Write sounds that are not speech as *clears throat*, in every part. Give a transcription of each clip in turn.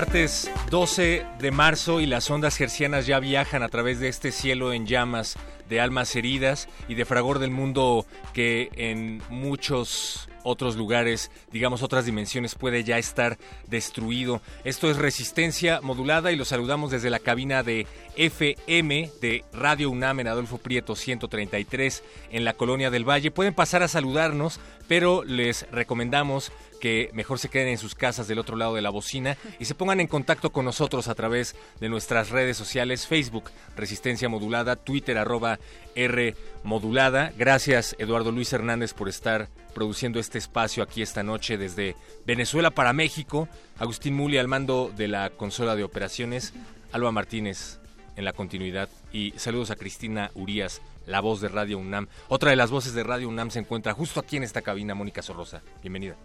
Martes 12 de marzo y las ondas gercianas ya viajan a través de este cielo en llamas de almas heridas y de fragor del mundo que en muchos otros lugares, digamos otras dimensiones, puede ya estar destruido. Esto es resistencia modulada y lo saludamos desde la cabina de FM de Radio UNAM en Adolfo Prieto 133 en la Colonia del Valle. Pueden pasar a saludarnos, pero les recomendamos que mejor se queden en sus casas del otro lado de la bocina y se pongan en contacto con nosotros a través de nuestras redes sociales, Facebook, Resistencia Modulada, Twitter, arroba R Modulada. Gracias, Eduardo Luis Hernández, por estar produciendo este espacio aquí esta noche desde Venezuela para México. Agustín Muli al mando de la consola de operaciones. Alba Martínez en la continuidad. Y saludos a Cristina Urías, la voz de Radio UNAM. Otra de las voces de Radio UNAM se encuentra justo aquí en esta cabina, Mónica Sorrosa. Bienvenida.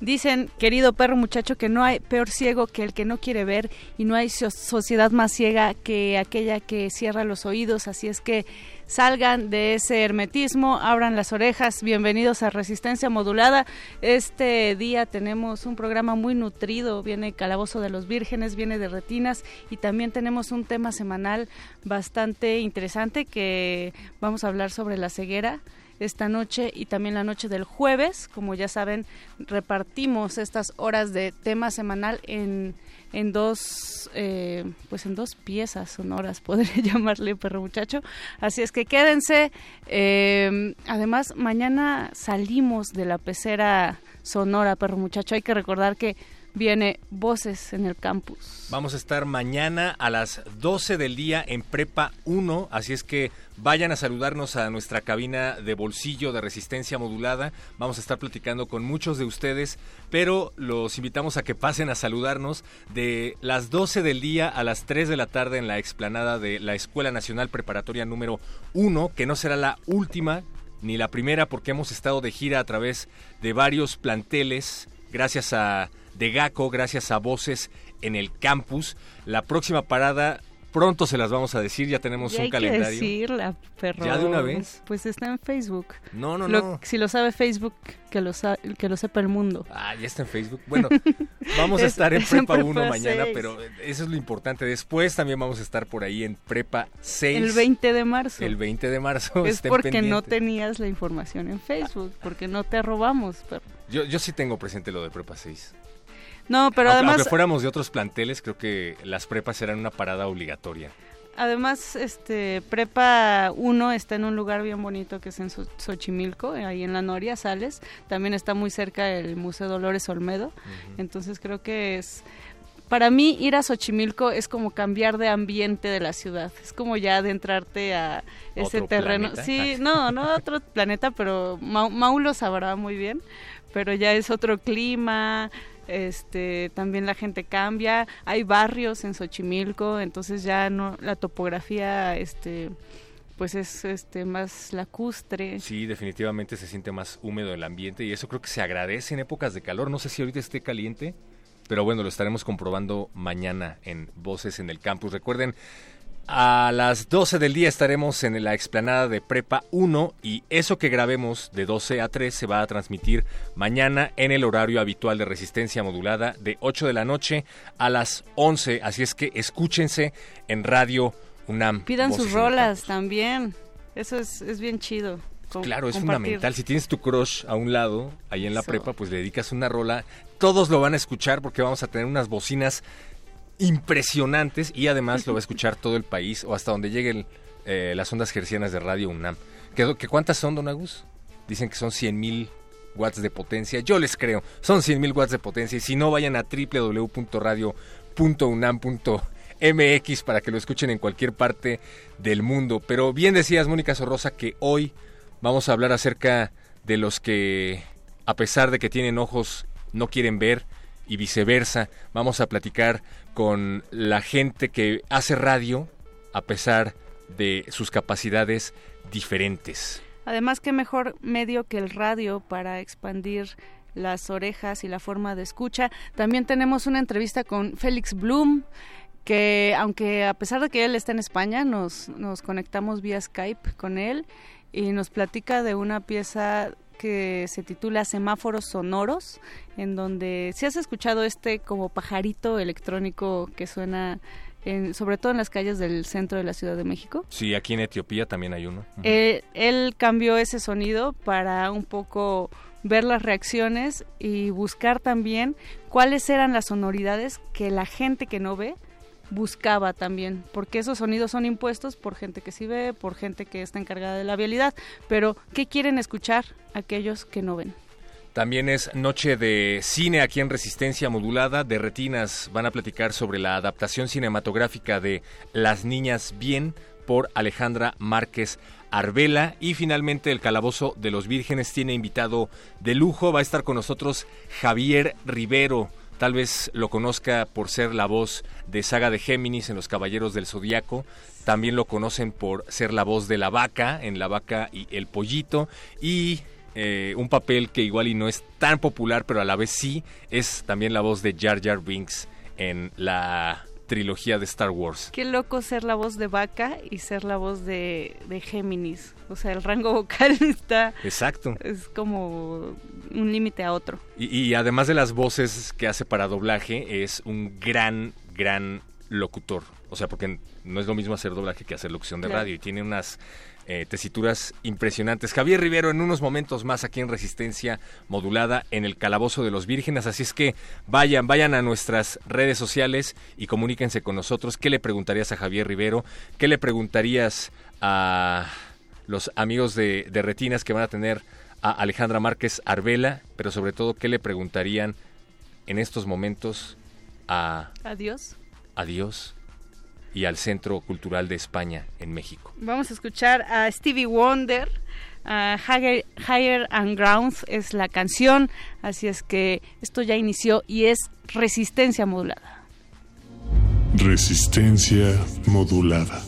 Dicen, querido perro muchacho, que no hay peor ciego que el que no quiere ver y no hay sociedad más ciega que aquella que cierra los oídos. Así es que salgan de ese hermetismo, abran las orejas. Bienvenidos a Resistencia Modulada. Este día tenemos un programa muy nutrido. Viene Calabozo de los Vírgenes, viene de Retinas y también tenemos un tema semanal bastante interesante que vamos a hablar sobre la ceguera esta noche y también la noche del jueves. Como ya saben, repartimos estas horas de tema semanal en, en dos eh, pues en dos piezas sonoras *laughs* podría llamarle perro muchacho. Así es que quédense. Eh, además mañana salimos de la pecera sonora perro muchacho. Hay que recordar que viene Voces en el Campus. Vamos a estar mañana a las 12 del día en Prepa 1, así es que vayan a saludarnos a nuestra cabina de bolsillo de resistencia modulada. Vamos a estar platicando con muchos de ustedes, pero los invitamos a que pasen a saludarnos de las 12 del día a las 3 de la tarde en la explanada de la Escuela Nacional Preparatoria número 1, que no será la última ni la primera porque hemos estado de gira a través de varios planteles gracias a de GACO, gracias a Voces en el campus. La próxima parada pronto se las vamos a decir, ya tenemos Ya un hay que calendario. decirla, perro. ¿Ya de una vez? Pues está en Facebook. No, no, Lo- no. Si lo sabe Facebook, que lo, sa- que lo sepa el mundo. Ah, ya está en Facebook. Bueno, *laughs* vamos a Es- estar en es en Prepa 1 Prepa mañana, 6. pero eso es lo importante. Después también vamos a estar por ahí en Prepa 6. El 20 de marzo. El 20 de marzo. es porque no tenías la información en Facebook, porque no te robamos, perro. Yo, yo sí tengo presente lo de Prepa 6. No, pero aunque, además, aunque fuéramos de otros planteles, creo que las prepas eran una parada obligatoria. además, este, Prepa 1 está en un lugar bien bonito que es en Xo- Xochimilco, ahí en la Noria, Sales. También está muy cerca el Museo Dolores Olmedo. Entonces creo que es... Para mí ir a Xochimilco es como cambiar de ambiente de la ciudad. Es como ya adentrarte a ese ¿Otro terreno. planeta? Sí, *laughs* no, no otro planeta, pero Mau, Mau lo sabrá muy bien. Pero ya es otro clima, este también la gente cambia hay barrios en Xochimilco entonces ya no la topografía este pues es este más lacustre Sí, definitivamente se siente más húmedo el ambiente y eso creo que se agradece en épocas de calor. No sé si ahorita esté caliente, pero bueno, lo estaremos comprobando mañana en Voces en el Campus. Recuerden, A las 12 del día estaremos en la explanada de Prepa 1 y eso que grabemos de 12 a 3 se va a transmitir mañana en el horario habitual de resistencia modulada de 8 de la noche a las 11. Así es que escúchense en Radio UNAM. Pidan Voces sus rolas también. Eso es, es bien chido. Com- Claro, es compartir. fundamental. Si tienes tu crush a un lado, ahí en la Eso. prepa, pues le dedicas una rola. Todos lo van a escuchar porque vamos a tener unas bocinas impresionantes y además lo va a *laughs* escuchar todo el país o hasta donde lleguen eh, las ondas gercianas de Radio UNAM. ¿Qué, qué cuántas son, don Agus? Dicen que son 100 mil watts de potencia. Yo les creo, son 100 mil watts de potencia. Y si no, vayan a www.radio.unam.mx para que lo escuchen en cualquier parte del mundo. Pero bien decías, Mónica Sorrosa, que hoy vamos a hablar acerca de los que, a pesar de que tienen ojos, no quieren ver y viceversa. Vamos a platicar con la gente que hace radio a pesar de sus capacidades diferentes. Además, qué mejor medio que el radio para expandir las orejas y la forma de escucha. También tenemos una entrevista con Félix Bloom, que aunque a pesar de que él está en España, nos, nos conectamos vía Skype con él y nos platica de una pieza que se titula Semáforos Sonoros, en donde si has escuchado este como pajarito electrónico que suena en- sobre todo en las calles del centro de la Ciudad de México. Sí, aquí en Etiopía también hay uno. Eh, él cambió ese sonido para un poco ver las reacciones y buscar también cuáles eran las sonoridades que la gente que no ve buscaba también, porque esos sonidos son impuestos por gente que sí ve, por gente que está encargada de la vialidad, pero ¿qué quieren escuchar aquellos que no ven? También es noche de cine aquí en Resistencia Modulada. De Retinas van a platicar sobre la adaptación cinematográfica de Las Niñas Bien por Alejandra Márquez Arbela. Y finalmente el Calabozo de los Vírgenes tiene invitado de lujo. Va a estar con nosotros Javier Rivero. Tal vez lo conozca por ser la voz de Saga de Géminis en Los Caballeros del Zodiaco. También lo conocen por ser la voz de la vaca en La vaca y el pollito. Y eh, un papel que igual y no es tan popular, pero a la vez sí, es también la voz de Jar Jar Binks en la trilogía de Star Wars. Qué loco ser la voz de vaca y ser la voz de, de Géminis. O sea, el rango vocal *laughs* está Exacto. es como un límite a otro. Y, y además de las voces que hace para doblaje, es un gran, gran locutor. O sea, porque no es lo mismo hacer doblaje que hacer locución de Claro. radio. Y tiene unas eh, tesituras impresionantes. Javier Rivero en unos momentos más aquí en Resistencia Modulada en el Calabozo de los Vírgenes. Así es que vayan, vayan a nuestras redes sociales y comuníquense con nosotros. ¿Qué le preguntarías a Javier Rivero? ¿Qué le preguntarías a los amigos de, de Retinas que van a tener a Alejandra Márquez Arbela? Pero sobre todo, ¿qué le preguntarían en estos momentos a, Adiós. a Dios y al Centro Cultural de España en México? Vamos a escuchar a Stevie Wonder. a Higher, Higher and Grounds es la canción, así es que esto ya inició y es resistencia modulada. Resistencia modulada.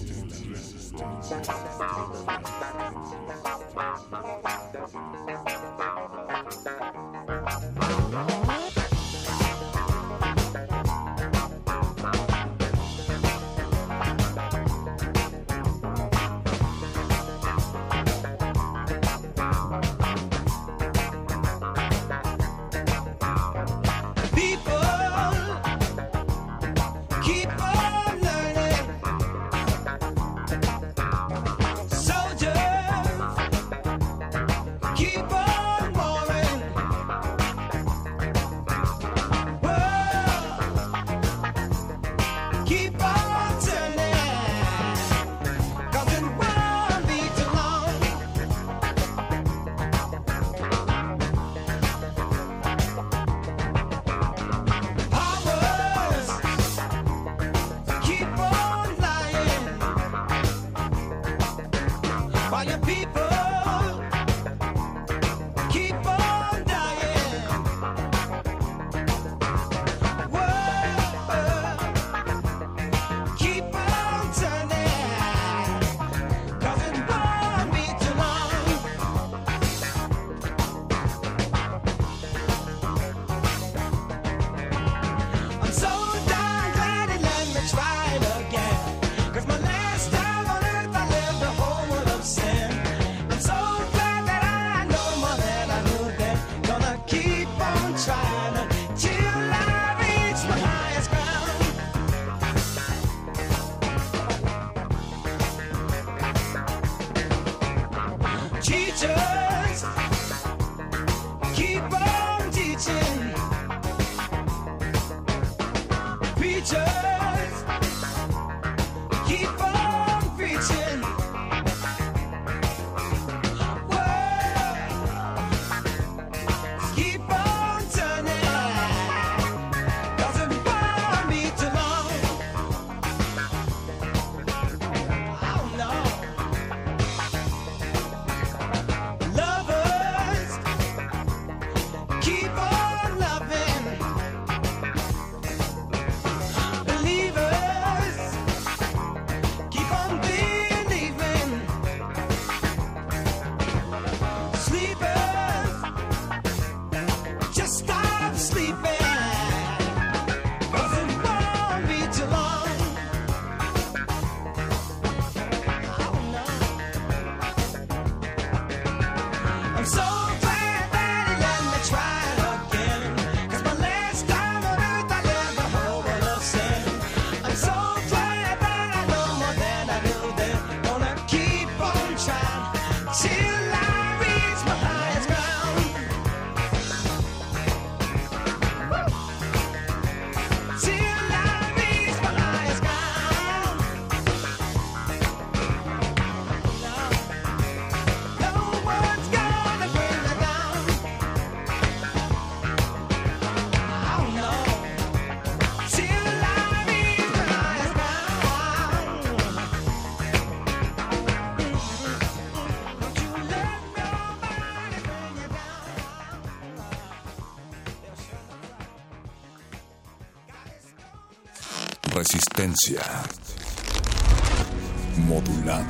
Modulada.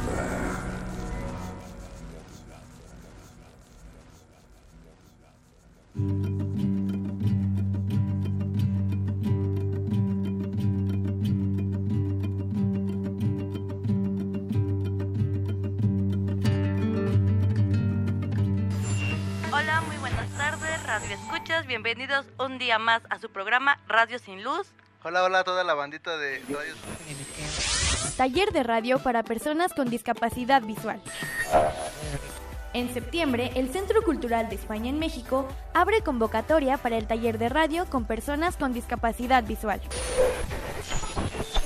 Hola, muy buenas tardes, Radio Escuchas. Bienvenidos un día más a su programa Radio Sin Luz. Hola, hola a toda la bandita de Radio Taller de radio para personas con discapacidad visual. En septiembre, el Centro Cultural de España en México abre convocatoria para el taller de radio con personas con discapacidad visual.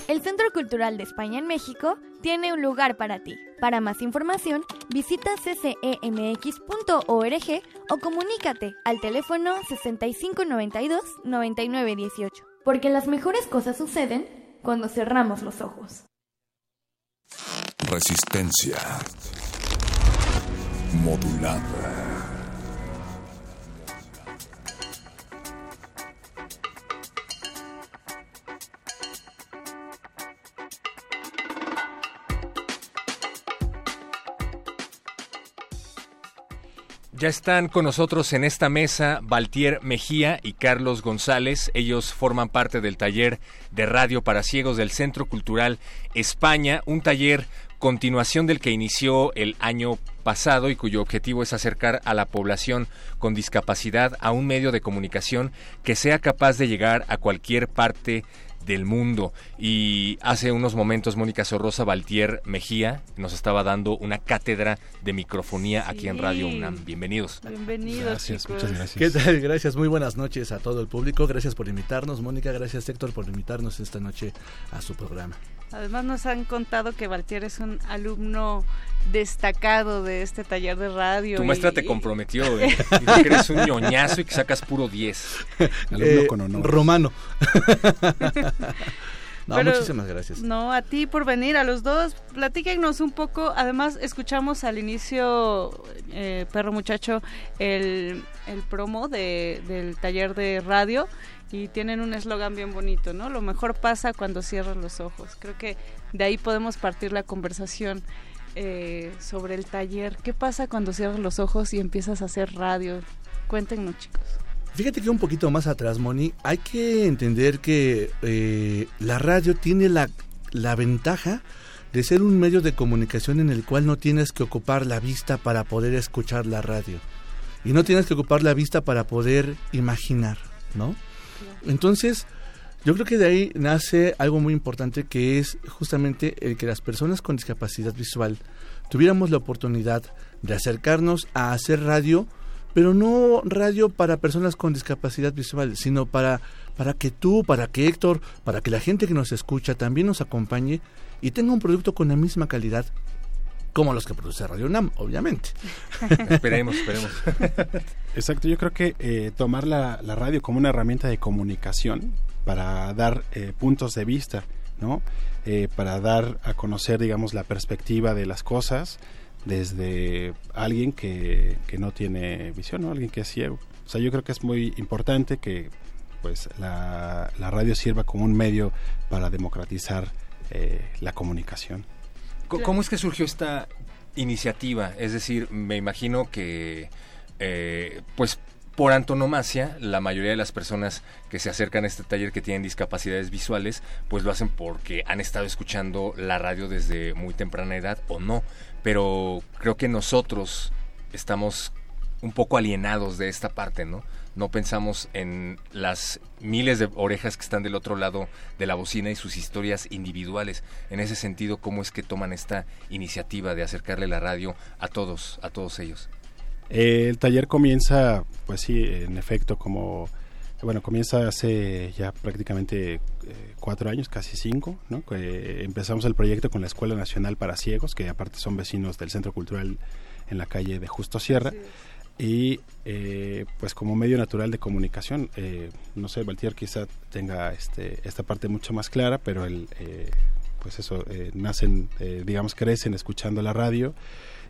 El Centro Cultural de España en México tiene un lugar para ti. Para más información, visita ccemx.org o comunícate al teléfono 6592-9918. Porque las mejores cosas suceden cuando cerramos los ojos. Resistencia modulada. Ya están con nosotros en esta mesa Valtier Mejía y Carlos González. Ellos forman parte del taller de radio para ciegos del Centro Cultural España, un taller continuación del que inició el año pasado y cuyo objetivo es acercar a la población con discapacidad a un medio de comunicación que sea capaz de llegar a cualquier parte del mundo. Y hace unos momentos Mónica Sorrosa Valtier Mejía nos estaba dando una cátedra de microfonía aquí en Radio UNAM. Bienvenidos. Bienvenidos, chicos. ¿Qué tal? Gracias, muy buenas noches a todo el público. Gracias por invitarnos, Mónica. Gracias, Héctor, por invitarnos esta noche a su programa. Además nos han contado que Valtier es un alumno destacado de este taller de radio. Tu y- maestra te comprometió, *laughs* ¿eh? Dice que eres un ñoñazo y que sacas puro 10. *laughs* Eh, Romano. *laughs* no, Pero- muchísimas gracias. No, a ti por venir, a los dos. Platíquenos un poco. Además, escuchamos al inicio, eh, perro muchacho, el, el promo de, del taller de radio y tienen un eslogan bien bonito, ¿no? Lo mejor pasa cuando cierras los ojos. Creo que de ahí podemos partir la conversación eh, sobre el taller. ¿Qué pasa cuando cierras los ojos y empiezas a hacer radio? Cuéntenos, chicos. Fíjate que un poquito más atrás, Moni, hay que entender que eh, la radio tiene la, la ventaja de ser un medio de comunicación en el cual no tienes que ocupar la vista para poder escuchar la radio. Y no tienes que ocupar la vista para poder imaginar, ¿no? Entonces, yo creo que de ahí nace algo muy importante que es justamente el que las personas con discapacidad visual tuviéramos la oportunidad de acercarnos a hacer radio, pero no radio para personas con discapacidad visual, sino para para que tú, para que Héctor, para que la gente que nos escucha también nos acompañe y tenga un producto con la misma calidad como los que produce Radio UNAM, obviamente. *laughs* Esperemos, esperemos. *laughs* Exacto, yo creo que eh, tomar la, la radio como una herramienta de comunicación para dar eh, puntos de vista, ¿no? Eh, para dar a conocer, digamos, la perspectiva de las cosas desde alguien que, que no tiene visión, ¿no? Alguien que es ciego. O sea, yo creo que es muy importante que pues la, la radio sirva como un medio para democratizar la comunicación. Co- ¿Cómo es que surgió esta iniciativa? Es decir, me imagino que, eh, pues, por antonomasia, la mayoría de las personas que se acercan a este taller que tienen discapacidades visuales, pues lo hacen porque han estado escuchando la radio desde muy temprana edad o no. Pero creo que nosotros estamos un poco alienados de esta parte, ¿no? No pensamos en las miles de orejas que están del otro lado de la bocina y sus historias individuales. En ese sentido, ¿cómo es que toman esta iniciativa de acercarle la radio a todos, a todos ellos? Eh, el taller comienza, pues sí, en efecto, como, bueno, comienza hace ya prácticamente eh, cuatro años, casi cinco, ¿no? Empezamos el proyecto con la Escuela Nacional para Ciegos, que aparte son vecinos del Centro Cultural en la calle de Justo Sierra. Y eh, pues como medio natural de comunicación, eh, no sé, Valtier quizá tenga este, esta parte mucho más clara, pero el, eh, pues eso, nacen, eh, digamos, crecen escuchando la radio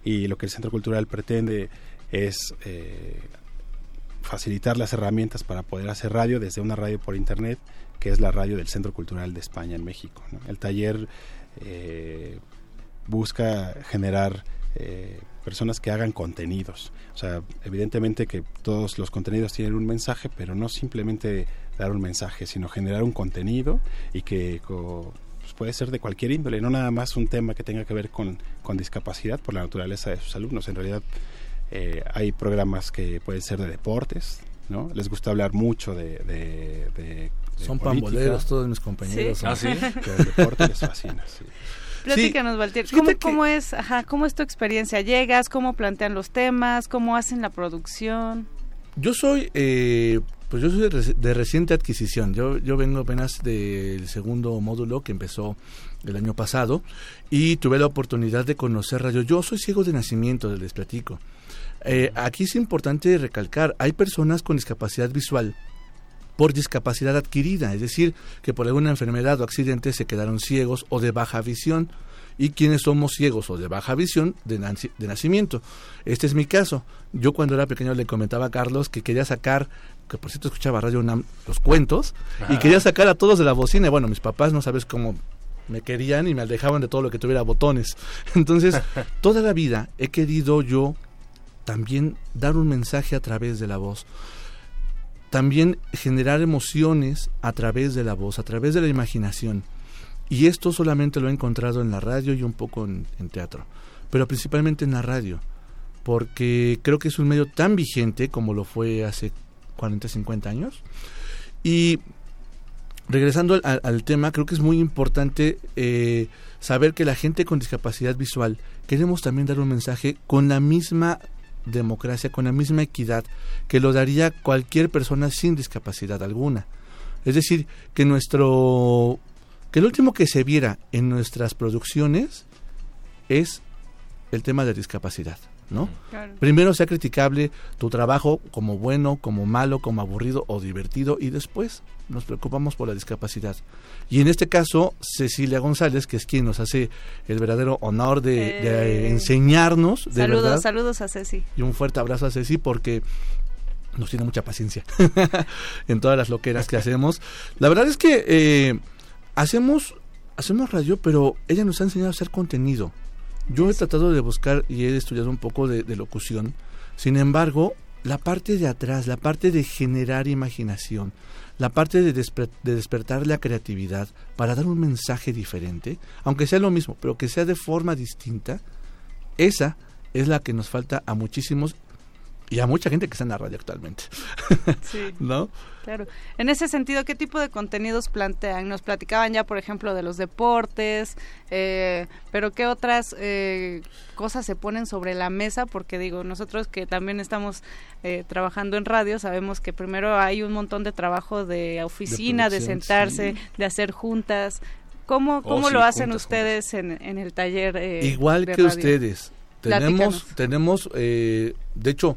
y lo que el Centro Cultural pretende es eh, facilitar las herramientas para poder hacer radio desde una radio por internet, que es la radio del Centro Cultural de España en México. El taller eh, busca generar eh, personas que hagan contenidos. O sea, evidentemente que todos los contenidos tienen un mensaje, pero no simplemente dar un mensaje, sino generar un contenido y que pues, puede ser de cualquier índole, no nada más un tema que tenga que ver con, con discapacidad por la naturaleza de sus alumnos. En realidad eh, hay programas que pueden ser de deportes, ¿no? Les gusta hablar mucho de... de- de- de Son política. pamboleros todos mis compañeros. Sí. son- ¿Ah, sí? *laughs* Pero el deporte les fascina, sí. Platícanos, Valtier. ¿Cómo, que- cómo es, ajá, ¿Cómo es tu experiencia? ¿Llegas? ¿Cómo plantean los temas? ¿Cómo hacen la producción? Yo soy, eh, pues yo soy de, reci- de reciente adquisición. Yo, yo vengo apenas del segundo módulo que empezó el año pasado y tuve la oportunidad de conocer radio. Yo soy ciego de nacimiento, les platico. Eh, aquí es importante recalcar, hay personas con discapacidad visual por discapacidad adquirida, es decir, que por alguna enfermedad o accidente se quedaron ciegos o de baja visión. Y quienes somos ciegos o de baja visión de, de nacimiento. Este es mi caso. Yo cuando era pequeño le comentaba a Carlos que quería sacar, que por cierto escuchaba Radio UNAM, los cuentos, y quería sacar a todos de la bocina. Bueno, mis papás no sabes cómo me querían y me alejaban de todo lo que tuviera botones. *laughs* Entonces, toda la vida he querido yo también dar un mensaje a través de la voz también generar emociones a través de la voz, a través de la imaginación. Y esto solamente lo he encontrado en la radio y un poco en, teatro, pero principalmente en la radio, porque creo que es un medio tan vigente como lo fue hace 40, 50 años. Y regresando al tema, creo que es muy importante eh, saber que la gente con discapacidad visual queremos también dar un mensaje con la misma democracia, con la misma equidad que lo daría cualquier persona sin discapacidad alguna. Es decir, que nuestro que el último que se viera en nuestras producciones es el tema de discapacidad, ¿no? Claro. Primero sea criticable tu trabajo como bueno, como malo, como aburrido o divertido y después nos preocupamos por la discapacidad. Y en este caso, Cecilia González, que es quien nos hace el verdadero honor de, de Eh. enseñarnos, de saludos, verdad. saludos a Ceci. Y un fuerte abrazo a Ceci porque nos tiene mucha paciencia *laughs* en todas las loqueras que hacemos. La verdad es que eh, hacemos, hacemos radio, pero ella nos ha enseñado a hacer contenido. Yo he tratado de buscar y he estudiado un poco de, locución. Sin embargo, la parte de atrás, la parte de generar imaginación, la parte de, de despertar la creatividad para dar un mensaje diferente, aunque sea lo mismo, pero que sea de forma distinta, esa es la que nos falta a muchísimos y a mucha gente que está en la radio actualmente. *laughs* Sí. *laughs* ¿No? Claro. En ese sentido, ¿qué tipo de contenidos plantean? Nos platicaban ya, por ejemplo, de los deportes, eh, pero ¿qué otras eh, cosas se ponen sobre la mesa? Porque digo, nosotros que también estamos eh, trabajando en radio, sabemos que primero hay un montón de trabajo de oficina, de, sentarse, sí. de hacer juntas. ¿Cómo, Oh, cómo sí, lo hacen juntas, ustedes en, en el taller? eh, Igual de que radio? ustedes. Tenemos, Platícanos. tenemos, eh, de hecho,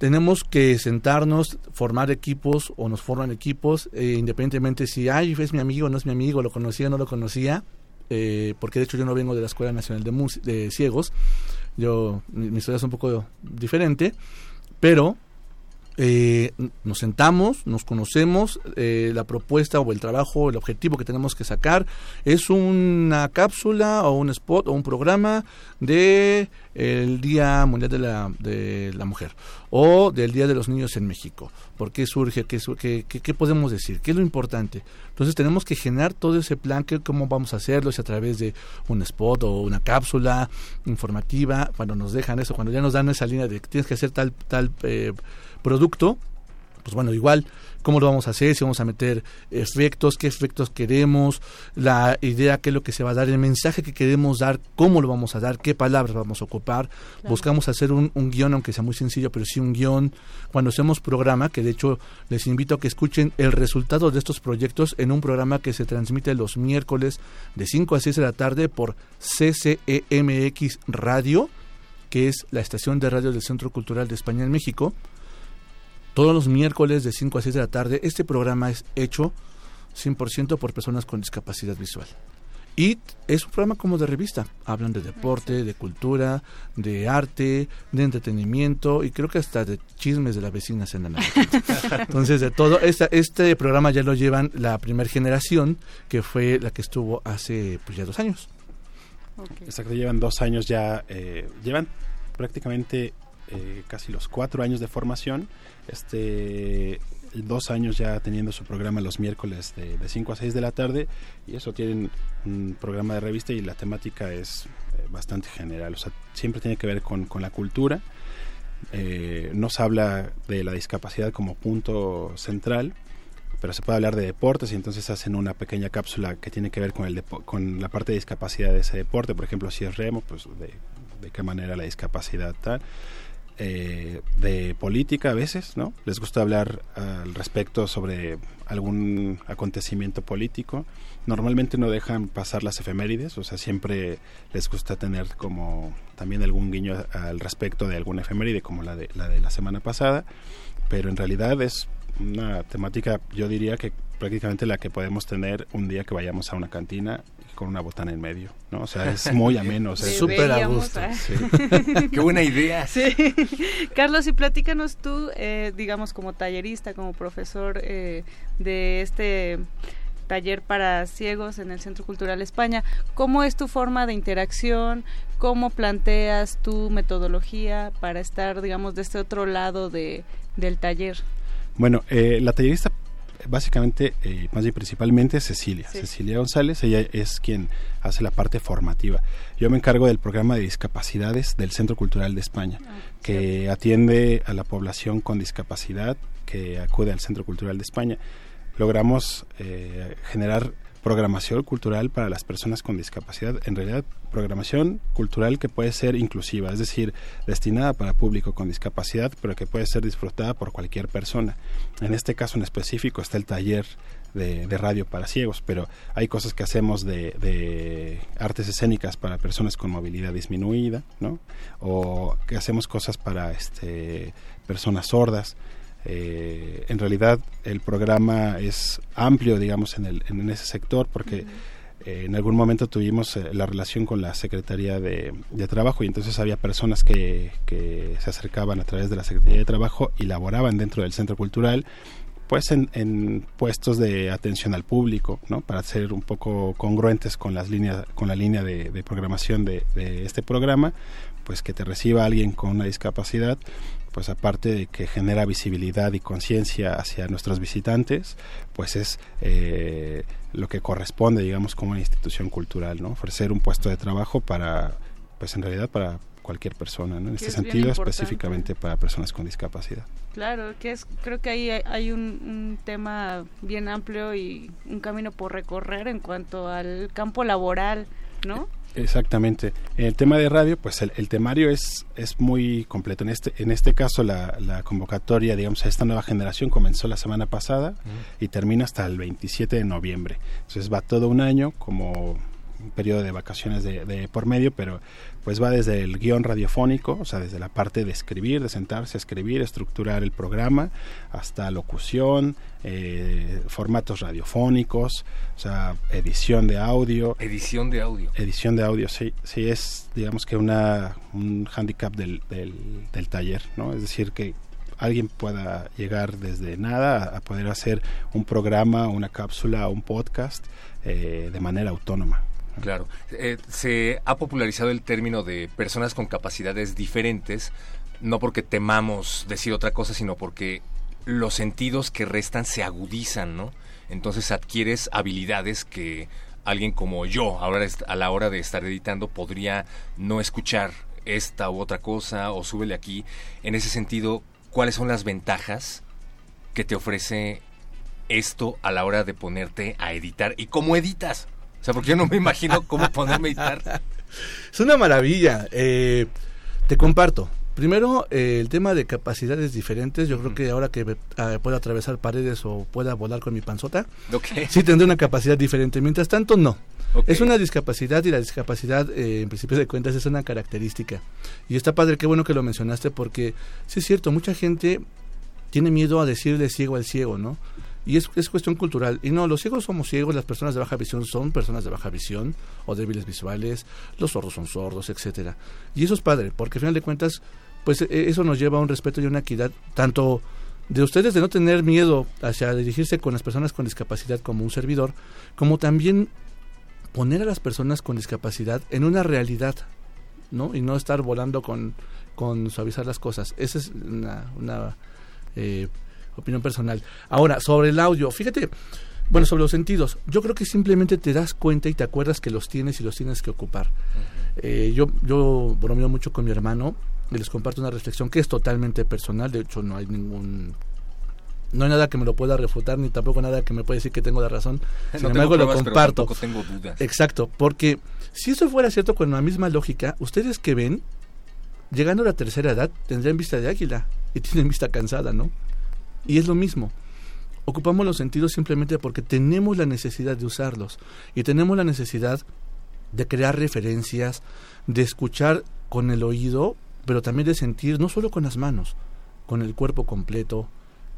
tenemos que sentarnos, formar equipos o nos forman equipos, eh, independientemente si, ay, es mi amigo, no es mi amigo, lo conocía, no lo conocía, eh, porque de hecho yo no vengo de la Escuela Nacional de, Mus- de Ciegos, yo, mi, mi historia es un poco diferente, pero eh, nos sentamos, nos conocemos, eh, la propuesta o el trabajo, el objetivo que tenemos que sacar es una cápsula o un spot o un programa de el Día Mundial de la, de la Mujer o del Día de los Niños en México. ¿Por qué surge? ¿Qué, su- qué, qué- qué podemos decir? ¿Qué es lo importante? Entonces tenemos que generar todo ese plan, que, cómo vamos a hacerlo, si a través de un spot o una cápsula informativa, cuando nos dejan eso, cuando ya nos dan esa línea de que tienes que hacer tal, tal eh, producto, pues bueno, igual, ¿cómo lo vamos a hacer? Si vamos a meter efectos, qué efectos queremos, la idea, qué es lo que se va a dar, el mensaje que queremos dar, cómo lo vamos a dar, qué palabras vamos a ocupar. Buscamos hacer un, un guion, aunque sea muy sencillo, pero sí un guion. Cuando hacemos programa, que de hecho les invito a que escuchen el resultado de estos proyectos en un programa que se transmite los miércoles de 5 a 6 de la tarde por CCEMX Radio, que es la estación de radio del Centro Cultural de España en México todos los miércoles de 5 a 6 de la tarde. Este programa es hecho 100% por personas con discapacidad visual. Y es un programa como de revista. Hablan de deporte, de cultura, de arte, de entretenimiento y creo que hasta de chismes de la vecina andan hablando. *laughs* Entonces, de todo, esta, este programa ya lo llevan la primera generación, que fue la que estuvo hace pues ya dos años. Exacto, llevan dos años ya, eh, llevan prácticamente eh, casi los cuatro años de formación, este dos años ya teniendo su programa los miércoles de, de 5 a 6 de la tarde y eso tienen un programa de revista y la temática es eh, bastante general, o sea, siempre tiene que ver con, con la cultura, eh, no se habla de la discapacidad como punto central, pero se puede hablar de deportes y entonces hacen una pequeña cápsula que tiene que ver con el con la parte de discapacidad de ese deporte, por ejemplo, si es remo, pues de, de qué manera la discapacidad tal. Eh, de política a veces, ¿no? Les gusta hablar al respecto sobre algún acontecimiento político. Normalmente no dejan pasar las efemérides, o sea, siempre les gusta tener como también algún guiño al respecto de alguna efeméride, como la de la, de la semana pasada, pero en realidad es una temática, yo diría que prácticamente la que podemos tener un día que vayamos a una cantina con una botana en medio, ¿no? O sea, es muy *laughs* ameno. o sea, es- Súper a Deberíamos, gusto. *laughs* Sí. *laughs* Qué buena idea. Sí. Carlos, y platícanos tú, eh, digamos, como tallerista, como profesor eh, de este taller para ciegos en el Centro Cultural España, ¿cómo es tu forma de interacción? ¿Cómo planteas tu metodología para estar, digamos, de este otro lado de, del taller? Bueno, eh, la tallerista básicamente, eh, más bien principalmente Cecilia. Sí. Cecilia González, ella es quien hace la parte formativa. Yo me encargo del programa de discapacidades del Centro Cultural de España, que atiende a la población con discapacidad que acude al Centro Cultural de España. Logramos eh, generar programación cultural para las personas con discapacidad, en realidad programación cultural que puede ser inclusiva, es decir, destinada para público con discapacidad, pero que puede ser disfrutada por cualquier persona. En este caso en específico está el taller de, radio para ciegos, pero hay cosas que hacemos de, de artes escénicas para personas con movilidad disminuida, ¿no? O que hacemos cosas para este, personas sordas. Eh, en realidad el programa es amplio, digamos, en, el, en ese sector, porque eh, en algún momento tuvimos eh, la relación con la Secretaría de, de Trabajo y entonces había personas que, que se acercaban a través de la Secretaría de Trabajo y laboraban dentro del Centro Cultural pues en, en puestos de atención al público, ¿no? Para ser un poco congruentes con las líneas, con la línea de, de programación de, de este programa, pues que te reciba alguien con una discapacidad, pues aparte de que genera visibilidad y conciencia hacia nuestros visitantes, pues es eh, lo que corresponde, digamos, como una institución cultural, ¿no? Ofrecer un puesto de trabajo para, pues en realidad para, cualquier persona, ¿no? En Que este es sentido, específicamente para personas con discapacidad. Claro, que es, creo que ahí hay, hay un, un tema bien amplio y un camino por recorrer en cuanto al campo laboral, ¿no? Exactamente. En el tema de radio, pues el, el temario es, es muy completo. En este, en este caso, la, la convocatoria, digamos, a esta nueva generación comenzó la semana pasada y termina hasta el 27 de noviembre. Entonces va todo un año como un periodo de vacaciones de, de por medio, pero pues va desde el guion radiofónico, o sea, desde la parte de escribir, de sentarse a escribir, estructurar el programa, hasta locución, eh, formatos radiofónicos, o sea, edición de audio. Edición de audio. Edición de audio, sí, sí es, digamos que una, un handicap del, del, del taller, ¿no? Es decir, que alguien pueda llegar desde nada a, a poder hacer un programa, una cápsula, un podcast eh, de manera autónoma. Claro. Eh, se ha popularizado el término de personas con capacidades diferentes, no porque temamos decir otra cosa, sino porque los sentidos que restan se agudizan, ¿no? Entonces adquieres habilidades que alguien como yo, ahora a la hora de estar editando, podría no escuchar esta u otra cosa o súbele aquí. En ese sentido, ¿cuáles son las ventajas que te ofrece esto a la hora de ponerte a editar? ¿Y cómo editas? O sea, porque yo no me imagino cómo ponerme a editar. Es una maravilla. Eh, te comparto. Primero, eh, el tema de capacidades diferentes. Yo creo que ahora que eh, pueda atravesar paredes o pueda volar con mi panzota, sí tendré una capacidad diferente. Mientras tanto, no. Es una discapacidad y la discapacidad, eh, en principio de cuentas, es una característica. Y está padre, qué bueno que lo mencionaste, porque sí es cierto, mucha gente tiene miedo a decirle ciego al ciego, ¿no? Y es, es cuestión cultural. Y no, los ciegos somos ciegos, las personas de baja visión son personas de baja visión o débiles visuales, los sordos son sordos, etcétera. Y eso es padre, porque al final de cuentas, pues e- eso nos lleva a un respeto y una equidad, tanto de ustedes de no tener miedo hacia dirigirse con las personas con discapacidad como un servidor, como también poner a las personas con discapacidad en una realidad, ¿no? Y no estar volando con, con suavizar las cosas. Esa es una, una eh, opinión personal. Ahora, sobre el audio, fíjate, bueno, sobre los sentidos, yo creo que simplemente te das cuenta y te acuerdas que los tienes y los tienes que ocupar. Eh, yo, yo bromeo mucho con mi hermano y les comparto una reflexión que es totalmente personal, de hecho no hay ningún... No hay nada que me lo pueda refutar, ni tampoco nada que me pueda decir que tengo la razón. *laughs* Sin No embargo, lo pruebas, pero comparto. tampoco tengo dudas. Exacto, porque si eso fuera cierto con la misma lógica, ustedes que ven, llegando a la tercera edad, tendrían vista de águila y tienen vista cansada, ¿no? Y es lo mismo. Ocupamos los sentidos simplemente porque tenemos la necesidad de usarlos y tenemos la necesidad de crear referencias, de escuchar con el oído, pero también de sentir no solo con las manos, con el cuerpo completo,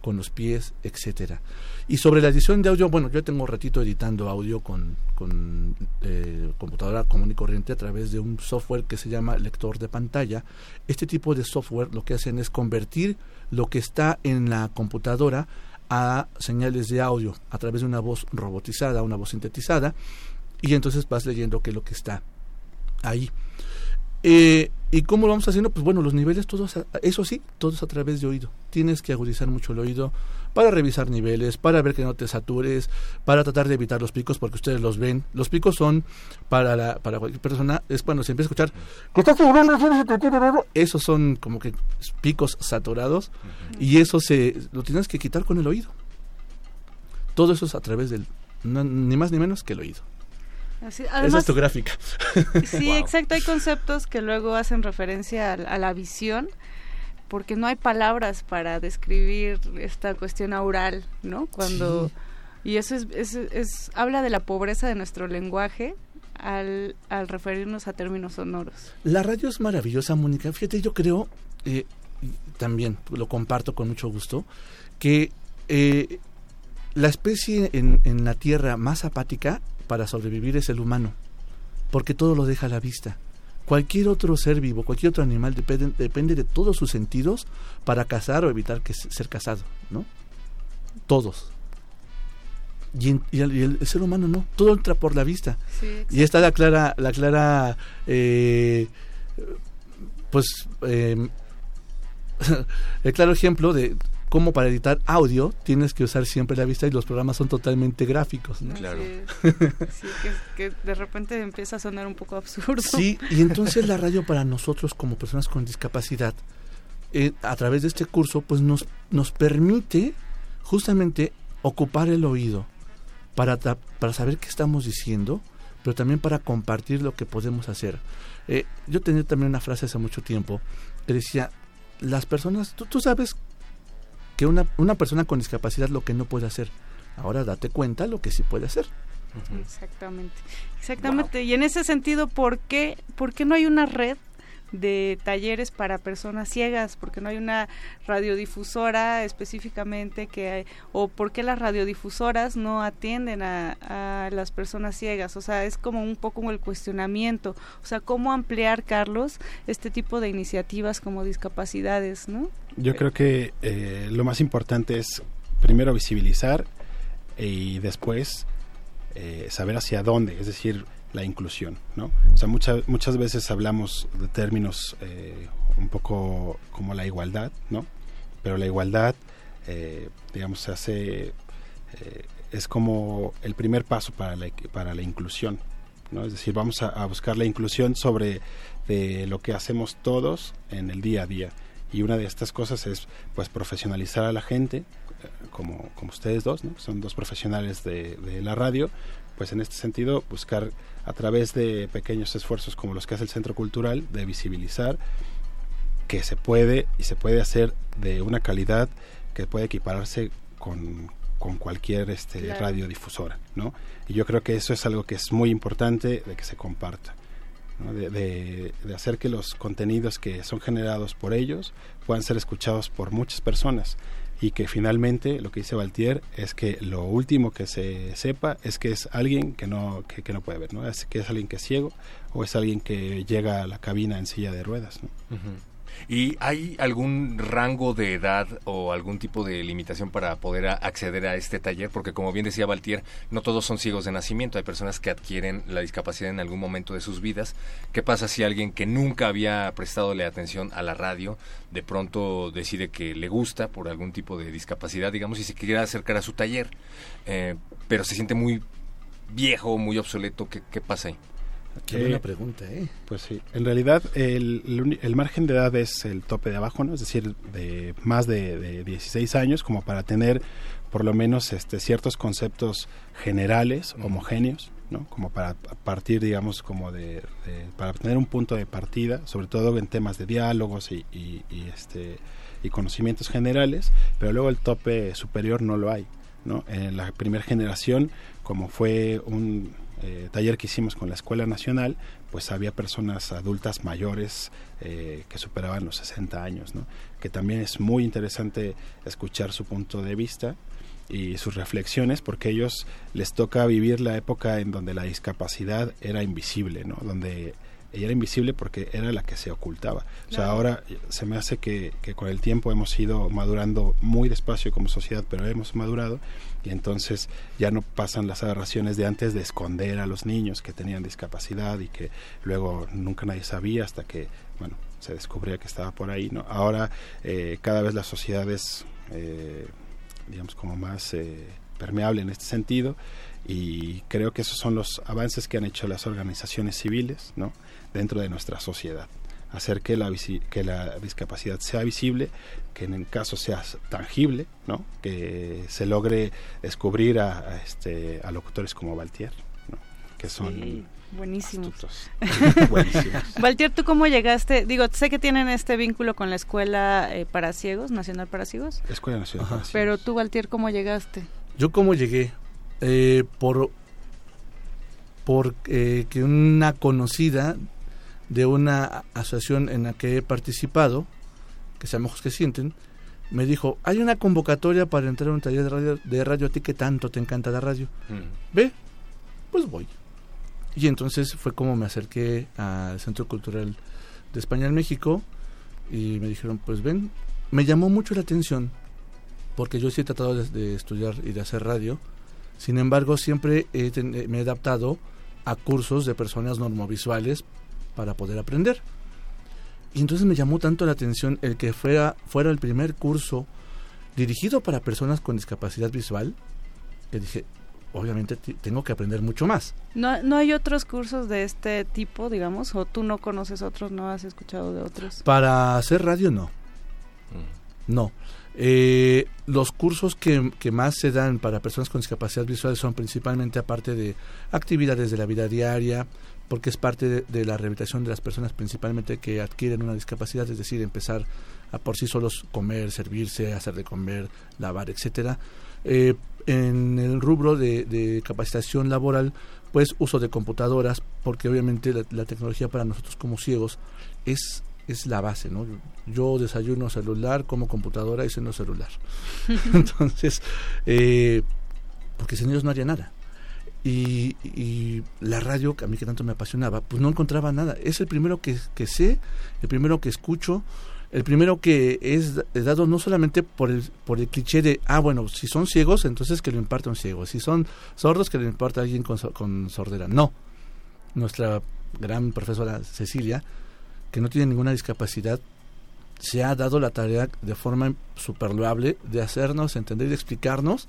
con los pies, etcétera. Y sobre la edición de audio, bueno, yo tengo un ratito editando audio con, con eh, computadora común y corriente a través de un software que se llama lector de pantalla. Este tipo de software lo que hacen es convertir lo que está en la computadora a señales de audio a través de una voz robotizada, una voz sintetizada, y entonces vas leyendo qué es lo que está ahí. Eh, ¿Y cómo lo vamos haciendo? Pues bueno, los niveles todos, a- eso sí, todos a través de oído. Tienes que agudizar mucho el oído para revisar niveles, para ver que no te satures, para tratar de evitar los picos, porque ustedes los ven. Los picos son para la, para cualquier persona, es cuando se empieza a escuchar esos son como que picos saturados y eso se lo tienes que quitar con el oído. Todo eso es a través del, no- ni más ni menos que el oído. Así- Esa además- es tu gráfica. Sí, exacto. Hay conceptos que luego hacen referencia a, a la visión, porque no hay palabras para describir esta cuestión aural, ¿no? Cuando y eso es, es, es- habla de la pobreza de nuestro lenguaje al, al referirnos a términos sonoros. La radio es maravillosa, Mónica. Fíjate, yo creo, eh, también lo comparto con mucho gusto, que eh, la especie en, en la Tierra más apática para sobrevivir es el humano, porque todo lo deja a la vista. Cualquier otro ser vivo, cualquier otro animal depende, depende de todos sus sentidos para cazar o evitar que se- ser cazado, ¿no? Todos. Y, en- y el, y el ser humano no, todo entra por la vista. Sí, y está la clara, la clara, eh, pues, eh, *laughs* el claro ejemplo de como para editar audio tienes que usar siempre la vista y los programas son totalmente gráficos. ¿no? Claro. Sí, *laughs* sí, que, que de repente empieza a sonar un poco absurdo. Sí, y entonces la radio para nosotros como personas con discapacidad, eh, a través de este curso, pues nos, nos permite justamente ocupar el oído para, ta- para saber qué estamos diciendo, pero también para compartir lo que podemos hacer. Eh, yo tenía también una frase hace mucho tiempo que decía, las personas, tú, tú sabes que una, una persona con discapacidad lo que no puede hacer, ahora date cuenta lo que sí puede hacer. Exactamente, exactamente. Y en ese sentido, ¿por qué, ¿por qué no hay una red de talleres para personas ciegas? ¿Por qué no hay una radiodifusora específicamente que, o por qué las radiodifusoras no atienden a, a las personas ciegas? O sea, es como un poco el cuestionamiento. O sea, ¿cómo ampliar, Carlos, este tipo de iniciativas como discapacidades, no? Yo creo que eh, lo más importante es primero visibilizar y después eh, saber hacia dónde, es decir, la inclusión, ¿no? O sea, muchas muchas veces hablamos de términos eh, un poco como la igualdad, ¿no? Pero la igualdad, eh, digamos, se hace eh, es como el primer paso para la para la inclusión, ¿no? Es decir, vamos a, a buscar la inclusión sobre de lo que hacemos todos en el día a día y una de estas cosas es pues profesionalizar a la gente eh, como, como ustedes dos, ¿no? son dos profesionales de, de la radio, pues en este sentido buscar a través de pequeños esfuerzos como los que hace el Centro Cultural de visibilizar que se puede y se puede hacer de una calidad que puede equipararse con, con cualquier este, Claro. radiodifusora, ¿no? Y yo creo que eso es algo que es muy importante de que se comparta. De, hacer que los contenidos que son generados por ellos puedan ser escuchados por muchas personas y que finalmente lo que dice Valtier es que lo último que se sepa es que es alguien que no que, no puede ver, ¿no? Es que es alguien que es ciego o es alguien que llega a la cabina en silla de ruedas. ¿Y hay algún rango de edad o algún tipo de limitación para poder acceder a este taller? Porque como bien decía Valtier, no todos son ciegos de nacimiento, hay personas que adquieren la discapacidad en algún momento de sus vidas. ¿Qué pasa si alguien que nunca había prestado atención a la radio de pronto decide que le gusta por algún tipo de discapacidad, digamos, y se quiere acercar a su taller, eh, pero se siente muy viejo, muy obsoleto? ¿Qué, qué pasa ahí? Qué buena pregunta, ¿eh? Pues sí, en realidad el, el uni- el margen de edad es el tope de abajo, ¿no? Es decir, de más de, de 16 años, como para tener por lo menos este, ciertos conceptos generales, homogéneos, ¿no? Como para partir, digamos, como de, de- para tener un punto de partida, sobre todo en temas de diálogos y, y- y, este y conocimientos generales, pero luego el tope superior no lo hay, ¿no? En la primera generación, como fue un eh, taller que hicimos con la Escuela Nacional, pues había personas adultas mayores eh, que superaban los 60 años, ¿no? que también es muy interesante escuchar su punto de vista y sus reflexiones porque ellos les toca vivir la época en donde la discapacidad era invisible, ¿no? donde ella era invisible porque era la que se ocultaba. O sea, ahora se me hace que, que con el tiempo hemos ido madurando muy despacio como sociedad, pero hemos madurado y entonces ya no pasan las aberraciones de antes de esconder a los niños que tenían discapacidad y que luego nunca nadie sabía hasta que, bueno, se descubría que estaba por ahí, ¿no? Ahora eh, cada vez la sociedad es, eh, digamos, como más eh, permeable en este sentido y creo que esos son los avances que han hecho las organizaciones civiles, ¿no? Dentro de nuestra sociedad hacer que la, visi- que la discapacidad sea visible, que en el caso sea tangible, ¿no? que se logre descubrir a, a este, a locutores como Valtier, ¿no? que son Sí, buenísimos. *laughs* Buenísimos. Valtier, ¿tú cómo llegaste? Digo, sé que tienen este vínculo con la Escuela eh, para Ciegos, Nacional para Ciegos, Escuela Nacional. para pero tú, Valtier, ¿cómo llegaste? Yo cómo llegué, Eh, por, por eh, que una conocida de una asociación en la que he participado, que se llama Ojos que Sienten, me dijo, hay una convocatoria para entrar a un taller de radio, de radio a ti que tanto te encanta la radio. Ve, pues voy. Y entonces fue como me acerqué al Centro Cultural de España en México y me dijeron, pues ven, me llamó mucho la atención porque yo sí he tratado de, de estudiar y de hacer radio, sin embargo siempre he ten- me he adaptado a cursos de personas normovisuales para poder aprender. Y entonces me llamó tanto la atención el que fuera, fuera el primer curso dirigido para personas con discapacidad visual, que dije, obviamente tengo que aprender mucho más. ¿No, ¿No hay otros cursos de este tipo, digamos? ¿O tú no conoces otros, no has escuchado de otros? Para hacer radio, no. No. Eh, los cursos que, que más se dan para personas con discapacidad visual son principalmente aparte de actividades de la vida diaria, porque es parte de, la rehabilitación de las personas principalmente que adquieren una discapacidad, es decir, empezar a por sí solos comer, servirse, hacer de comer, lavar, etcétera. Eh, en el rubro de, de capacitación laboral, pues uso de computadoras, porque obviamente la, la tecnología para nosotros como ciegos es es la base, ¿no? Yo desayuno celular, como computadora y ceno celular. *laughs* Entonces, eh, porque sin ellos no haría nada. Y, la radio, que a mí que tanto me apasionaba, pues no encontraba nada. Es el primero que, sé, el primero que escucho, el primero que es dado no solamente por el, por el cliché de, ah, bueno, si son ciegos, entonces que lo imparta un ciego. Si son sordos, que lo imparta alguien con, con sordera. No. Nuestra gran profesora Cecilia, que no tiene ninguna discapacidad, se ha dado la tarea de forma super loable de hacernos entender y de explicarnos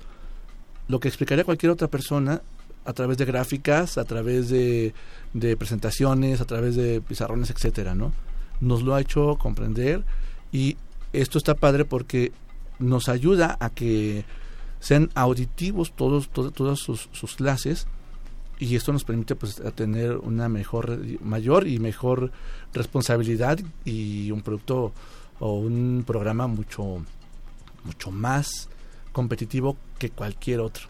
lo que explicaría cualquier otra persona a través de gráficas, a través de, presentaciones, a través de pizarrones, etcétera, ¿no? Nos lo ha hecho comprender y esto está padre porque nos ayuda a que sean auditivos todos, todo- todas sus, sus clases y esto nos permite pues tener una mejor mayor y mejor responsabilidad y un producto o un programa mucho mucho más competitivo que cualquier otro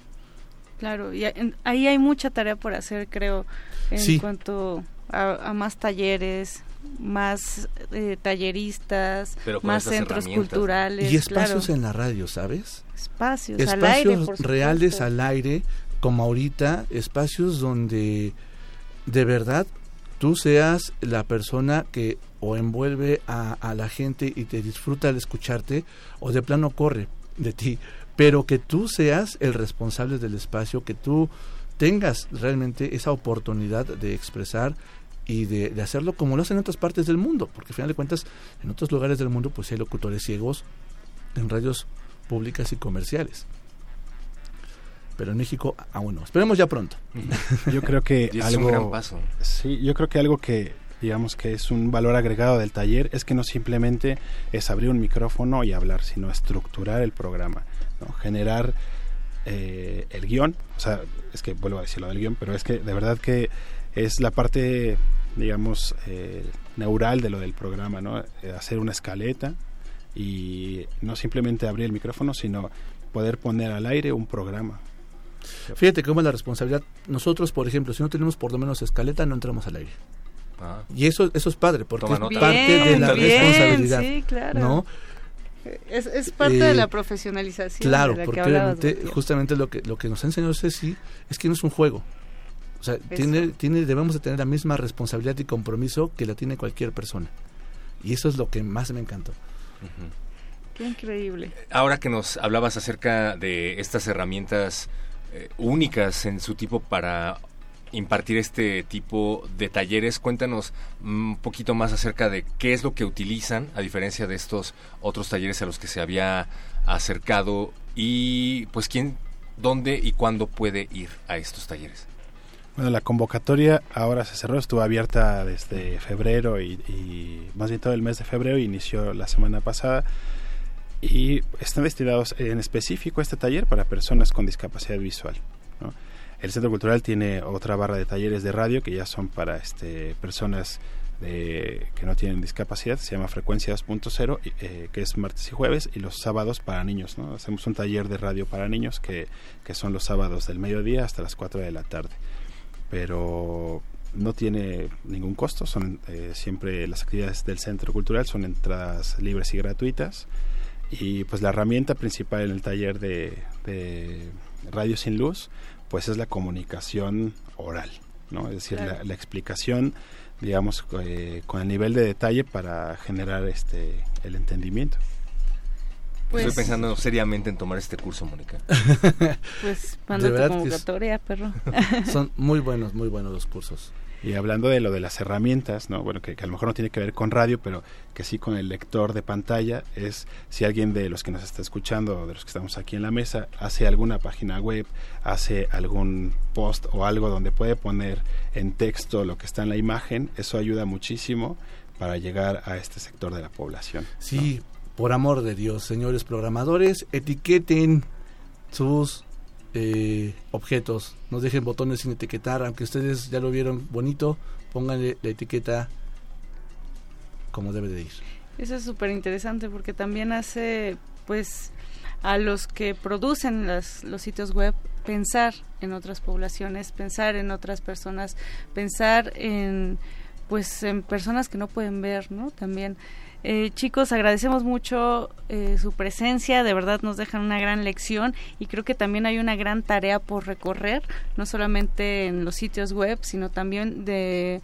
Claro, y en- ahí hay mucha tarea por hacer, creo, en Sí. cuanto a, a más talleres, más eh, talleristas, Pero más centros culturales. y espacios claro. en la radio sabes espacios, al espacios aire, por reales supuesto. al aire como ahorita espacios donde de verdad tú seas la persona que o envuelve a, a la gente y te disfruta al escucharte o de plano corre de ti pero que tú seas el responsable del espacio que tú tengas realmente esa oportunidad de expresar y de, de hacerlo como lo hacen en otras partes del mundo porque al final de cuentas en otros lugares del mundo pues hay locutores ciegos en radios públicas y comerciales pero en México aún no. Esperemos ya pronto. Yo creo que *laughs* Y es algo un gran paso. Sí, yo creo que algo que digamos que es un valor agregado del taller es que no simplemente es abrir un micrófono y hablar, sino estructurar el programa, ¿no? generar eh, el guion, o sea, es que vuelvo a decir lo del guion, pero es que de verdad que es la parte, digamos, eh, neural de lo del programa, ¿no? Eh, hacer una escaleta y no simplemente abrir el micrófono, sino poder poner al aire un programa. Fíjate cómo es la responsabilidad. Nosotros, por ejemplo, si no tenemos por lo menos escaleta, no entramos al aire. Ah. Y eso eso es padre, porque Toma es nota. parte de la Bien, responsabilidad. sí, claro. ¿no? Es, es parte Eh, de la profesionalización. Claro, de la que porque hablabas, obviamente Matías. justamente lo que lo que nos ha enseñado Ceci es que no es un juego. O sea, tiene tiene debemos de tener la misma responsabilidad y compromiso que la tiene cualquier persona. Y eso es lo que más me encantó. Qué increíble. Ahora que nos hablabas acerca de estas herramientas eh, únicas en su tipo para impartir este tipo de talleres, cuéntanos un poquito más acerca de qué es lo que utilizan, a diferencia de estos otros talleres a los que se había acercado y pues quién, dónde y cuándo puede ir a estos talleres. Bueno, la convocatoria ahora se cerró, estuvo abierta desde febrero y, más bien todo el mes de febrero, inició la semana pasada y están destinados en específico este taller para personas con discapacidad visual. El Centro Cultural tiene otra barra de talleres de radio que ya son para este, personas que no tienen discapacidad, se llama Frecuencia 2.0, y, eh, que es martes y jueves, y los sábados para niños. Hacemos un taller de radio para niños que, son los sábados del mediodía hasta las 4 de la tarde. Pero no tiene ningún costo, son eh, siempre las actividades del centro cultural son entradas libres y gratuitas. Y pues la herramienta principal en el taller de Radio Sin Luz pues es la comunicación oral, ¿no? es decir, Claro. la, la explicación digamos eh, con el nivel de detalle para generar este el entendimiento. Pues- Estoy pensando seriamente en tomar este curso, Mónica. *laughs* Pues manda tu convocatoria, perro. *laughs* Son *laughs* muy buenos, muy buenos los cursos. Y hablando de lo de las herramientas, ¿no? Bueno, que, que a lo mejor no tiene que ver con radio, pero que sí con el lector de pantalla, es si alguien de los que nos está escuchando, de los que estamos aquí en la mesa, hace alguna página web, hace algún post o algo donde puede poner en texto lo que está en la imagen, eso ayuda muchísimo para llegar a este sector de la población. Sí, por amor de Dios, señores programadores, etiqueten sus eh, objetos. No dejen botones sin etiquetar, aunque ustedes ya lo vieron bonito, pónganle la etiqueta como debe de ir. Eso es súper interesante porque también hace, pues, a los que producen las, los sitios web pensar en otras poblaciones, pensar en otras personas, pensar en, pues, en personas que no pueden ver, ¿no? También. Eh, chicos, agradecemos mucho eh, su presencia, de verdad nos dejan una gran lección y creo que también hay una gran tarea por recorrer, no solamente en los sitios web, sino también de,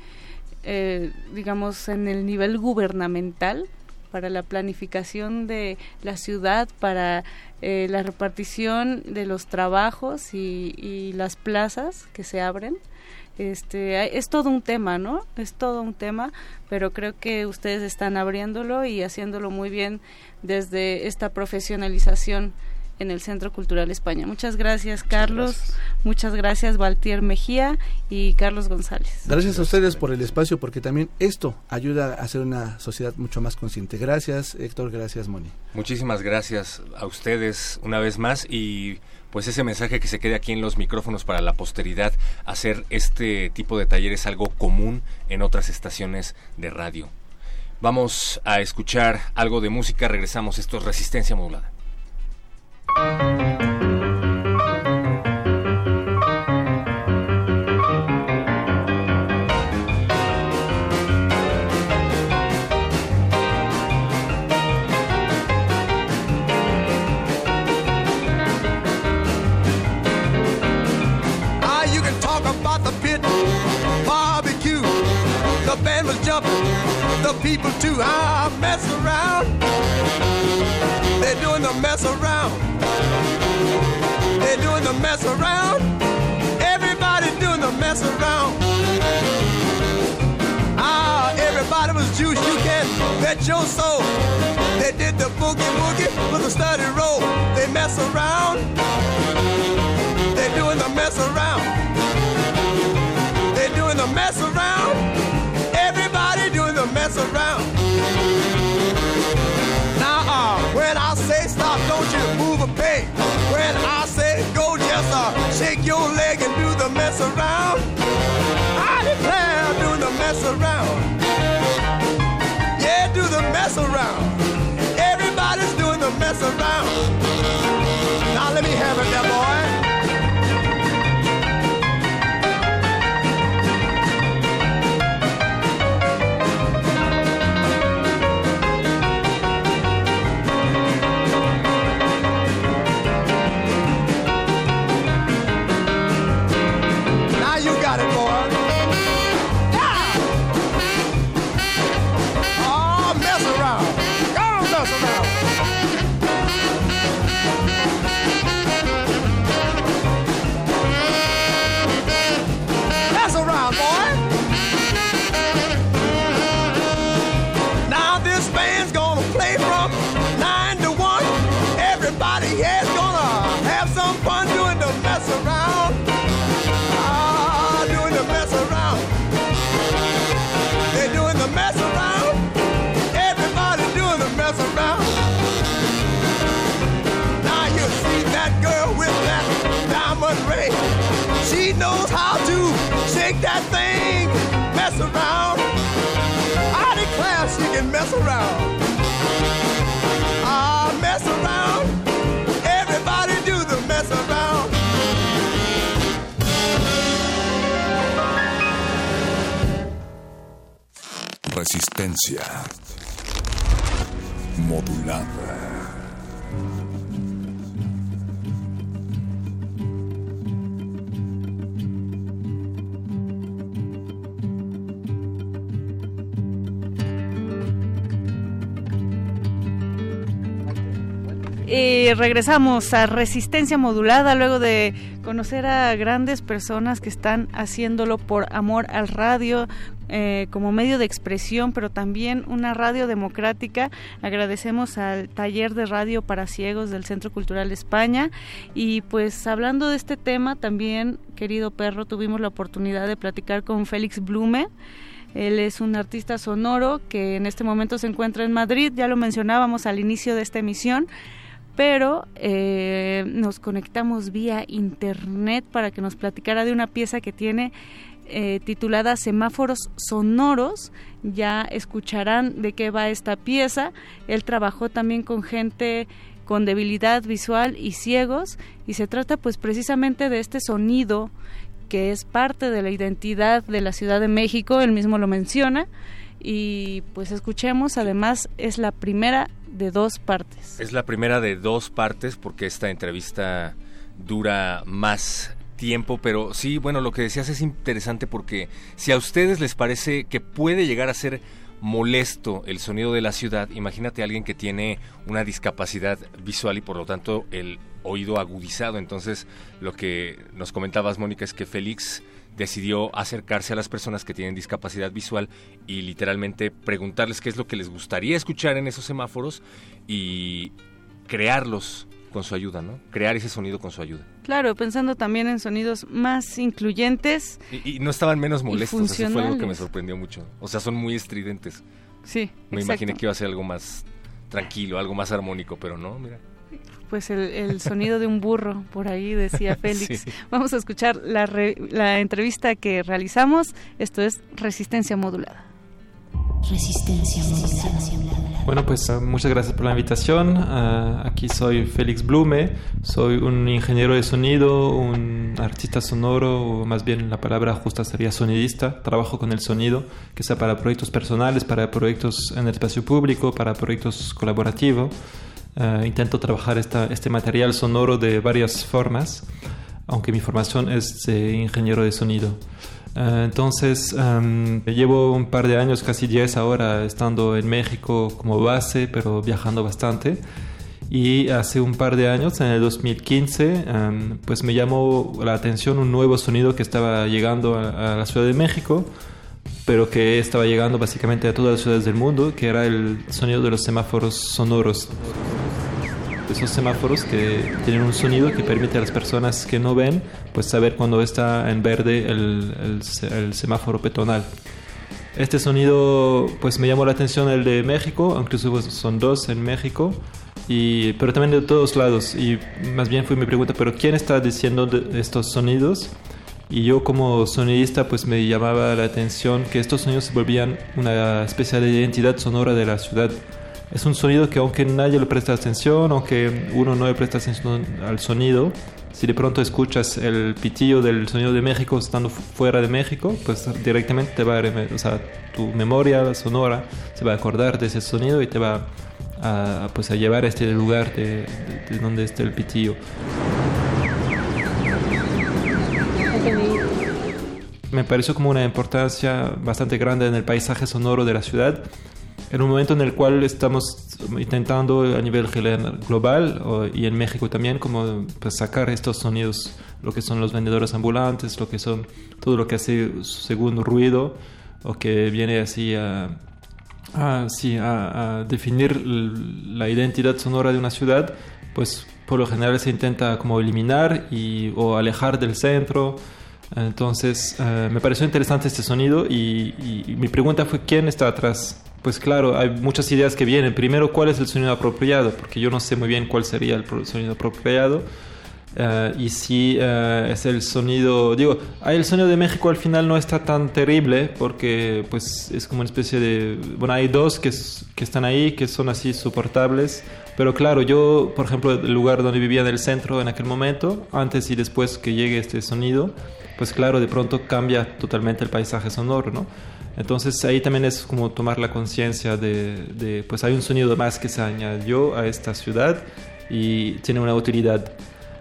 eh, digamos, en el nivel gubernamental para la planificación de la ciudad, para eh, la repartición de los trabajos y, y las plazas que se abren este hay- es todo un tema no es todo un tema pero creo que ustedes están abriéndolo y haciéndolo muy bien desde esta profesionalización en el Centro Cultural España. Muchas gracias, Carlos. Muchas gracias, Valtier Mejía y Carlos González. Gracias a ustedes por el espacio, porque también esto ayuda a hacer una sociedad mucho más consciente. Gracias, Héctor. Gracias, Moni. Muchísimas gracias a ustedes una vez más y pues ese mensaje que se quede aquí en los micrófonos para la posteridad, hacer este tipo de talleres algo común en otras estaciones de radio. Vamos a escuchar algo de música, regresamos, esto es Resistencia Modulada. People too. Ah, mess around. They're doing the mess around. They're doing the mess around. Everybody doing the mess around. Ah, everybody was juice. You can bet your soul. They did the boogie woogie with a steady roll. They mess around. They're doing the mess around. They're doing the mess around. Your leg and do the mess around. I declare, doing the mess around. That thing, mess around. I declare she can mess around. Mess around. Everybody do the mess around. Resistencia modulada. Y regresamos a Resistencia Modulada luego de conocer a grandes personas que están haciéndolo por amor al radio, eh, como medio de expresión, pero también una radio democrática. Agradecemos al taller de radio para ciegos del Centro Cultural España. Y pues hablando de este tema, también, querido perro, tuvimos la oportunidad de platicar con Félix Blume. Él es un artista sonoro que en este momento se encuentra en Madrid, ya lo mencionábamos al inicio de esta emisión, pero eh, nos conectamos vía internet para que nos platicara de una pieza que tiene eh, titulada Semáforos Sonoros. Ya escucharán de qué va esta pieza. Él trabajó también con gente con debilidad visual y ciegos y se trata pues precisamente de este sonido que es parte de la identidad de la Ciudad de México, él mismo lo menciona, y pues escuchemos, además es la primera de dos partes. Es la primera de dos partes porque esta entrevista dura más tiempo, pero sí, bueno, lo que decías es interesante porque si a ustedes les parece que puede llegar a ser molesto el sonido de la ciudad, imagínate a alguien que tiene una discapacidad visual y por lo tanto el oído agudizado. Entonces, lo que nos comentabas, Mónica, es que Félix decidió acercarse a las personas que tienen discapacidad visual y literalmente preguntarles qué es lo que les gustaría escuchar en esos semáforos y crearlos con su ayuda, ¿no? Crear ese sonido con su ayuda. Claro, pensando también en sonidos más incluyentes. Y, y no estaban menos molestos, eso fue algo que me sorprendió mucho. O sea, son muy estridentes. Sí, Me exacto. imaginé que iba a ser algo más tranquilo, algo más armónico, pero no, mira. Pues el, el sonido de un burro, por ahí decía *laughs* Félix. Sí. Vamos a escuchar la, re- la entrevista que realizamos. Esto es Resistencia Modulada. Resistencia modulada. Bueno, pues eh, muchas gracias por la invitación. Ah, aquí soy Félix Blume, soy un ingeniero de sonido, un artista sonoro, o más bien la palabra justa sería sonidista. Trabajo con el sonido, que sea para proyectos personales, para proyectos en el espacio público, para proyectos colaborativos. Ah, intento trabajar esta, este material sonoro de varias formas, aunque mi formación es de ingeniero de sonido. Ah, entonces, am, llevo un par de años, casi 10 ahora, estando en México como base, pero viajando bastante. Y hace un par de años, en el 2015, am, pues me llamó la atención un nuevo sonido que estaba llegando a, a la Ciudad de México, pero que estaba llegando básicamente a todas las ciudades del mundo, que era el sonido de los semáforos sonoros esos semáforos que tienen un sonido que permite a las personas que no ven pues saber cuando está en verde el, el el semáforo peatonal. Este sonido pues me llamó la atención el de México, pues, son dos en México, y, pero también de todos lados. Y más bien fue mi pregunta, ¿pero quién está diciendo de estos sonidos? Y yo como sonidista pues me llamaba la atención que estos sonidos se volvían una especie de identidad sonora de la ciudad. Es un sonido que aunque nadie le presta atención, aunque uno no le presta atención al sonido, si de pronto escuchas el pitillo del sonido de México estando fu- fuera de México, pues directamente te va a, o sea, tu memoria sonora se va a acordar de ese sonido y te va a, pues, a llevar a este lugar de, de- de donde está el pitillo. Me pareció como una importancia bastante grande en el paisaje sonoro de la ciudad, en un momento en el cual estamos intentando a nivel global y en México también como pues, sacar estos sonidos, lo que son los vendedores ambulantes, lo que son todo lo que hace segundo ruido o que viene así a, sí, a- definir la identidad sonora de una ciudad, pues por lo general se intenta como eliminar y, o alejar del centro. Entonces eh, me pareció interesante este sonido y, y- y mi pregunta fue ¿quién está atrás? Pues claro, hay muchas ideas que vienen. Primero, ¿cuál es el sonido apropiado? Porque yo no sé muy bien cuál sería el sonido apropiado. Eh, y si eh, es el sonido, digo, el sonido de México al final no está tan terrible porque pues es como una especie de, bueno, hay dos que, que están ahí que son así soportables, pero claro, yo, por ejemplo, el lugar donde vivía en el centro en aquel momento, antes y después que llegue este sonido, pues claro, de pronto cambia totalmente el paisaje sonoro, ¿no? Entonces ahí también es como tomar la conciencia de, de, pues hay un sonido más que se añadió a esta ciudad y tiene una utilidad.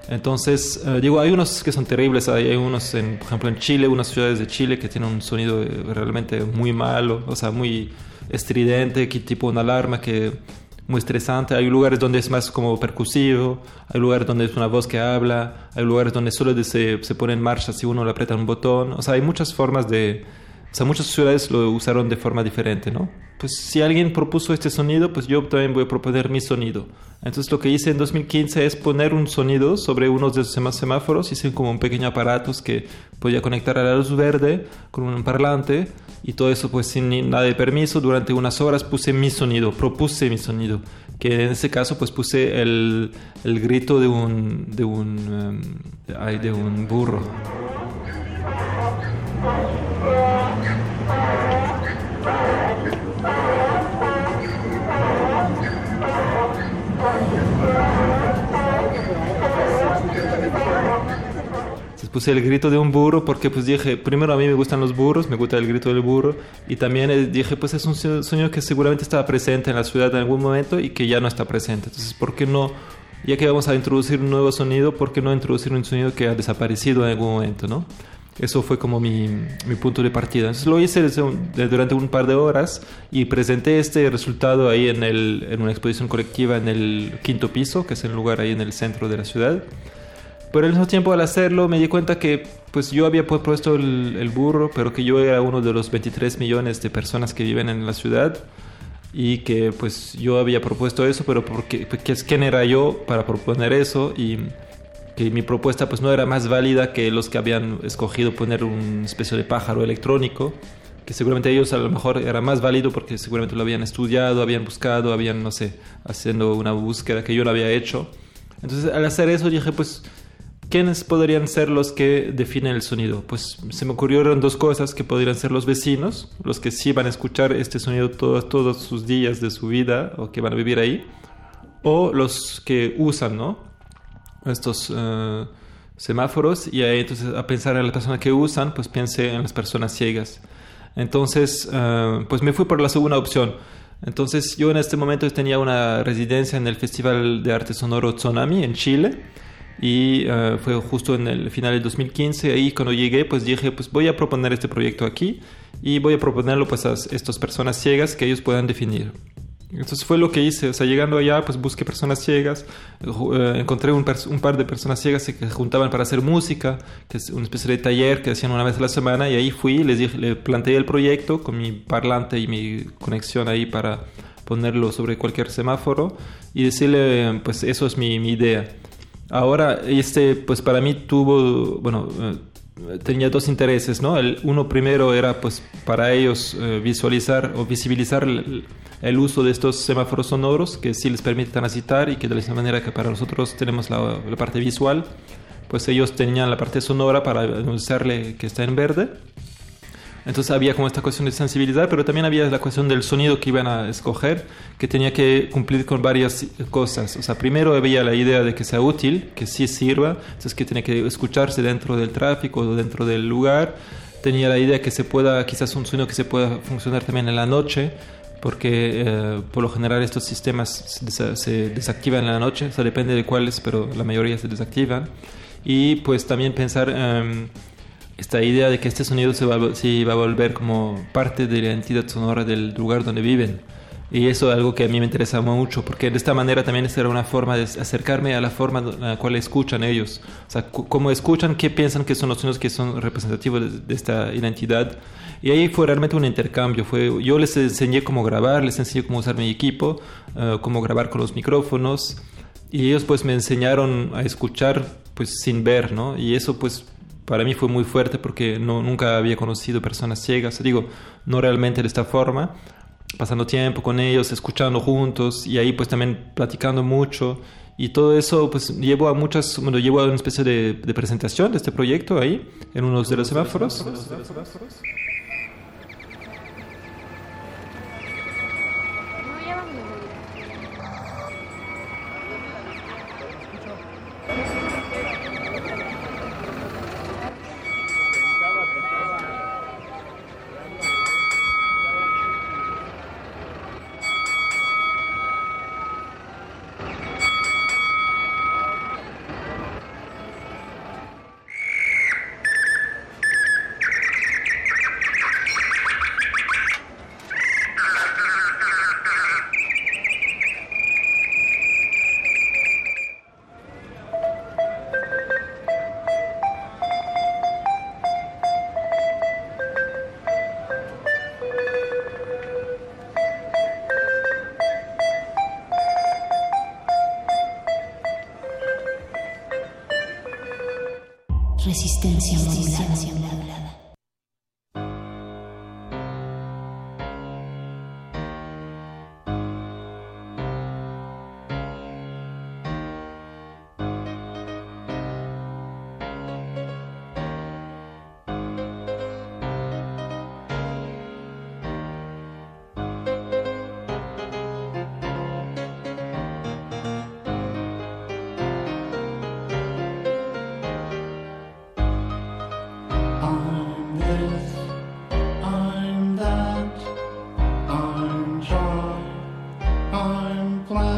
Entonces, eh, digo, hay unos que son terribles, hay, unos, en, por ejemplo, en Chile, unas ciudades de Chile que tienen un sonido eh, realmente muy malo, o sea, muy estridente, que tipo una alarma que muy estresante. Hay lugares donde es más como percusivo, hay lugares donde es una voz que habla, hay lugares donde solo se, se pone en marcha si uno le aprieta un botón. O sea, hay muchas formas de... O sea, muchas ciudades lo usaron de forma diferente, ¿no? Pues si alguien propuso este sonido, pues yo también voy a proponer mi sonido. Entonces lo que hice en 2015 es poner un sonido sobre unos de esos semá- semáforos. Hice como un pequeño aparato que podía conectar a la luz verde con un parlante y todo eso pues sin nada de permiso. Durante unas horas puse mi sonido, propuse mi sonido. Que en ese caso pues puse el, el grito de un, de un, em, ay, de un burro. Puse el grito de un burro porque pues dije, primero a mí me gustan los burros, me gusta el grito del burro y también eh, dije pues es un sonido que seguramente estaba presente en la ciudad en algún momento y que ya no está presente. Entonces, ¿por qué no, ya que vamos a introducir un nuevo sonido, por qué no introducir un sonido que ha desaparecido en algún momento, no? Eso fue como mi, mi punto de partida. Entonces lo hice un- durante un par de horas y presenté este resultado ahí en, el, en una exposición colectiva en el quinto piso, que es el lugar ahí en el centro de la ciudad. Pero al mismo tiempo al hacerlo me di cuenta que pues yo había pu- puesto el, el burro, pero que yo era uno de los 23 millones de personas que viven en la ciudad y que pues yo había propuesto eso, pero porque, porque es quién era yo para proponer eso y que mi propuesta pues no era más válida que los que habían escogido poner una especie de pájaro electrónico, que seguramente ellos a lo mejor era más válido porque seguramente lo habían estudiado, habían buscado, habían, no sé, haciendo una búsqueda que yo no había hecho. Entonces al hacer eso dije pues ¿Quiénes podrían ser los que definen el sonido? Pues se me ocurrieron dos cosas que podrían ser los vecinos, los que sí van a escuchar este sonido todos, sus días de su vida o que van a vivir ahí, o los que usan, ¿no? Estos eh, semáforos y ahí entonces a pensar en las personas que usan, pues piense en las personas ciegas. Entonces, eh, pues me fui por la segunda opción. Entonces yo en este momento tenía una residencia en el Festival de Arte Sonoro Tsunami en Chile y eh, fue justo en el final del 2015 ahí cuando llegué pues dije pues voy a proponer este proyecto aquí y voy a proponerlo pues a estas personas ciegas que ellos puedan definir. Entonces fue lo que hice o sea llegando allá pues busqué personas ciegas eh, encontré un, un par de personas ciegas que se juntaban para hacer música que es una especie de taller que hacían una vez a la semana y ahí fui les dije le planteé el proyecto con mi parlante y mi conexión ahí para ponerlo sobre cualquier semáforo y decirle pues eso es mi, mi idea Ahora, este, pues para mí tuvo, bueno, eh, tenía dos intereses, ¿no? El uno primero era, pues, para ellos eh, visualizar o visibilizar el, uso de estos semáforos sonoros que sí les permite transitar y que de la misma manera que para nosotros tenemos la, la parte visual, pues ellos tenían la parte sonora para anunciarle que está en verde. Entonces había como esta cuestión de sensibilizar, pero también había la cuestión del sonido que iban a escoger, que tenía que cumplir con varias cosas. O sea, primero había la idea de que sea útil, que sí sirva, entonces que tiene que escucharse dentro del tráfico o dentro del lugar. Tenía la idea que se pueda, quizás un sonido que se pueda funcionar también en la noche, porque eh, por lo general estos sistemas se, se desactivan en la noche, o sea, depende de cuáles, pero la mayoría se desactivan. Y pues también pensar... em, esta idea de que este sonido se va, a volver como parte de la identidad sonora del lugar donde viven. Y eso es algo que a mí me interesa mucho, porque de esta manera también era una forma de acercarme a la forma en la cual escuchan ellos. O sea, cómo escuchan, qué piensan que son los sonidos que son representativos de, de esta identidad. Y ahí fue realmente un intercambio. Fue, yo les enseñé cómo grabar, les enseñé cómo usar mi equipo, eh, cómo grabar con los micrófonos. Y ellos pues me enseñaron a escuchar pues sin ver, ¿no? Y eso pues para mí fue muy fuerte porque no, nunca había conocido personas ciegas, digo, no realmente de esta forma, pasando tiempo con ellos, escuchando juntos y ahí pues también platicando mucho. Y todo eso pues llevó a muchas, bueno, llevó a una especie de, de presentación de este proyecto ahí, en uno de los semáforos. unemployed.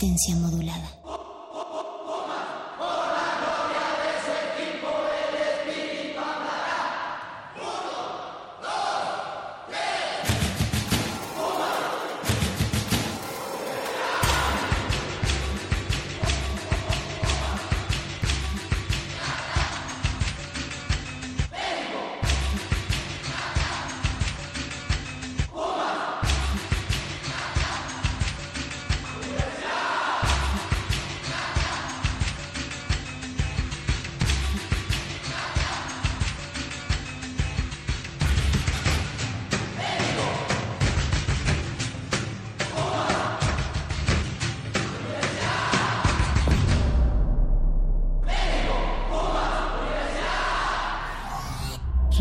resistencia modulada.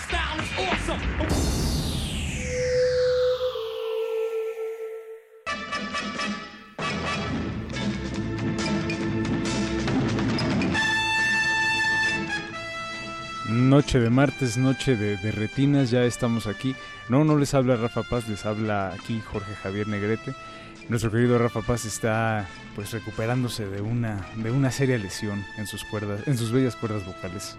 style is awesome. Noche de martes, noche de, de retinas, ya estamos aquí. No, no les habla Rafa Paz, les habla aquí Jorge Javier Negrete. Nuestro querido Rafa Paz está pues recuperándose de una, de una seria lesión en sus cuerdas, en sus bellas cuerdas vocales.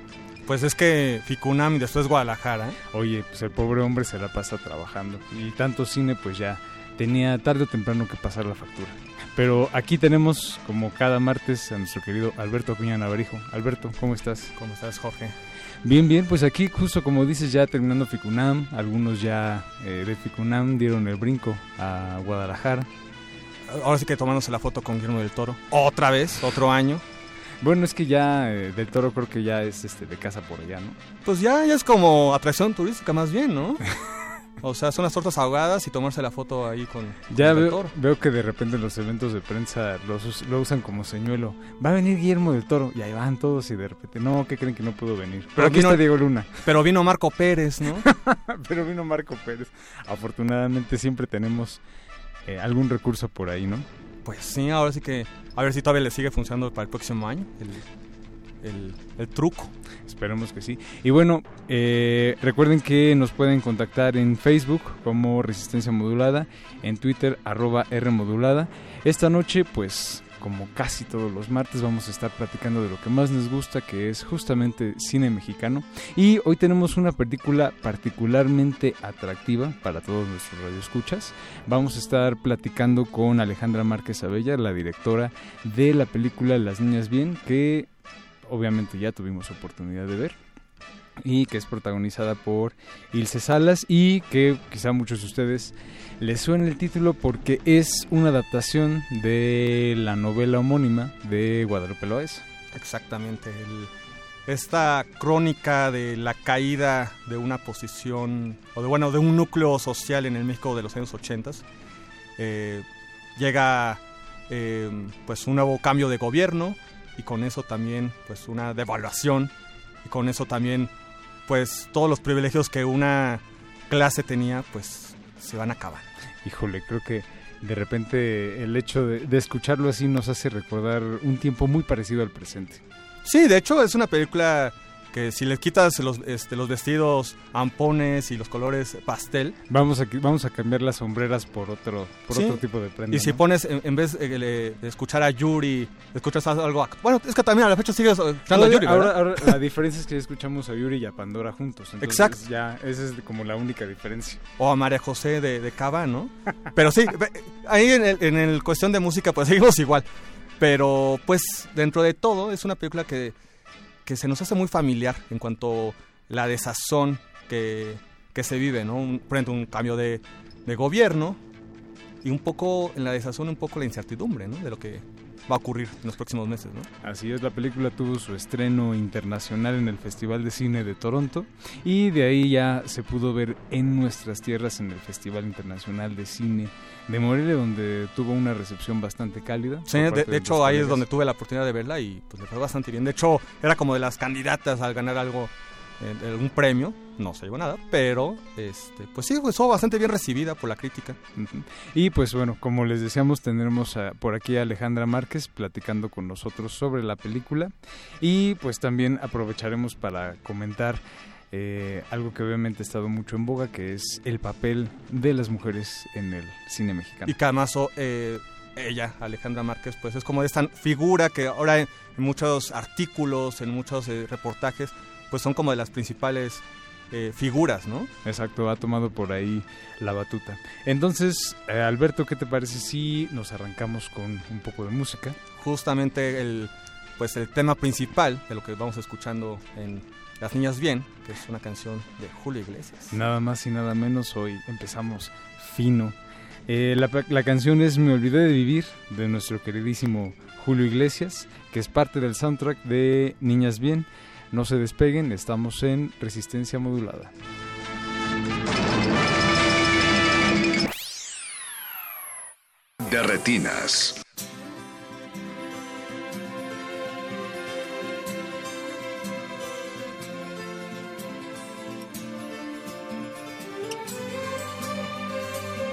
Pues es que Ficunam y después Guadalajara. ¿eh? Oye, pues el pobre hombre se la pasa trabajando. Y tanto cine pues ya tenía tarde o temprano que pasar la factura. Pero aquí tenemos, como cada martes, a nuestro querido Alberto Acuña Navarijo. Alberto, ¿cómo estás? ¿Cómo estás, Jorge? Bien, bien, pues aquí justo como dices, ya terminando Ficunam, algunos ya eh, de Ficunam dieron el brinco a Guadalajara. Ahora sí que tomándose la foto con Guillermo del Toro. Otra vez, otro año. Bueno, es que ya eh, del Toro creo que ya es este de casa por allá, ¿no? Pues ya, ya es como atracción turística más bien, ¿no? *laughs* o sea, son las tortas ahogadas y tomarse la foto ahí con, Ya con Del veo, Toro. veo que de repente en los eventos de prensa los, lo usan como señuelo. Va a venir Guillermo del Toro y ahí van todos y de repente, no, ¿qué creen que no pudo venir? Pero aquí vino- está Diego Luna. Pero vino Marco Pérez, ¿no? *laughs* Pero vino Marco Pérez. Afortunadamente siempre tenemos eh, algún recurso por ahí, ¿no? Pues sí, ahora sí que a ver si todavía le sigue funcionando para el próximo año el, el, el truco. Esperemos que sí. Y bueno, eh, recuerden que nos pueden contactar en Facebook como Resistencia Modulada, en Twitter arroba R Modulada. Esta noche, pues como casi todos los martes, vamos a estar platicando de lo que más nos gusta, que es justamente cine mexicano. Y hoy tenemos una película particularmente atractiva para todos nuestros radioescuchas. Vamos a estar platicando con Alejandra Márquez Abella, la directora de la película Las Niñas Bien, que obviamente ya tuvimos oportunidad de ver y que es protagonizada por Ilse Salas y que quizá muchos de ustedes les suene el título porque es una adaptación de la novela homónima de Guadalupe Loaiza. Exactamente. esta crónica de la caída de una posición, o de bueno, de un núcleo social en el México de los años 80. eh, llega eh, pues un nuevo cambio de gobierno y con eso también pues una devaluación y con eso también pues todos los privilegios que una clase tenía pues se van a acabar. Híjole, creo que de repente el hecho de, de escucharlo así nos hace recordar un tiempo muy parecido al presente. Sí, de hecho es una película que si le quitas los, este, los vestidos ampones y los colores pastel, Vamos a, vamos a cambiar las sombreras por otro, por Sí. otro tipo de prenda. y si ¿no? pones, en, en vez de, de- de escuchar a Yuri, escuchas algo... Bueno, es que también a la fecha sigues escuchando a Yuri, ahora, ahora la diferencia es que ya escuchamos a Yuri y a Pandora juntos. Exacto. Ya, esa es como la única diferencia. O a María José de, de Cava, ¿no? Pero sí, ahí en el, en el cuestión de música pues seguimos igual. Pero pues dentro de todo es una película que, se nos hace muy familiar en cuanto a la desazón que, que se vive, ¿no? Un, por ejemplo, un cambio de, de gobierno y un poco en la desazón un poco la incertidumbre, ¿no? De lo que va a ocurrir en los próximos meses, ¿no? Así es, la película tuvo su estreno internacional en el Festival de Cine de Toronto y de ahí ya se pudo ver en nuestras tierras en el Festival Internacional de Cine de Morelia, donde tuvo una recepción bastante cálida. Sí, de, hecho ahí es donde tuve la oportunidad de verla y pues le fue bastante bien. De hecho, era como de las candidatas al ganar algo, eh, algún premio. No se llevó nada, pero este, pues sí, fue bastante bien recibida por la crítica. Y pues bueno, como les decíamos, tendremos a- por aquí a Alejandra Márquez platicando con nosotros sobre la película y pues también aprovecharemos para comentar eh, algo que obviamente ha estado mucho en boga, que es el papel de las mujeres en el cine mexicano. Y además oh, eh, ella, Alejandra Márquez, pues es como esta figura que ahora en, en muchos artículos, en muchos eh, reportajes, pues son como de las principales eh, figuras, ¿no? Exacto, ha tomado por ahí la batuta. Entonces, eh, Alberto, ¿qué te parece si nos arrancamos con un poco de música? Justamente el, pues el tema principal de lo que vamos escuchando en Las Niñas Bien, que es una canción de Julio Iglesias. Nada más y nada menos, hoy empezamos fino. Eh, la, la canción es Me olvidé de vivir, de nuestro queridísimo Julio Iglesias, que es parte del soundtrack de Niñas Bien. No se despeguen, estamos en Resistencia Modulada. De retinas.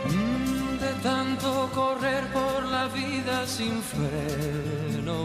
Mm, De tanto correr por la vida sin freno,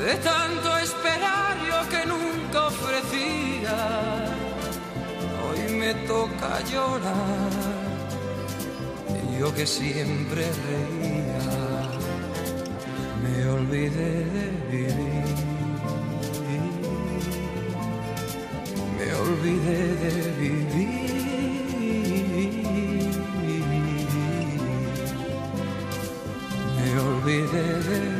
De tanto esperar yo que nunca ofrecía, hoy me toca llorar. Yo que siempre reía, me olvidé de vivir. Me olvidé de vivir. Me olvidé de vivir.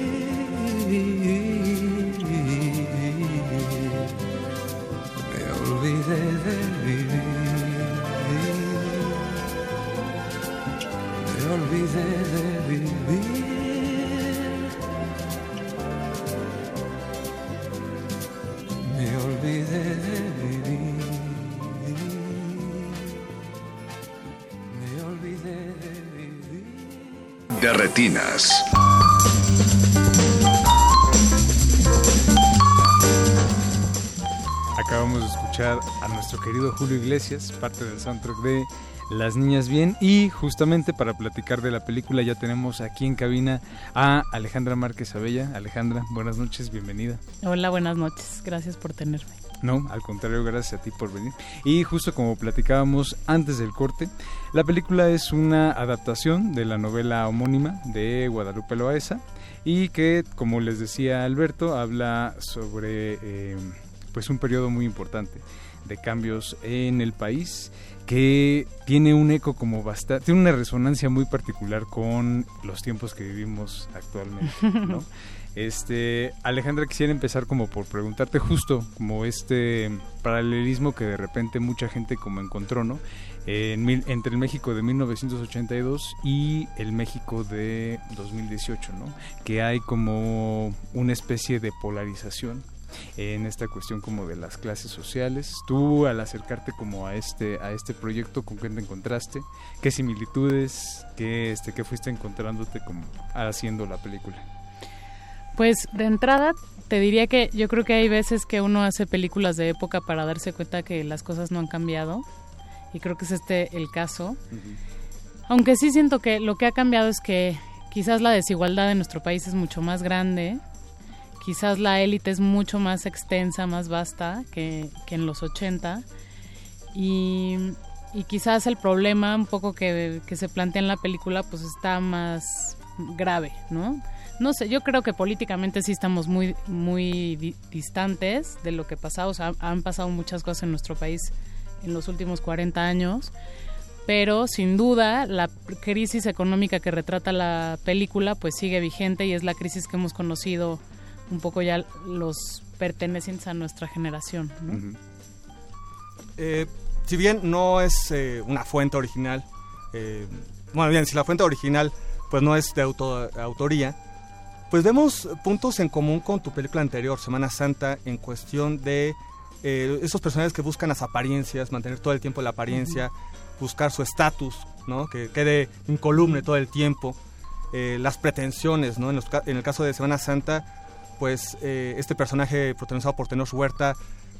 Acabamos de escuchar a nuestro querido Julio Iglesias, parte del soundtrack de Las Niñas Bien. Y justamente para platicar de la película ya tenemos aquí en cabina a Alejandra Márquez Abella. Alejandra, buenas noches, bienvenida. Hola, buenas noches, gracias por tenerme. No, al contrario, gracias a ti por venir. Y justo como platicábamos antes del corte, la película es una adaptación de la novela homónima de Guadalupe Loaesa y que, como les decía Alberto, habla sobre eh, pues un periodo muy importante de cambios en el país que tiene un eco como bastante, tiene una resonancia muy particular con los tiempos que vivimos actualmente, ¿no? *laughs* Este, Alejandra, quisiera empezar como por preguntarte justo como este paralelismo que de repente mucha gente como encontró, ¿no? En mil- entre el México de 1982 y el México de 2018, ¿no? Que hay como una especie de polarización en esta cuestión como de las clases sociales. Tú al acercarte como a este a este proyecto, ¿con qué te encontraste? ¿Qué similitudes? ¿Qué este qué fuiste encontrándote como haciendo la película? Pues de entrada te diría que yo creo que hay veces que uno hace películas de época para darse cuenta que las cosas no han cambiado y creo que es este el caso. Aunque sí siento que lo que ha cambiado es que quizás la desigualdad en nuestro país es mucho más grande, quizás la élite es mucho más extensa, más vasta que, que en los 80 y, y quizás el problema un poco que, que se plantea en la película pues está más grave, ¿no? No sé, yo creo que políticamente sí estamos muy, muy di- distantes de lo que pasa. O sea, han pasado muchas cosas en nuestro país en los últimos 40 años. Pero sin duda la crisis económica que retrata la película pues sigue vigente y es la crisis que hemos conocido un poco ya los pertenecientes a nuestra generación. Eh, si bien no es eh, una fuente original, eh, bueno, bien, si la fuente original pues no es de auto- autoría, pues vemos puntos en común con tu película anterior, Semana Santa, en cuestión de eh, esos personajes que buscan las apariencias, mantener todo el tiempo la apariencia, buscar su estatus, ¿no? Que quede incoluble todo el tiempo, eh, las pretensiones, ¿no? En, los en el caso de Semana Santa, pues eh, este personaje protagonizado por Tenoch Huerta,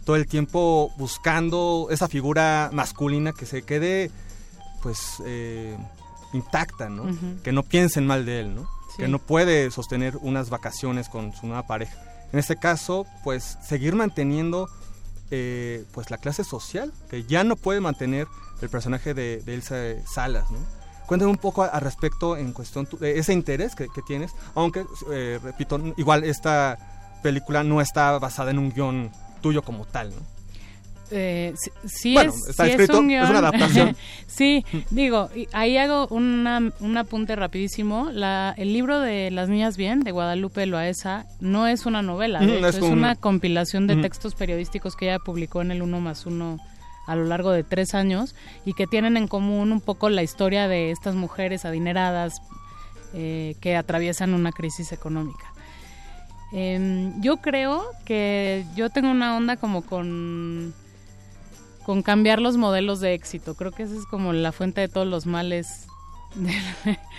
todo el tiempo buscando esa figura masculina que se quede, pues, eh, intacta, ¿no? Que no piensen mal de él, ¿no? Sí. Que no puede sostener unas vacaciones con su nueva pareja. En este caso, pues, seguir manteniendo, eh, pues, la clase social, que ya no puede mantener el personaje de, de Elsa Salas, ¿no? Cuéntame un poco al respecto en cuestión tu- de ese interés que, que tienes, aunque, eh, repito, igual esta película no está basada en un guion tuyo como tal, ¿no? Eh, sí, sí Bueno, es, está sí escrito, un es una adaptación. *laughs* sí, digo, ahí hago una, un apunte rapidísimo. La, el libro de Las Niñas Bien, de Guadalupe Loaesa, no es una novela, hecho, es es, un- una compilación de Ujú. textos periodísticos que ella publicó en el Uno más Uno a lo largo de tres años y que tienen en común un poco la historia de estas mujeres adineradas eh, que atraviesan una crisis económica. Em, yo creo que yo tengo una onda como con con cambiar los modelos de éxito. Creo que esa es como la fuente de todos los males de,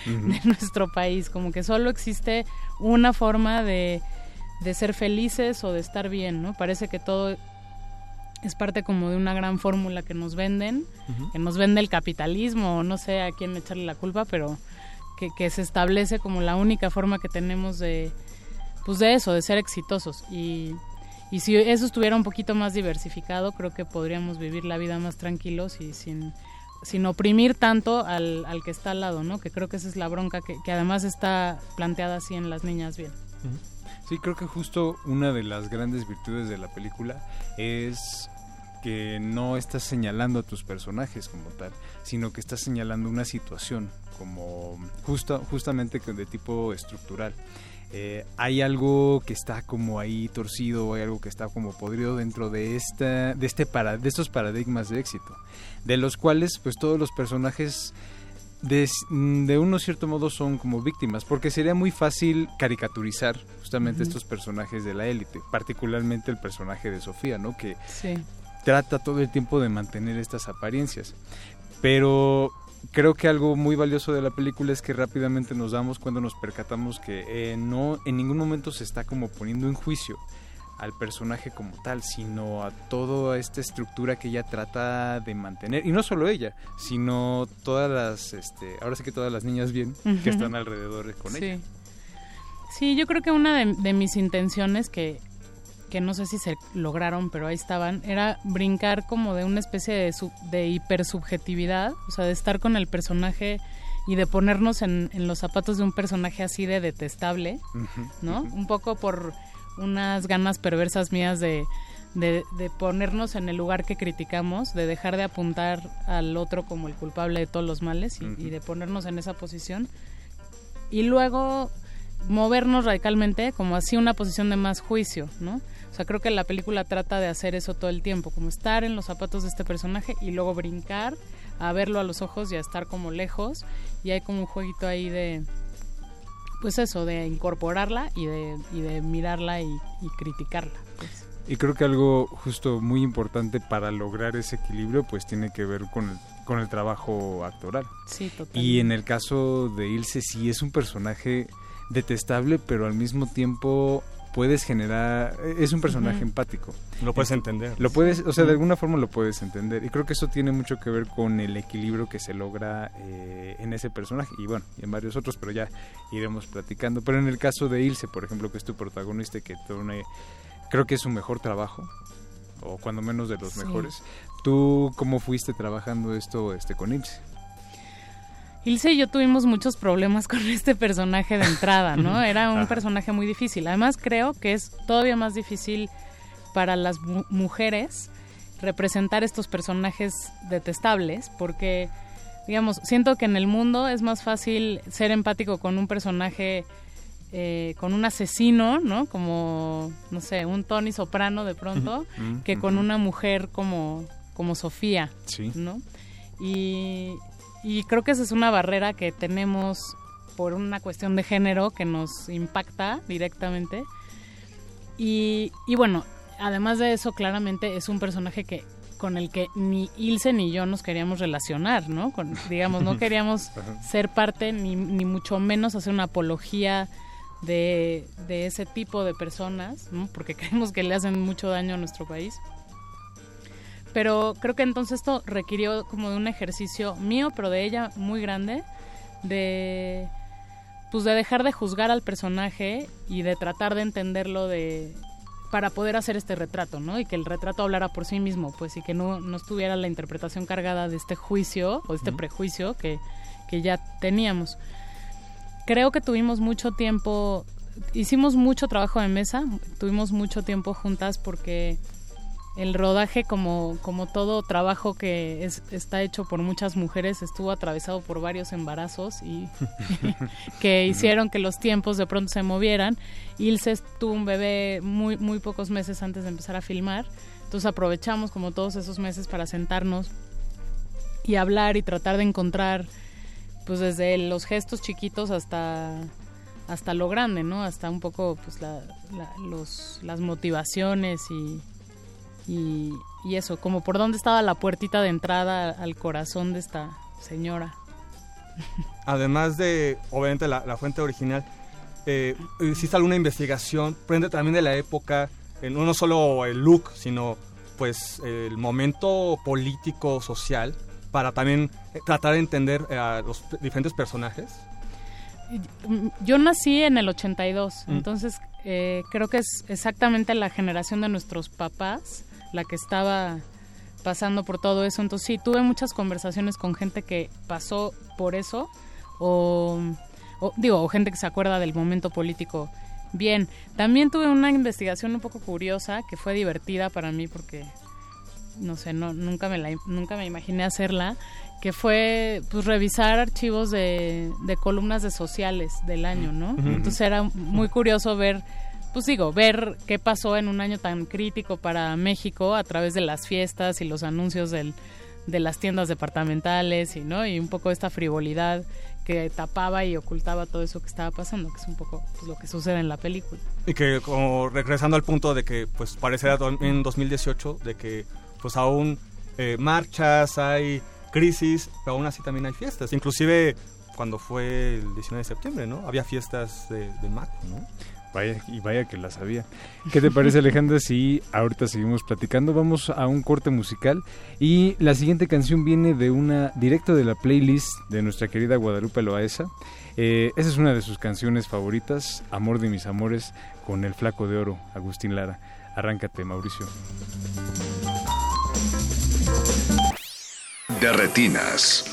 de nuestro país. Como que solo existe una forma de, de ser felices o de estar bien, ¿no? Parece que todo es parte como de una gran fórmula que nos venden, que nos vende el capitalismo, o no sé a quién echarle la culpa, pero que, que se establece como la única forma que tenemos de, pues de eso, de ser exitosos. Y, y si eso estuviera un poquito más diversificado, creo que podríamos vivir la vida más tranquilos y sin, sin oprimir tanto al, al que está al lado, ¿no? Que creo que esa es la bronca que, que además está planteada así en Las Niñas Bien. Sí, creo que justo una de las grandes virtudes de la película es que no estás señalando a tus personajes como tal, sino que estás señalando una situación como justo, justamente de tipo estructural. Eh, hay algo que está como ahí torcido, hay algo que está como podrido dentro de esta, de este para, de estos paradigmas de éxito, de los cuales pues todos los personajes de, de uno cierto modo son como víctimas, porque sería muy fácil caricaturizar justamente estos personajes de la élite, particularmente el personaje de Sofía, ¿no? Que Sí. trata todo el tiempo de mantener estas apariencias. Pero creo que algo muy valioso de la película es que rápidamente nos damos cuando nos percatamos que eh, no en ningún momento se está como poniendo en juicio al personaje como tal, sino a toda esta estructura que ella trata de mantener. Y no solo ella, sino todas las, este, ahora sí que todas las niñas bien que están alrededor con Sí. ella. Sí, yo creo que una de, de mis intenciones, que, que no sé si se lograron, pero ahí estaban, era brincar como de una especie de, sub- de hipersubjetividad, o sea, de estar con el personaje y de ponernos en, en los zapatos de un personaje así de detestable, ¿no? Un poco por unas ganas perversas mías de, de, de ponernos en el lugar que criticamos, de dejar de apuntar al otro como el culpable de todos los males y, y de ponernos en esa posición. Y luego movernos radicalmente como así una posición de más juicio, ¿no? O sea, creo que la película trata de hacer eso todo el tiempo, como estar en los zapatos de este personaje y luego brincar a verlo a los ojos y a estar como lejos y hay como un jueguito ahí de pues eso, de incorporarla y de, y de mirarla y, y criticarla. pues. Y creo que algo justo muy importante para lograr ese equilibrio pues tiene que ver con el, con el trabajo actoral. Sí, totalmente. Y en el caso de Ilse sí es un personaje detestable, pero al mismo tiempo puedes generar es un personaje empático. Lo puedes entender. Lo puedes, o sea, de alguna forma lo puedes entender. Y creo que eso tiene mucho que ver con el equilibrio que se logra eh, en ese personaje y bueno, y en varios otros, pero ya iremos platicando. Pero en el caso de Ilse, por ejemplo, que es tu protagonista y que tiene, creo que es su mejor trabajo o cuando menos de los Sí. mejores. ¿Tú cómo fuiste trabajando esto este con Ilse? Ilse y yo tuvimos muchos problemas con *laughs* este personaje de entrada, ¿no? Era un personaje muy difícil. Además, creo que es todavía más difícil para las mu- mujeres representar estos personajes detestables, porque, digamos, siento que en el mundo es más fácil ser empático con un personaje, eh, con un asesino, ¿no? Como, no sé, un Tony Soprano de pronto, que con una mujer como, como Sofía, Sí. ¿no? Y, y creo que esa es una barrera que tenemos por una cuestión de género que nos impacta directamente. Y, y bueno, además de eso, claramente es un personaje que con el que ni Ilse ni yo nos queríamos relacionar, ¿no? Con- digamos, no *laughs* queríamos ser parte ni, ni mucho menos hacer una apología de, de ese tipo de personas, ¿no? Porque *laughs* creemos que le hacen mucho daño a nuestro país. Pero creo que entonces esto requirió como de un ejercicio mío, pero de ella muy grande, de pues de dejar de juzgar al personaje y de tratar de entenderlo de para poder hacer este retrato, ¿no? Y que el retrato hablara por sí mismo, pues, y que no, no estuviera la interpretación cargada de este juicio o de este prejuicio que, que ya teníamos. Creo que tuvimos mucho tiempo, hicimos mucho trabajo de mesa, tuvimos mucho tiempo juntas porque el rodaje, como, como todo trabajo que es, está hecho por muchas mujeres, estuvo atravesado por varios embarazos y *laughs* que hicieron que los tiempos de pronto se movieran. Ilse tuvo un bebé muy, muy pocos meses antes de empezar a filmar, entonces aprovechamos como todos esos meses para sentarnos y hablar y tratar de encontrar, pues desde los gestos chiquitos hasta hasta lo grande, ¿no? Hasta un poco, pues, la- la- los, las motivaciones y, y, y eso, como por dónde estaba la puertita de entrada al corazón de esta señora. *laughs* Además de, obviamente, la, la fuente original, eh, hiciste alguna investigación, prende también de la época, eh, no solo el look, sino pues el momento político, social, para también eh, tratar de entender a los diferentes personajes. Mm, Yo nací en el 82, Mm. entonces eh, creo que es exactamente la generación de nuestros papás la que estaba pasando por todo eso. Entonces sí, tuve muchas conversaciones con gente que pasó por eso o, o, digo, o gente que se acuerda del momento político bien. También tuve una investigación un poco curiosa que fue divertida para mí porque no sé, no, nunca me la, nunca me imaginé hacerla, que fue pues revisar archivos de, de columnas de sociales del año, ¿no? Entonces era muy curioso ver, pues digo, ver qué pasó en un año tan crítico para México a través de las fiestas y los anuncios de las tiendas departamentales y no y un poco esta frivolidad que tapaba y ocultaba todo eso que estaba pasando, que es un poco pues, lo que sucede en la película. Y que como regresando al punto de que pues parecerá do- en 2018 de que pues aún eh, marchas, hay crisis, pero aún así también hay fiestas. Inclusive cuando fue el 19 de septiembre, ¿no? Había fiestas de, de Mac, ¿no? Vaya, y vaya que la sabía. ¿Qué te parece Alejandra si ahorita seguimos platicando? Vamos a un corte musical y la siguiente canción viene de una directo de la playlist de nuestra querida Guadalupe Loaesa. Eh, esa es una de sus canciones favoritas, Amor de mis amores, con el flaco de oro, Agustín Lara. Arráncate, Mauricio. De retinas.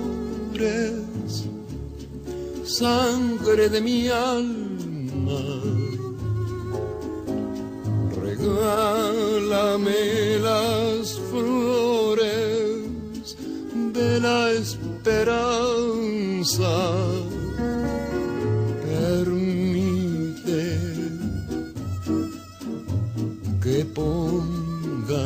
sangre de mi alma. Regálame las flores de la esperanza. Permite que ponga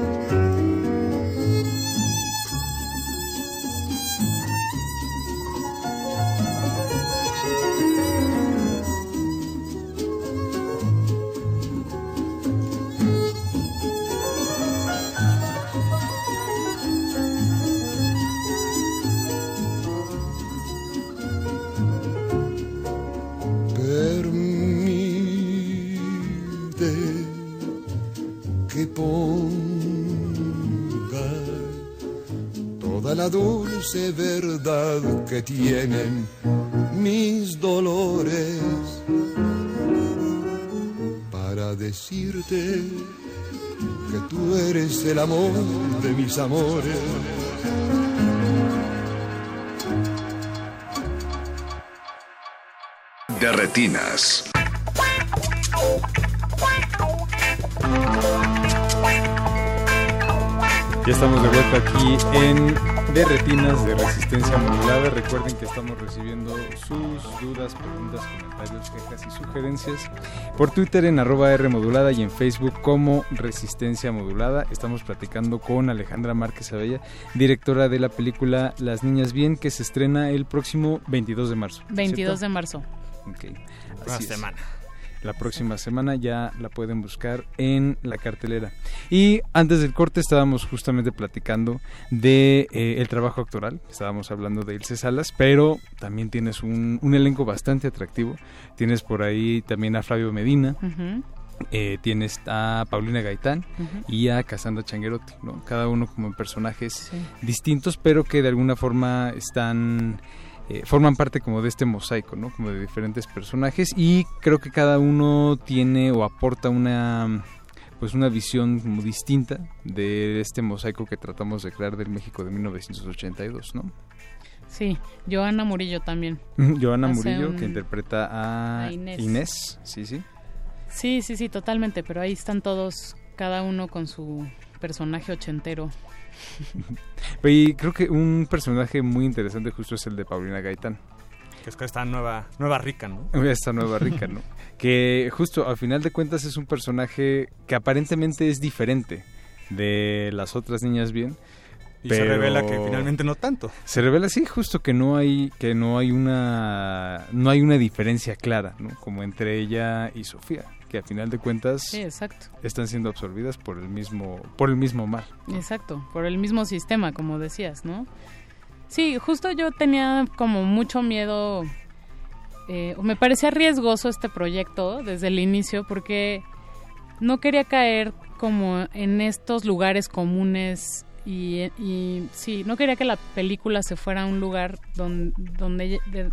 La dulce verdad que tienen mis dolores para decirte que tú eres el amor de mis amores. De retinas. Ya estamos de vuelta aquí en De Retinas de Resistencia Modulada. Recuerden que estamos recibiendo sus dudas, preguntas, comentarios, quejas y sugerencias por Twitter en arroba R modulada y en Facebook como Resistencia Modulada. Estamos platicando con Alejandra Márquez Abella, directora de la película Las Niñas Bien, que se estrena el próximo 22 de marzo. 22 ¿cierto? de marzo. Ok. Una Así es. semana. La próxima semana ya la pueden buscar en la cartelera. Y antes del corte estábamos justamente platicando de eh, el trabajo actoral. Estábamos hablando de Ilse Salas, pero también tienes un, un elenco bastante atractivo. Tienes por ahí también a Flavio Medina. Eh, tienes a Paulina Gaitán y a Cassandra Changuerotti, ¿no? Cada uno como personajes distintos, pero que de alguna forma están eh, forman parte como de este mosaico, ¿no? Como de diferentes personajes y creo que cada uno tiene o aporta una pues una visión como distinta de este mosaico que tratamos de crear del México de 1982, ¿no? Sí, Joana Murillo también. *laughs* Joana Murillo un- que interpreta a, a Inés. Inés, sí, sí. Sí, sí, sí, totalmente, pero ahí están todos, cada uno con su personaje ochentero. *laughs* Y creo que un personaje muy interesante justo es el de Paulina Gaitán. Que es esta nueva, nueva rica, ¿no? *laughs* Esta nueva rica, ¿no? que justo al final de cuentas es un personaje que aparentemente es diferente de las otras niñas bien. Y se revela que finalmente no tanto. Se revela sí, justo que no hay que no hay una no hay una diferencia clara, ¿no? Como entre ella y Sofía, que al final de cuentas Sí, exacto. están siendo absorbidas por el mismo por el mismo mal. Exacto, por el mismo sistema, como decías, ¿no? Sí, justo yo tenía como mucho miedo, eh, me parecía riesgoso este proyecto desde el inicio porque no quería caer como en estos lugares comunes y, y sí, no quería que la película se fuera a un lugar donde, donde, ya- de-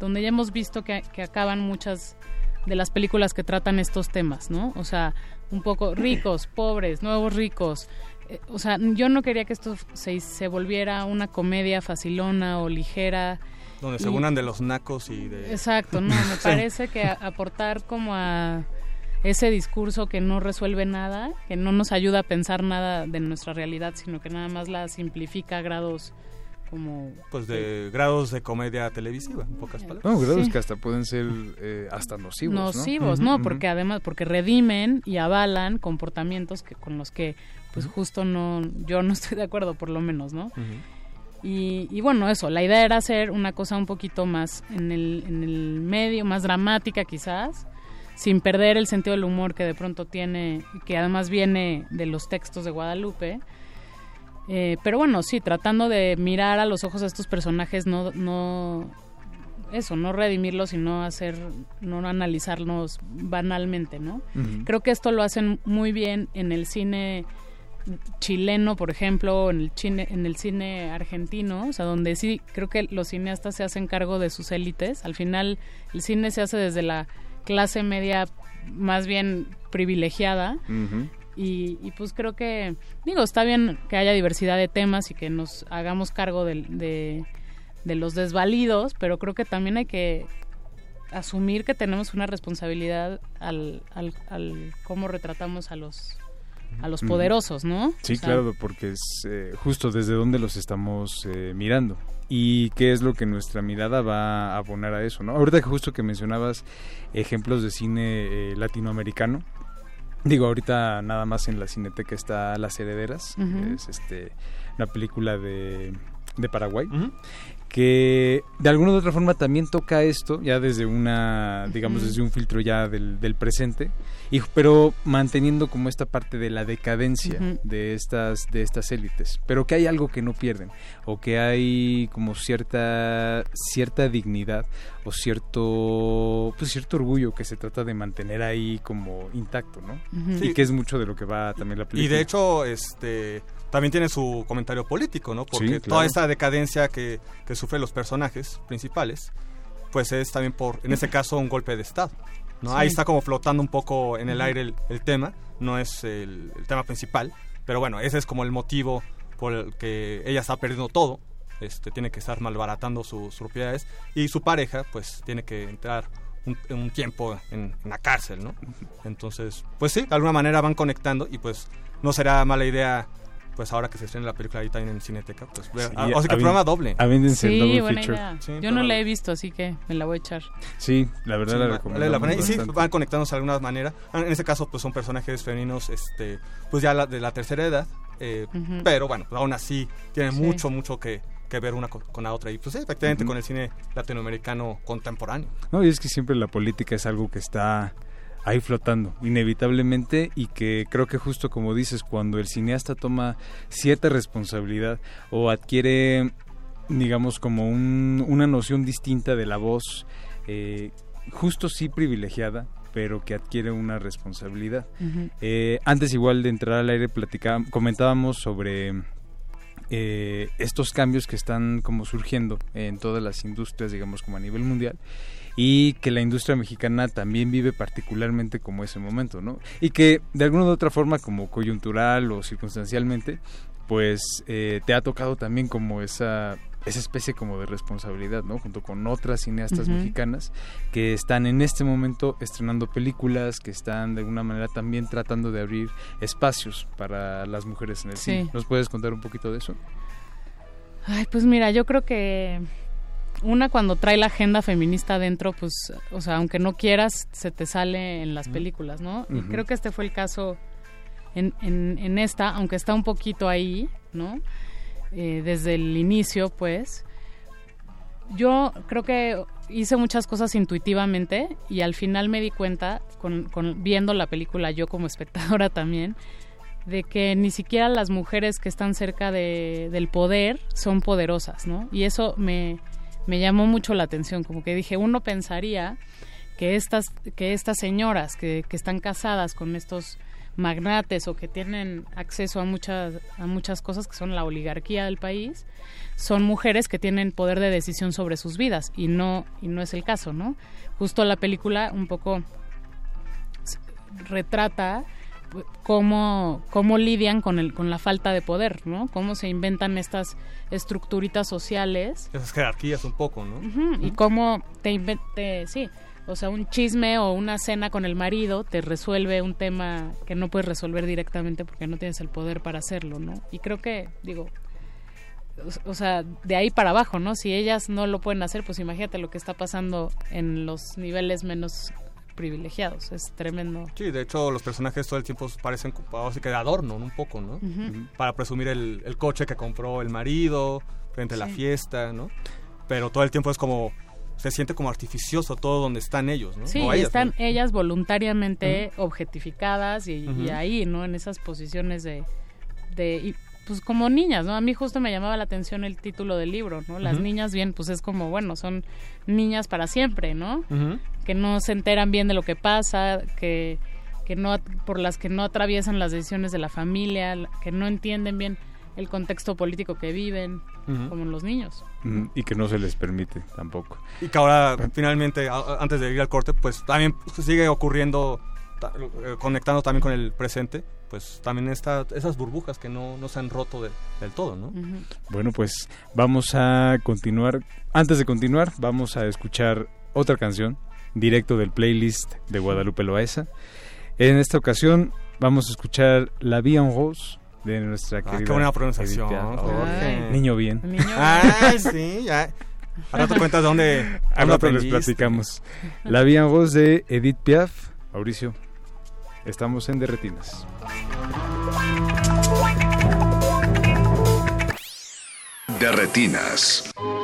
donde ya hemos visto que, que acaban muchas de las películas que tratan estos temas, ¿no? O sea, un poco ricos, *clears throat* pobres, nuevos ricos. Eh, o sea, yo no quería que esto se, se volviera una comedia facilona o ligera. Donde se Y- unan de los nacos y de... Exacto, no, me *laughs* parece que a- aportar como a ese discurso que no resuelve nada, que no nos ayuda a pensar nada de nuestra realidad, sino que nada más la simplifica a grados como... Pues de grados de comedia televisiva, en pocas palabras. No, grados Sí. que hasta pueden ser eh, hasta nocivos, ¿no? nocivos, ¿no? Porque además, porque redimen y avalan comportamientos que con los que, pues justo no, yo no *laughs* estoy de acuerdo, por lo menos, ¿no? Y, y bueno, eso, la idea era hacer una cosa un poquito más en el, en el medio, más dramática quizás, sin perder el sentido del humor que de pronto tiene, que además viene de los textos de Guadalupe. Eh, pero bueno, sí, tratando de mirar a los ojos a estos personajes, no, no, eso, no redimirlos, sino hacer, no analizarlos banalmente, ¿no? Creo que esto lo hacen muy bien en el cine chileno, por ejemplo, en el cine, en el cine argentino, o sea, donde sí creo que los cineastas se hacen cargo de sus élites. Al final, el cine se hace desde la clase media más bien privilegiada. Y, y pues creo que, digo, está bien que haya diversidad de temas y que nos hagamos cargo de, de los desvalidos, pero creo que también hay que asumir que tenemos una responsabilidad al, al, al cómo retratamos a los a los poderosos, ¿no? Sí, O sea, claro, porque es eh, justo desde donde los estamos eh, mirando y qué es lo que nuestra mirada va a abonar a eso, ¿no? Ahorita que justo que mencionabas ejemplos de cine eh, latinoamericano, digo, ahorita nada más en la Cineteca está Las Herederas, que es este una película de, de Paraguay. Que de alguna u otra forma también toca esto ya desde una digamos desde un filtro ya del, del presente y pero manteniendo como esta parte de la decadencia de estas de estas élites pero que hay algo que no pierden o que hay como cierta cierta dignidad o cierto pues cierto orgullo que se trata de mantener ahí como intacto no y Sí. que es mucho de lo que va también la película Y de hecho, este también tiene su comentario político, ¿no? Porque Sí, toda claro. esta decadencia que, que sufren los personajes principales, pues es también por, en este caso, un golpe de Estado. ¿no? Sí. Ahí está como flotando un poco en el aire el, el tema, no es el, el tema principal, pero bueno, ese es como el motivo por el que ella está perdiendo todo, este, tiene que estar malbaratando su- sus propiedades y su pareja pues tiene que entrar un, un tiempo en, en la cárcel, ¿no? Entonces, pues sí, de alguna manera van conectando y pues no será mala idea pues ahora que se estrene la película ahí también en Cineteca, pues Sí, ah, o sea que programa doble. el Sí, double buena feature. idea. Sí, Yo no la he visto, así que me la voy a echar. sí la verdad Sí, la recomiendo la pena. Y sí, van conectándose de alguna manera. Ah, En este caso, pues son personajes femeninos, este, pues ya la- de la tercera edad. eh. Pero bueno, pues aún así tienen Sí. mucho, mucho que, que ver una co- con, la otra. Y pues sí, efectivamente con el cine latinoamericano contemporáneo. No, y es que siempre la política es algo que está ahí flotando, inevitablemente, y que creo que justo como dices, cuando el cineasta toma cierta responsabilidad o adquiere, digamos, como un- una noción distinta de la voz, eh, justo sí privilegiada, pero que adquiere una responsabilidad. Eh, antes igual de entrar al aire platicábamos, comentábamos sobre eh, estos cambios que están como surgiendo en todas las industrias, digamos como a nivel mundial y que la industria mexicana también vive particularmente como ese momento, ¿no? Y que de alguna u otra forma como coyuntural o circunstancialmente pues eh, te ha tocado también como esa esa especie como de responsabilidad, ¿no? Junto con otras cineastas mexicanas que están en este momento estrenando películas, que están de alguna manera también tratando de abrir espacios para las mujeres en el Sí. cine. ¿Nos puedes contar un poquito de eso? Ay, pues mira, yo creo que una cuando trae la agenda feminista adentro, pues, o sea, aunque no quieras, se te sale en las películas, ¿no? Y creo que este fue el caso en, en, en esta, aunque está un poquito ahí, ¿no? Eh, desde el inicio, pues. Yo creo que hice muchas cosas intuitivamente y al final me di cuenta, con, con- viendo la película yo como *laughs* espectadora también, de que ni siquiera las mujeres que están cerca de- del poder son poderosas, ¿no? Y eso me, me llamó mucho la atención, como que dije, uno pensaría que estas, que estas señoras que, que están casadas con estos magnates o que tienen acceso a muchas, a muchas cosas que son la oligarquía del país, son mujeres que tienen poder de decisión sobre sus vidas y no, y no es el caso, ¿no? Justo la película un poco retrata cómo, cómo lidian con, el, con la falta de poder, ¿no? Cómo se inventan estas estructuritas sociales Esas jerarquías un poco, ¿no? Y cómo te invente, sí, o sea, un chisme o una cena con el marido te resuelve un tema que no puedes resolver directamente porque no tienes el poder para hacerlo, ¿no? Y creo que, digo, o sea, de ahí para abajo, ¿no? Si ellas no lo pueden hacer, pues imagínate lo que está pasando en los niveles menos privilegiados, es tremendo. Sí, de hecho los personajes todo el tiempo parecen como así que de adorno, ¿no? un poco, ¿no? Para presumir el, el coche que compró el marido frente a la fiesta, ¿no? Pero todo el tiempo es como se siente como artificioso todo donde están ellos, ¿no? Sí, O y ellas, están ¿no? ellas voluntariamente objetificadas y, y ahí, ¿no? En esas posiciones de, de y, pues como niñas, ¿no? A mí justo me llamaba la atención el título del libro, ¿no? Las niñas bien, pues es como, bueno, son niñas para siempre, ¿no? Ujú. Que no se enteran bien de lo que pasa, que, que no, por las que no atraviesan las decisiones de la familia, que no entienden bien el contexto político que viven, Ujú. como los niños. Mm, Y que no se les permite tampoco. Y que ahora, finalmente, a- antes de ir al corte, pues también sigue ocurriendo, ta- eh, conectando también con el presente, pues también está, esas burbujas que no, no se han roto de- del todo, ¿no? Bueno, pues vamos a continuar. Antes de continuar, vamos a escuchar otra canción directo del playlist de Guadalupe Loaesa. En esta ocasión vamos a escuchar La Vie en Rose de nuestra Ah, querida qué buena pronunciación, Edith Piaf. Jorge. Niño bien. Ay, sí, ya. Al rato cuentas de dónde, rato les platicamos. La Vie en Rose de Edith Piaf. Mauricio, estamos en Derretinas. De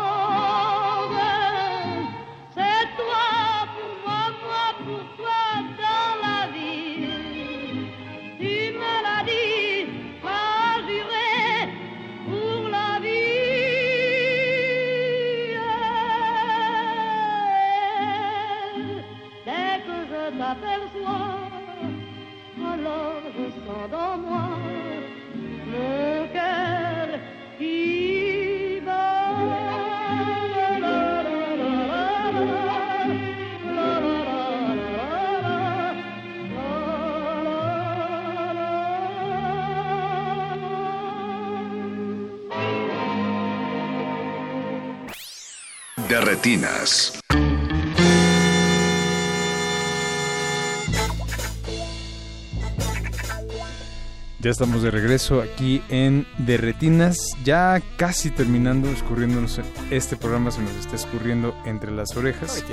De retinas. Ya estamos de regreso aquí en De Retinas, ya casi terminando, escurriéndonos. Este programa se nos está escurriendo entre las orejas.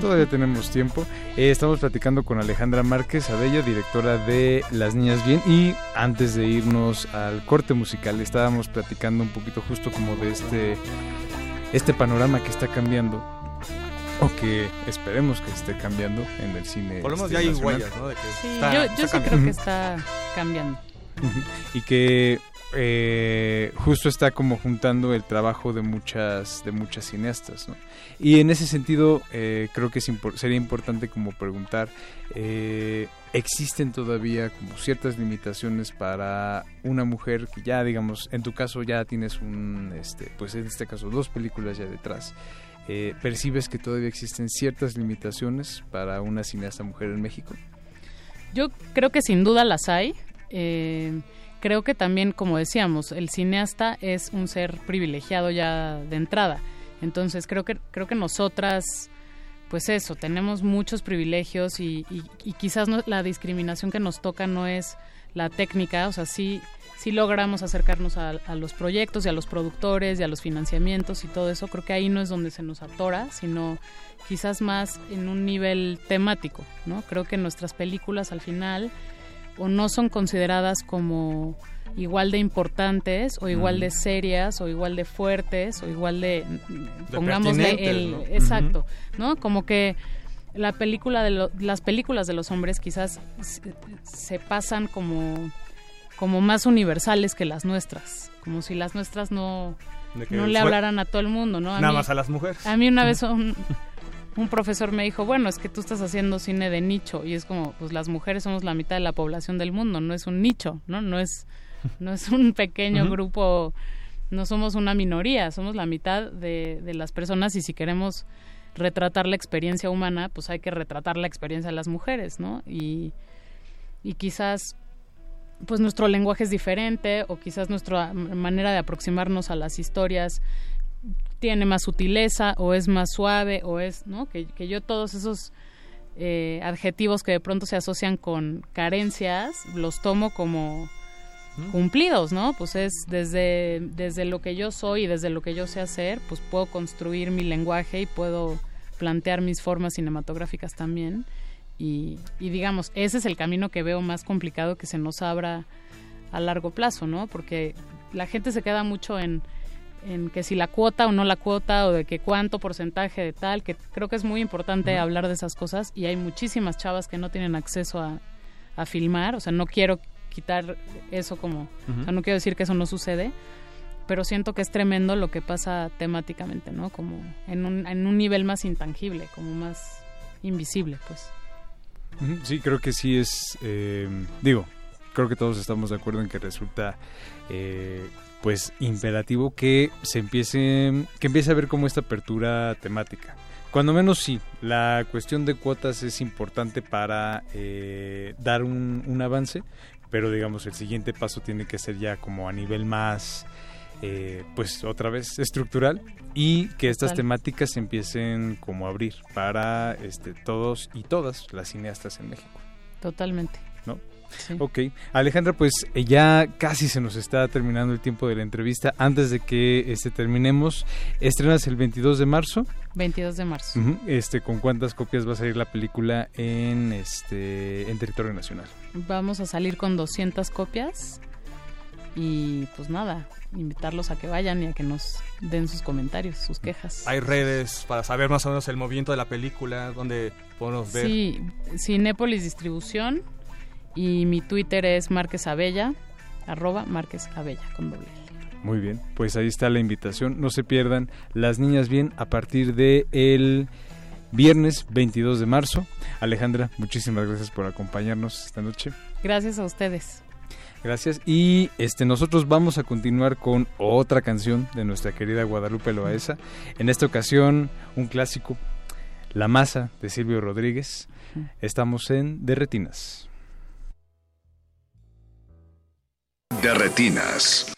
Todavía tenemos tiempo. Eh, estamos platicando con Alejandra Márquez Abello, directora de Las Niñas Bien. Y antes de irnos al corte musical, estábamos platicando un poquito justo como de este, este panorama que está cambiando. O que esperemos que esté cambiando en el cine. Por lo menos este, ya hay nacional. huellas, ¿no? De que Sí, está- yo, está sí cambiando. creo que está cambiando. *laughs* Y que eh, justo está como juntando el trabajo de muchas de muchas cineastas ¿no? y en ese sentido eh, creo que es impor- sería importante como preguntar eh, existen todavía como ciertas limitaciones para una mujer que ya digamos en tu caso ya tienes un este pues en este caso dos películas ya detrás eh, percibes que todavía existen ciertas limitaciones para una cineasta mujer en México Yo creo que sin duda las hay. Eh, creo que también, como decíamos, el cineasta es un ser privilegiado ya de entrada. Entonces creo que creo que nosotras, pues eso, tenemos muchos privilegios y, y- y quizás no- la discriminación que nos toca no es la técnica, o sea, sí, sí logramos acercarnos a, a los proyectos y a los productores y a los financiamientos y todo eso. Creo que ahí no es donde se nos atora, sino quizás más en un nivel temático, ¿no? Creo que nuestras películas al final o no son consideradas como igual de importantes o igual de serias o igual de fuertes o igual de, pongámosle pertinentes, el ¿no? exacto, ¿no? Como que la película de lo- las películas de los hombres quizás se, se pasan como como más universales que las nuestras, como si las nuestras no De no le hablaran a todo el mundo, ¿no? Nada mí- más a las mujeres. A mí una vez *laughs* un, un profesor me dijo, bueno, es que tú estás haciendo cine de nicho y es como, pues las mujeres somos la mitad de la población del mundo, no es un nicho, ¿no? No es, *laughs* no es un pequeño grupo, no somos una minoría, somos la mitad de, de las personas y si queremos retratar la experiencia humana, pues hay que retratar la experiencia de las mujeres, ¿no? Y, y quizás pues nuestro lenguaje es diferente o quizás nuestra manera de aproximarnos a las historias tiene más sutileza o es más suave o es, ¿no? Que, que yo todos esos eh, adjetivos que de pronto se asocian con carencias los tomo como cumplidos, ¿no? Pues es desde, desde lo que yo soy y desde lo que yo sé hacer, pues puedo construir mi lenguaje y puedo plantear mis formas cinematográficas también. Y, y digamos, ese es el camino que veo más complicado que se nos abra a largo plazo, ¿no? Porque la gente se queda mucho en, en que si la cuota o no la cuota o de que cuánto porcentaje de tal, que creo que es muy importante hablar de esas cosas y hay muchísimas chavas que no tienen acceso a, a filmar, o sea, no quiero quitar eso como, o sea, no quiero decir que eso no sucede, pero siento que es tremendo lo que pasa temáticamente, ¿no? Como en un, en un nivel más intangible, como más invisible, pues. Sí, creo que sí es, eh, digo, creo que todos estamos de acuerdo en que resulta, eh, pues, imperativo que se empiece, que empiece a ver como esta apertura temática. Cuando menos sí, la cuestión de cuotas es importante para eh, dar un, un avance, pero digamos el siguiente paso tiene que ser ya como a nivel más, eh, pues otra vez estructural y que estas temáticas se empiecen como a abrir para este, todos y todas las cineastas en México. Totalmente. Ok, Alejandra, pues eh, ya casi se nos está terminando el tiempo de la entrevista. Antes de que este, terminemos, estrenas el 22 de marzo. 22 de marzo. Este, ¿Con cuántas copias va a salir la película en, este, en territorio nacional? Vamos a salir con 200 copias Y pues nada, invitarlos a que vayan y a que nos den sus comentarios, sus quejas. Hay redes para saber más o menos el movimiento de la película, donde podemos ver. Sí, Cinépolis Distribución y mi Twitter es Márquez Abella, arroba Márquez Abella con doble L. Muy bien, pues ahí está la invitación. No se pierdan Las Niñas Bien a partir de el viernes 22 de marzo. Alejandra, muchísimas gracias por acompañarnos esta noche. Gracias a ustedes. Gracias. Y este nosotros vamos a continuar con otra canción de nuestra querida Guadalupe Loaesa. En esta ocasión, un clásico, La Masa de Silvio Rodríguez. Estamos en De De retinas.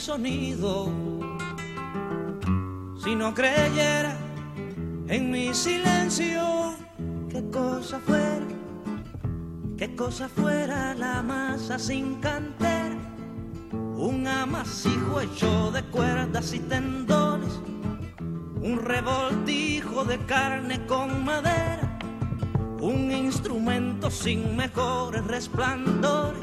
Sonido, si no creyera en mi silencio, qué cosa fuera, qué cosa fuera la masa sin cantera un amasijo hecho de cuerdas y tendones, un revoltijo de carne con madera, un instrumento sin mejores resplandores,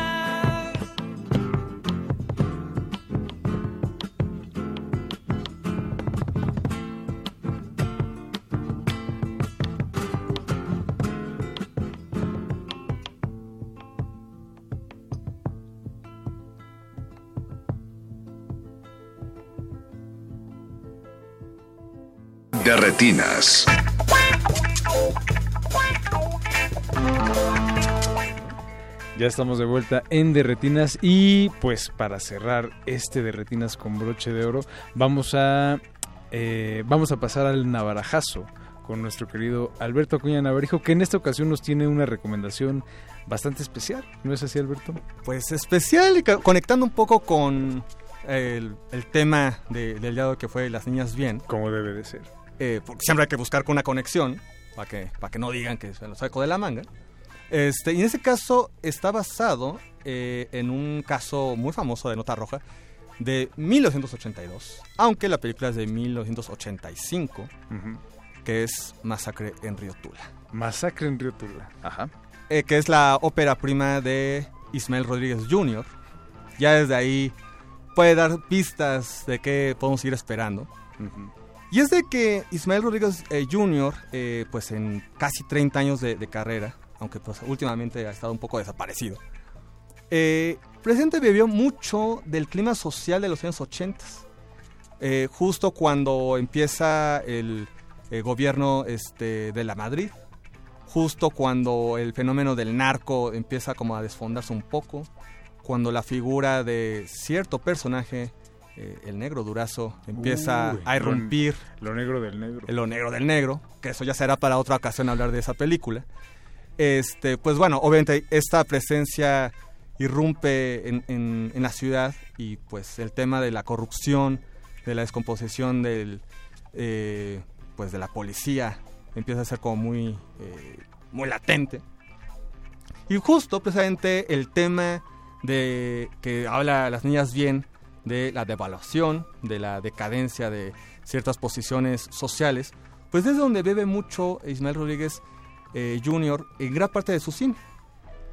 De retinas. Ya estamos de vuelta en Derretinas y pues para cerrar este Derretinas con broche de oro vamos a eh, vamos a pasar al navarajazo con nuestro querido Alberto Acuña Navarijo que en esta ocasión nos tiene una recomendación bastante especial, ¿no es así Alberto? Pues especial y conectando un poco con el, el tema de- del día de hoy que fue Las Niñas Bien. Como debe de ser. Eh, porque siempre hay que buscar con una conexión para que, para que no digan que se lo saco de la manga. Este, y en ese caso está basado eh, en un caso muy famoso de nota roja de 1982, aunque la película es de 1985, que es Masacre en Río Tula. Masacre en Río Tula. Ajá. eh, que es la ópera prima de Ismael Rodríguez Jr. Ya desde ahí puede dar pistas de qué podemos ir esperando. Y es de que Ismael Rodríguez eh, Jr., eh, pues en casi 30 años de, carrera, aunque pues últimamente ha estado un poco desaparecido, eh, presente bebió mucho del clima social de los años 80. Eh, justo cuando empieza el eh, gobierno este, de la Madrid, justo cuando el fenómeno del narco empieza como a desfondarse un poco, cuando la figura de cierto personaje, eh, el negro durazo, empieza Uy, a irrumpir Lo, lo negro del negro. lo negro del negro, que eso ya será para otra ocasión hablar de esa película. Este, pues bueno, obviamente esta presencia irrumpe en, en- en la ciudad y pues el tema de la corrupción, de la descomposición del, eh, pues de la policía empieza a ser como muy, eh, muy latente. Y justo precisamente el tema de que habla las niñas bien de la devaluación, de la decadencia de ciertas posiciones sociales, pues es donde bebe mucho Ismael Rodríguez eh, Jr. en gran parte de su cine.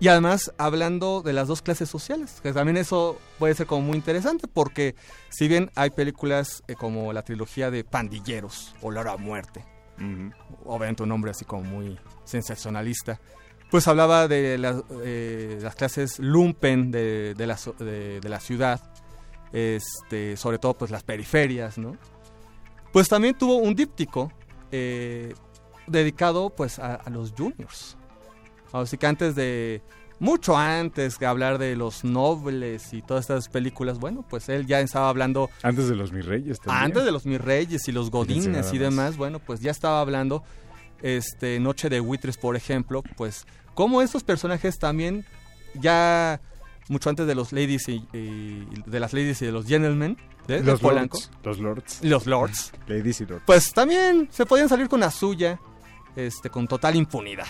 Y además hablando de las dos clases sociales, que también eso puede ser como muy interesante, porque si bien hay películas eh, como la trilogía de Pandilleros, Olor a Muerte, obviamente un nombre así como muy sensacionalista, pues hablaba de las, eh, las clases lumpen de, de la, so- de- de la ciudad, este, sobre todo pues las periferias, ¿no? Pues también tuvo un díptico eh, dedicado pues a, a los juniors. Así que antes de, mucho antes de hablar de los nobles y todas estas películas, bueno, pues él ya estaba hablando Antes de los mis reyes también. antes de los mis reyes y los godines y más. demás, bueno, pues ya estaba hablando este Noche de Buitres, por ejemplo, pues cómo estos personajes también ya mucho antes de los ladies y, y- de las ladies y de los gentlemen de, de Los Polanco, lords. Los lords. los lords, Ladies y lords. pues también se podían salir con la suya, este, con total impunidad.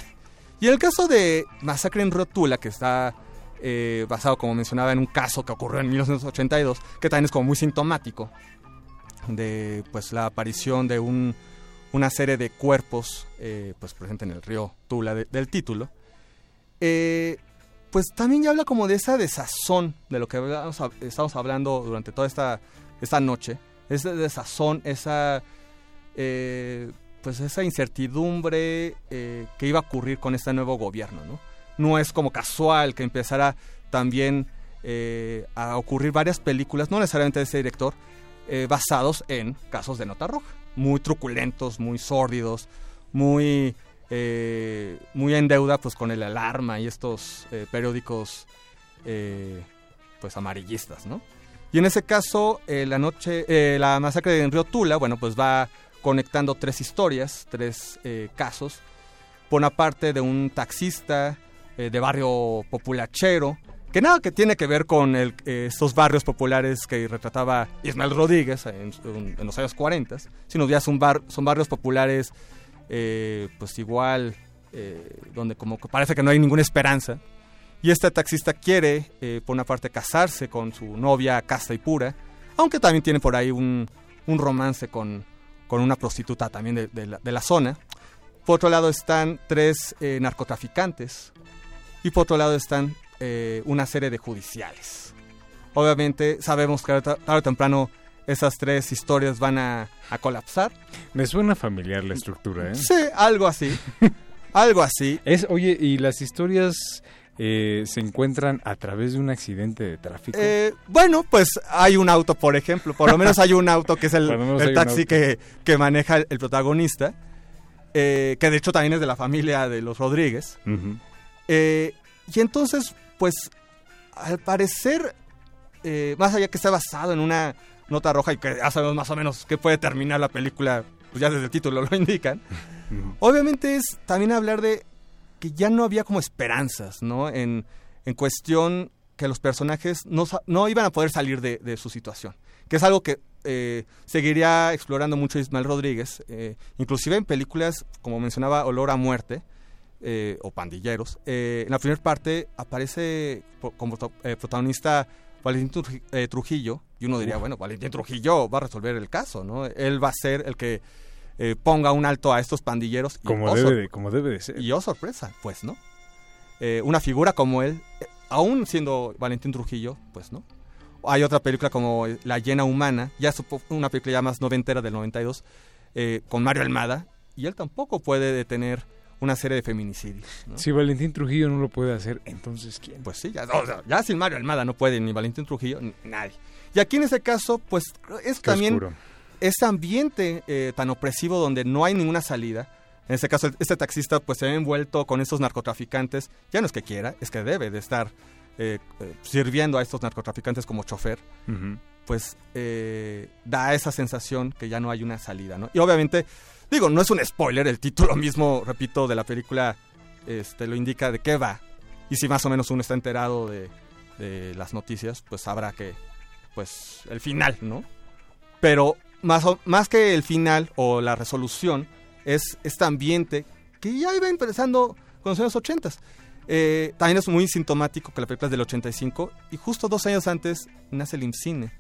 Y en el caso de Masacre en Rotula, que está eh, basado, como mencionaba, en un caso que ocurrió en 1982, que también es como muy sintomático de pues la aparición de un, una serie de cuerpos eh, pues presente en el río Tula de- del título, eh, pues también ya habla como de esa desazón de lo que estamos hablando durante toda esta, esta noche, esa desazón, esa eh, pues esa incertidumbre eh, que iba a ocurrir con este nuevo gobierno, ¿no? No es como casual que empezara también eh, a ocurrir varias películas, no necesariamente de ese director, basados en casos de nota roja, muy truculentos, muy sórdidos, muy eh, muy en deuda pues con el alarma y estos eh, periódicos eh, pues amarillistas, ¿no? Y en ese caso, eh, la noche, eh, la masacre en Río Tula, bueno, pues va conectando tres historias, tres eh, casos. Por una parte de un taxista de barrio populachero, que nada que tiene que ver con el- estos barrios populares que retrataba Ismael Rodríguez en- en los años 40, sino ya son, bar- son barrios populares, eh, pues igual, eh, donde como parece que no hay ninguna esperanza. Y este taxista quiere, eh, por una parte, casarse con su novia casta y pura, aunque también tiene por ahí un, romance con, con una prostituta también de, la, zona. Por otro lado están tres narcotraficantes y por otro lado están una serie de judiciales. Obviamente sabemos que tarde o temprano esas tres historias van a, a colapsar. Me suena familiar la estructura, ¿eh? Sí, algo así. *laughs* algo así. Es, oye, ¿y las historias eh, se encuentran a través de un accidente de tráfico? Eh, bueno, pues hay un auto, por ejemplo. Por lo menos hay un auto que es el, *laughs* taxi que, que maneja el, el protagonista. eh, que de hecho también es de la familia de los Rodríguez. Eh, y entonces, pues, al parecer, eh, más allá que está basado en una nota roja y que ya sabemos más o menos que puede terminar la película, pues ya desde el título *laughs* lo indican, obviamente es también hablar de que ya no había como esperanzas, ¿no? En, en cuestión que los personajes no, no iban a poder salir de, de su situación, que es algo que eh, seguiría explorando mucho Ismael Rodríguez, eh, inclusive en películas, como mencionaba, Olor a Muerte, eh, o pandilleros. En la primera parte aparece como protagonista Valentín eh, Trujillo, y uno diría, bueno, Valentín Trujillo va a resolver el caso, ¿no? Él va a ser el que eh, ponga un alto a estos pandilleros. y, Como oh, debe de- como debe de ser. Y oh, sorpresa, pues no. Eh, una figura como él, aún siendo Valentín Trujillo, pues no. Hay otra película como La llena humana, ya es una película ya más noventera del 92, eh, con Mario Almada, y él tampoco puede detener una serie de feminicidios. ¿no? Si Valentín Trujillo no lo puede hacer, entonces ¿quién? Pues sí, ya, o sea, ya sin Mario Almada no puede ni Valentín Trujillo, ni nadie. Y aquí en ese caso, pues es Qué también oscuro. ese ambiente eh, tan opresivo donde no hay ninguna salida. En este caso, este taxista pues se ve envuelto con estos narcotraficantes. Ya no es que quiera, es que debe de estar eh, eh, sirviendo a estos narcotraficantes como chofer. Pues da esa sensación que ya no hay una salida, ¿no? Y obviamente, digo, no es un spoiler, el título mismo, repito, de la película este, lo indica de qué va. Y si más o menos uno está enterado de, las noticias, pues sabrá que, pues, el final, ¿no? Pero más, más que el final o la resolución, es este ambiente que ya iba empezando con los años 80. Eh, también es muy sintomático que la película es del 85 y justo dos años antes nace el IMCINE.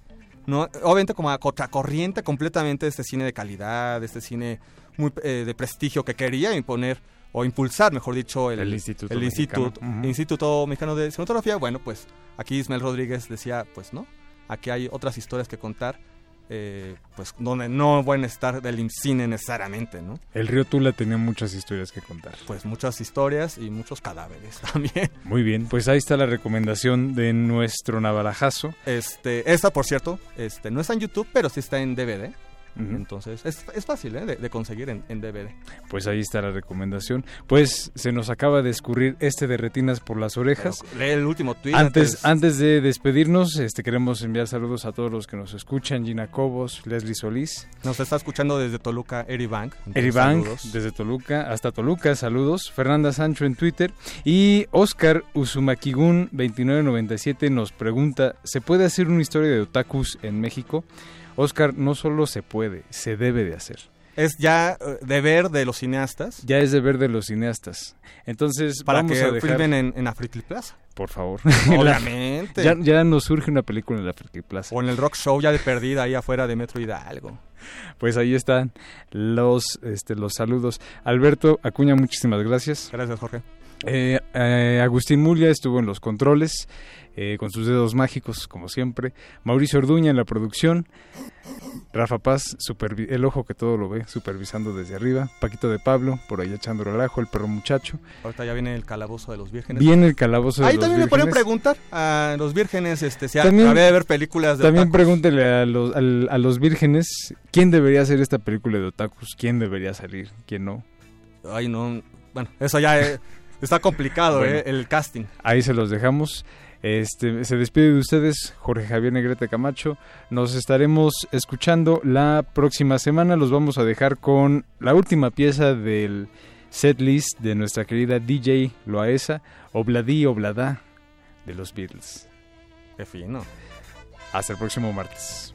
¿No? Obviamente como a contracorriente completamente de este cine de calidad, de este cine muy eh, de prestigio que quería imponer o impulsar, mejor dicho, el, El Instituto el Mexicano. Instituto. Instituto Mexicano de Cinematografía. Bueno, pues aquí Ismael Rodríguez decía, pues no, aquí hay otras historias que contar, eh, pues donde no van a estar del cine necesariamente, ¿no? El río Tula tenía muchas historias que contar. Pues muchas historias y muchos cadáveres *laughs* también. Muy bien, pues ahí está la recomendación de nuestro navarajazo. Este, esta, por cierto, este, no está en YouTube, pero sí está en DVD. Entonces, es, es fácil ¿eh? de, de conseguir en, en DVD. Pues ahí está la recomendación. Pues se nos acaba de escurrir este de retinas por las orejas. Pero lee el último tweet Antes, antes. antes de despedirnos, este queremos enviar saludos a todos los que nos escuchan, Gina Cobos, Leslie Solís, Nos está escuchando desde Toluca, Eri Bank. Entonces, Eri Bank, saludos. desde Toluca hasta Toluca, saludos. Fernanda Sancho en Twitter. Y Oscar Usumakigun 2997 nos pregunta, ¿se puede hacer una historia de otakus en México? Oscar, no solo se puede, se debe de hacer. Es ya eh, deber de los cineastas Ya es deber de los cineastas. Entonces, para vamos que a dejar... filmen en, en Plaza. Por favor. *laughs* Obviamente. ya, ya nos surge una película en la Plaza. O en el Rock Show ya de perdida ahí afuera de Metro Hidalgo. Pues ahí están los, este, los saludos. Alberto Acuña, muchísimas gracias. Gracias, Jorge. Eh, eh, Agustín Mulia estuvo en los controles, eh, con sus dedos mágicos, como siempre. Mauricio Orduña en la producción. Rafa Paz, el ojo que todo lo ve, supervisando desde arriba. Paquito de Pablo, por ahí echando relajo, el perro muchacho. Ahorita ya viene el calabozo de los vírgenes. Viene el calabozo de Ahí los también me pueden preguntar a los vírgenes este, si También- acabé de ver películas de También otakus. pregúntele a los, al- a los vírgenes quién debería hacer esta película de otakus, quién debería salir, quién no. Ay, no. Bueno, eso ya eh, está complicado, Bueno. eh, el casting. Ahí se los dejamos. Este, se despide de ustedes Jorge Javier Negrete Camacho. Nos estaremos escuchando la próxima semana. Los vamos a dejar con la última pieza del set list de nuestra querida DJ Loaesa, Obladí Oblada de los Beatles. Qué fino. Hasta el próximo martes.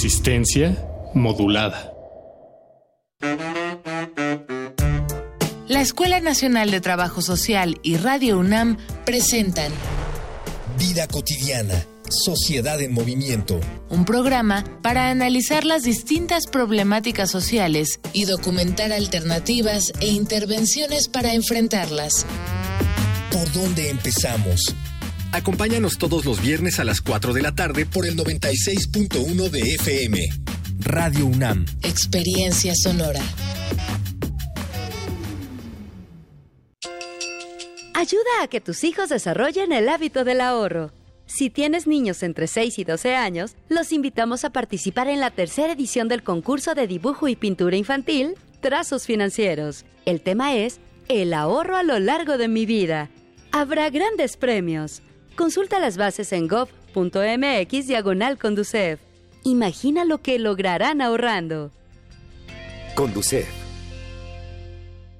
Resistencia modulada. La Escuela Nacional de Trabajo Social y Radio UNAM presentan Vida cotidiana, sociedad en movimiento. un programa para analizar las distintas problemáticas sociales y documentar alternativas e intervenciones para enfrentarlas. ¿Por dónde empezamos? Acompáñanos todos los viernes a las 4 de la tarde Por el 96.1 de FM. Radio UNAM. Experiencia sonora. Ayuda a que tus hijos desarrollen el hábito del ahorro. Si tienes niños entre 6 y 12 años, los invitamos a participar en la tercera edición del concurso de dibujo y pintura infantil Trazos Financieros. El tema es El ahorro a lo largo de mi vida. Habrá grandes premios. Consulta las bases en gov.mx diagonal Conducef. Imagina lo que lograrán ahorrando. Conducef.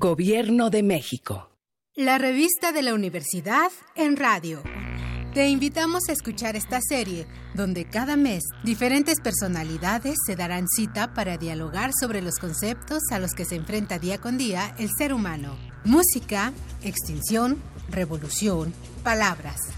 Gobierno de México. La revista de la universidad en radio. Te invitamos a escuchar esta serie, donde cada mes diferentes personalidades se darán cita para dialogar sobre los conceptos a los que se enfrenta día con día el ser humano. Música, extinción, revolución, palabras.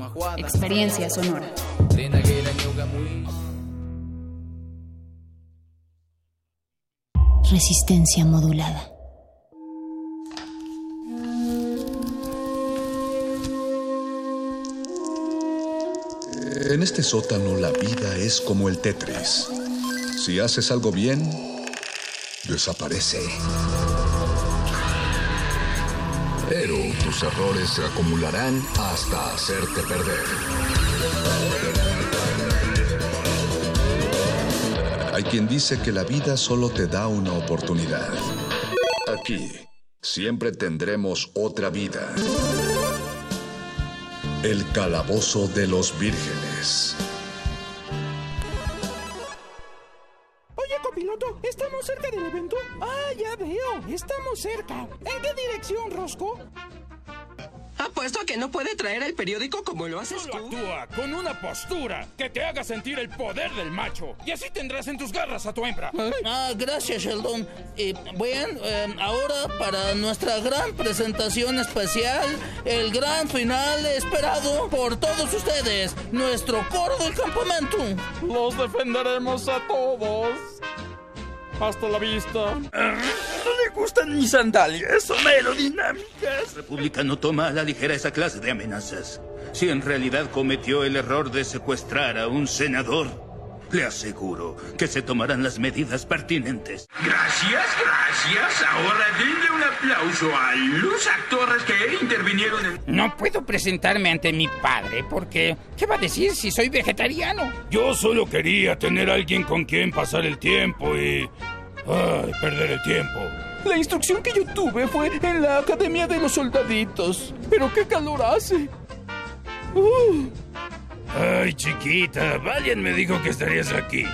Experiencia sonora. Resistencia modulada. En este sótano la vida es como el Tetris. Si haces algo bien, desaparece. Tus errores se acumularán hasta hacerte perder. Hay quien dice que la vida solo te da una oportunidad. Aquí, siempre tendremos otra vida. El calabozo de los vírgenes. Oye, copiloto, ¿estamos cerca del evento? Ah, ya veo, estamos cerca. ¿En qué dirección, Rosco? Apuesto a que no puede traer el periódico como lo haces Solo tú. actúa con una postura que te haga sentir el poder del macho. Y así tendrás en tus garras a tu hembra. Ah, gracias, Sheldon. Y bien, eh, ahora para nuestra gran presentación especial, el gran final esperado por todos ustedes, nuestro coro del campamento. Los defenderemos a todos. Hasta la vista. No le gustan mis sandalias, son aerodinámicas. República no toma a la ligera esa clase de amenazas. Si en realidad cometió el error de secuestrar a un senador, le aseguro que se tomarán las medidas pertinentes. Gracias, gracias. Ahora denle un aplauso a los actores que intervinieron en... No puedo presentarme ante mi padre porque ¿qué va a decir si soy vegetariano? Yo solo quería tener a alguien con quien pasar el tiempo y... Ay, perder el tiempo. La instrucción que yo tuve fue en la Academia de los Soldaditos. Pero qué calor hace. Uh. Ay, chiquita, Valiant me dijo que estarías aquí.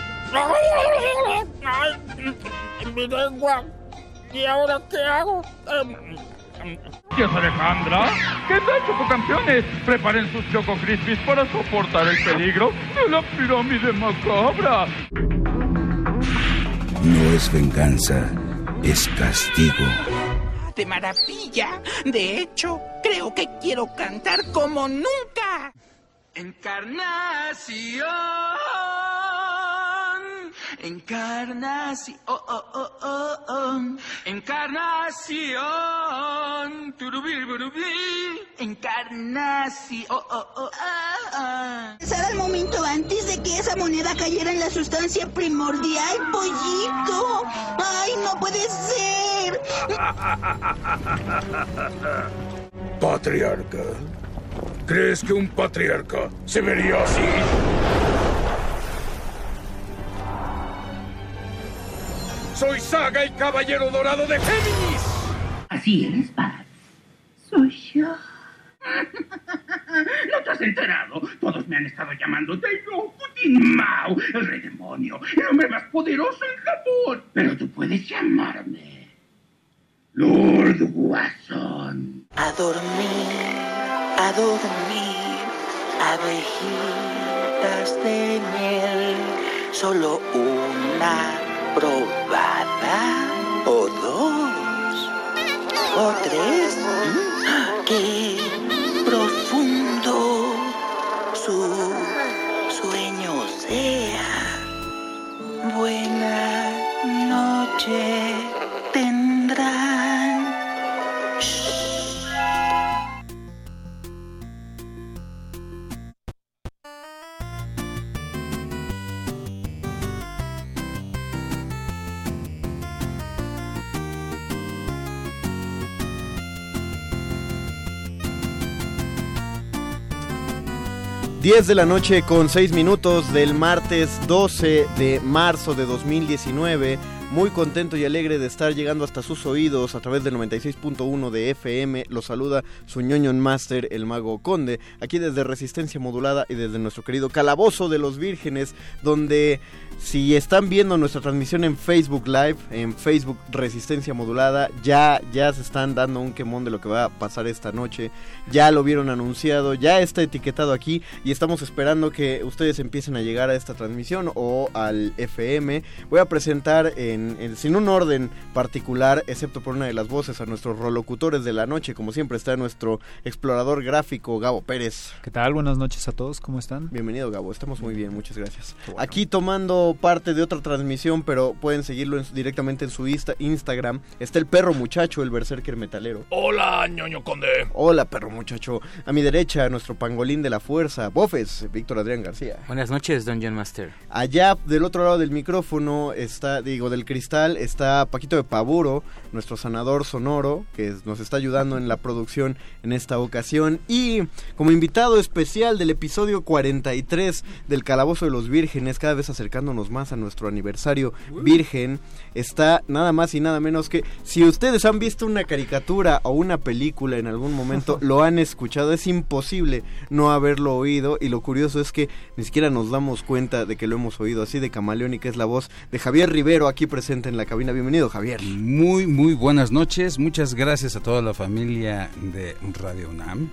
Mi lengua. ¿Y ahora qué hago? Dios Alejandra, ¿qué tal, Chococampeones? Preparen sus Choco Crispies para soportar el peligro de la pirámide macabra. No es venganza, es castigo. De maravilla. De hecho, creo que quiero cantar como nunca. Encarnación, Encarnación, oh, oh, oh, oh, oh. Encarnación. Encarnación, oh, oh, ah. Será el momento antes de que esa moneda cayera en la sustancia primordial, pollito. ¡Ay, no puede ser! *laughs* Patriarca. ¿Crees que un patriarca se vería así? Soy Saga y Caballero Dorado de Géminis. Así eres, padre. Soy yo. *laughs* ¿No te has enterado? Todos me han estado llamando Tairo Putin Mao, el rey 10 de la noche con 6 minutos del martes 12 de marzo de 2019. Muy contento y alegre de estar llegando hasta sus oídos a través del 96.1 de FM. Los saluda su ñoño en master el mago Conde, aquí desde Resistencia Modulada y desde nuestro querido Calabozo de los Vírgenes, donde si están viendo nuestra transmisión en Facebook Live, en Facebook Resistencia Modulada, ya, ya se están dando un quemón de lo que va a pasar esta noche. Ya lo vieron anunciado, ya está etiquetado aquí y estamos esperando que ustedes empiecen a llegar a esta transmisión o al FM. Voy a presentar en, en- sin un orden particular, excepto por una de las voces, a nuestros rolocutores de la noche. Como siempre está nuestro explorador gráfico Gabo Pérez. ¿Qué tal? Buenas noches a todos, ¿cómo están? Bienvenido Gabo, estamos muy bien, muchas gracias. Aquí tomando parte de otra transmisión, pero pueden seguirlo en- directamente en su Insta- Instagram. Está el perro muchacho, el berserker metalero. Hola, ñoño conde. Hola, perro muchacho. A mi derecha, nuestro pangolín de la fuerza, Bofes, Víctor Adrián García. Buenas noches, Dungeon Master. Allá del otro lado del micrófono está, digo, del cristal, está Paquito de Paburo, nuestro sanador sonoro, que nos está ayudando en la producción en esta ocasión. Y como invitado especial del episodio 43 del Calabozo de los Vírgenes, cada vez acercándonos más a nuestro aniversario virgen, está nada más y nada menos que, si ustedes han visto una caricatura o una película en algún momento, *laughs* lo han escuchado, es imposible no haberlo oído y lo curioso es que ni siquiera nos damos cuenta de que lo hemos oído, así de camaleónica es la voz de Javier Rivero aquí presente en la cabina. Bienvenido Javier. Muy, muy buenas noches. Muchas gracias a toda la familia de Radio UNAM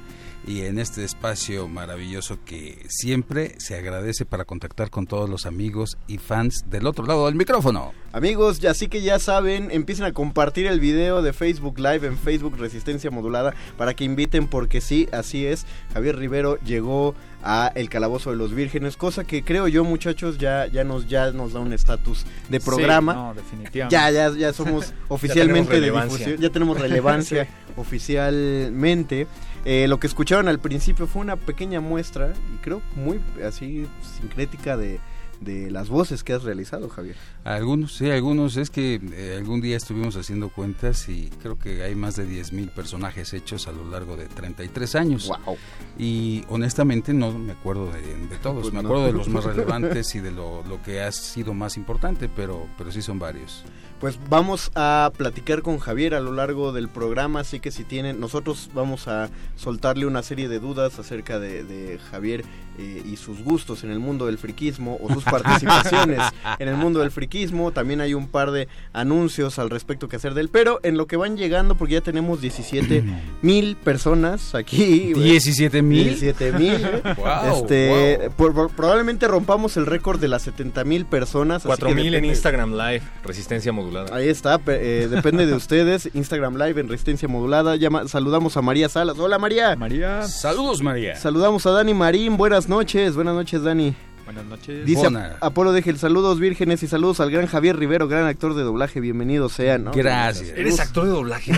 y en este espacio maravilloso que siempre se agradece para contactar con todos los amigos y fans del otro lado del micrófono. Amigos, ya así que ya saben, empiecen a compartir el video de Facebook Live en Facebook Resistencia Modulada para que inviten porque sí, así es. Javier Rivero llegó a El Calabozo de los Vírgenes, cosa que creo yo, muchachos, ya ya nos ya nos da un estatus de Sí, programa. no, definitivamente. Ya ya ya somos *laughs* oficialmente de relevancia. difusión, ya tenemos *laughs* relevancia Sí. oficialmente. Eh, lo que escucharon al principio fue una pequeña muestra y creo muy así sincrética de de las voces que has realizado, Javier. Algunos, sí, algunos. Es que eh, algún día estuvimos haciendo cuentas y creo que hay más de 10.000 personajes hechos a lo largo de 33 años. Wow. Y honestamente no me acuerdo de, de todos. Pues me no. acuerdo de los *laughs* más relevantes y de lo, lo que ha sido más importante, pero, pero sí son varios. Pues vamos a platicar con Javier a lo largo del programa, así que si tienen, nosotros vamos a soltarle una serie de dudas acerca de, de Javier eh, y sus gustos en el mundo del friquismo o sus participaciones *laughs* en el mundo del friquismo. También hay un par de anuncios al respecto que hacer de él, pero en lo que van llegando, porque ya tenemos 17 *clears throat* mil personas aquí. 17 mil. 17 mil. *laughs* Wow, este, por- por- probablemente rompamos el récord de las 70 mil personas. así que 4000 en Instagram Live, Resistencia Modulada. Ahí está, eh, depende de ustedes. Instagram Live en Resistencia Modulada. Llama- saludamos a María Salas. Hola María. María. Saludos María. Saludamos a Dani Marín. Buenas noches. Buenas noches Dani. Buenas noches. Dice Apolo Degel, saludos vírgenes y saludos al gran Javier Rivero, gran actor de doblaje, bienvenido sean. Gracias. ¿Eres actor de doblaje?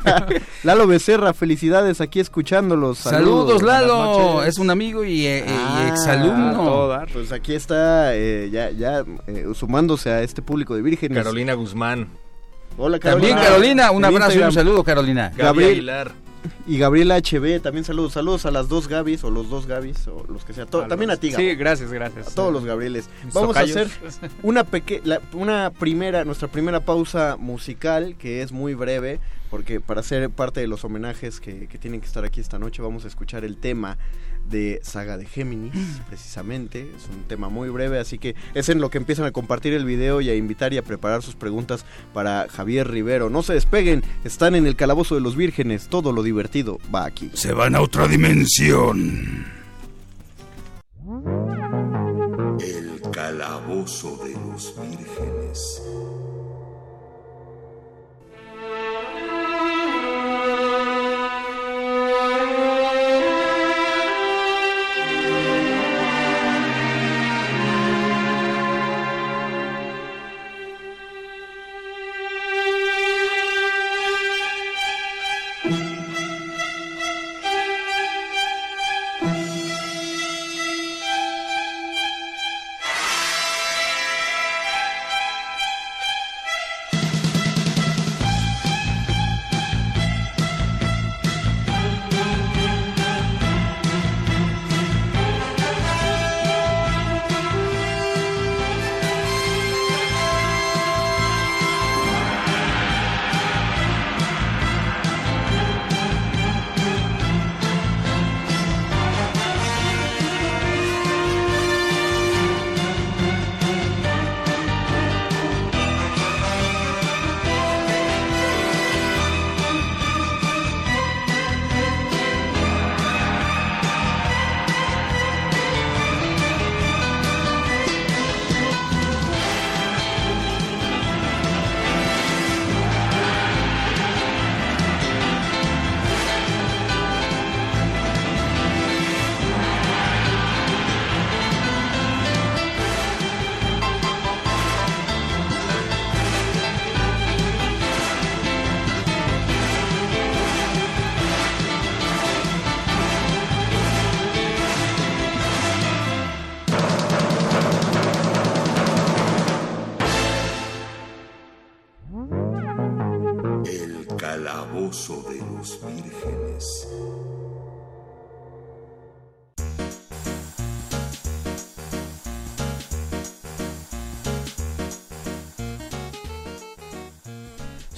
*laughs* Lalo Becerra, felicidades aquí escuchándolos. Saludos, Lalo, es un amigo y, eh, ah, exalumno. Pues aquí está eh, ya, ya eh, sumándose a este público de vírgenes. Carolina Guzmán. Hola Carolina. También Carolina, un abrazo y un saludo Carolina. Gabriel Aguilar. Y Gabriela HB, también saludos. Saludos a las dos Gabis o los dos Gabis o los que sea. también a ti, Sí, gracias, gracias. A todos los Gabrieles. Vamos a hacer una, pequeña una primera, nuestra primera pausa musical que es muy breve porque para ser parte de los homenajes que, que tienen que estar aquí esta noche vamos a escuchar el tema de Saga de Géminis, precisamente. Es un tema muy breve, así que es en lo que empiezan a compartir el video y a invitar y a preparar sus preguntas para Javier Rivero. No se despeguen, están en el calabozo de los vírgenes, todo lo divertido va aquí. Se van a otra dimensión. El calabozo de los vírgenes.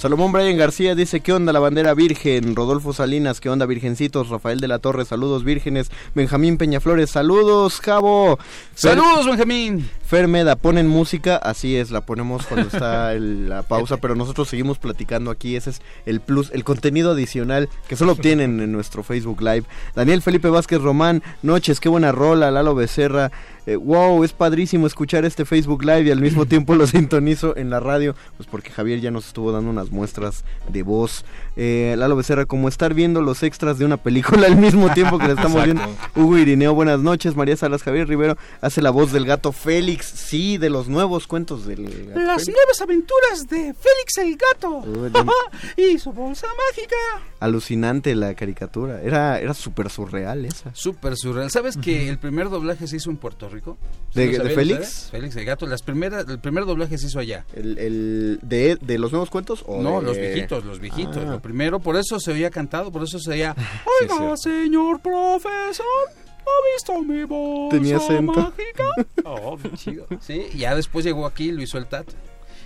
Salomón Brian García dice, ¿qué onda la bandera virgen? Rodolfo Salinas, ¿qué onda virgencitos? Rafael de la Torre, saludos vírgenes. Benjamín Peñaflores, saludos, Javo. Saludos, Benjamín. Fermeda, ponen música, así es, la ponemos cuando está *laughs* la pausa, pero nosotros seguimos platicando aquí, ese es el plus, el contenido adicional que solo obtienen en nuestro Facebook Live. Daniel Felipe Vázquez Román, noches, qué buena rola, Lalo Becerra, eh, wow, es padrísimo escuchar este Facebook Live y al mismo tiempo lo *laughs* sintonizo en la radio, pues porque Javier ya nos estuvo dando unas muestras de voz. Eh, Lalo Becerra, como estar viendo los extras de una película al mismo tiempo que la estamos viendo. *laughs* Hugo Irineo, buenas noches. María Salas, Javier Rivero hace la voz del gato Félix, sí, de los nuevos cuentos del gato Las nuevas aventuras de Félix el gato. *laughs* y su bolsa mágica. Alucinante la caricatura, era, era súper surreal esa. Súper surreal. ¿Sabes que el primer doblaje se hizo en Puerto Rico? ¿De, Félix? Félix el gato. Las primeras, el primer doblaje se hizo allá. ¿El, de, de, los nuevos cuentos? O no, los viejitos, los viejitos. Ah. Lo primero, por eso se oía cantado, por eso se oía... *laughs* Oiga, señor profesor, ¿ha visto mi voz Tenía acento. mágica? *laughs* oh, chido. Sí, ya después llegó aquí, lo hizo el Tat.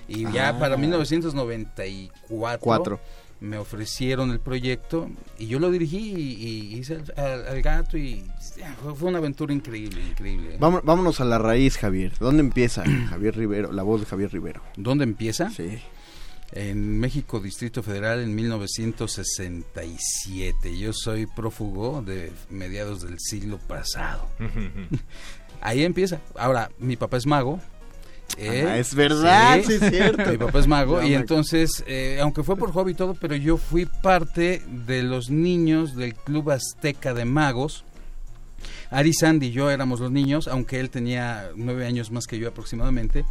Y ya para 1994... Cuatro me ofrecieron el proyecto y yo lo dirigí y, hice al, gato y fue una aventura increíble, increíble. vámonos a la raíz, Javier. ¿Dónde empieza *clears throat* Javier Rivero, la voz de Javier Rivero? ¿Dónde empieza? Sí. En México, Distrito Federal, en 1967. Yo soy prófugo de mediados del siglo pasado. *laughs* Ahí empieza. Ahora, mi papá es mago, ¿Eh? es verdad, sí, es cierto. Mi papá es mago y entonces, eh, aunque fue por hobby y todo, pero yo fui parte de los niños del Club Azteca de Magos Ari Sandy y yo éramos los niños, aunque él tenía nueve años más que yo aproximadamente.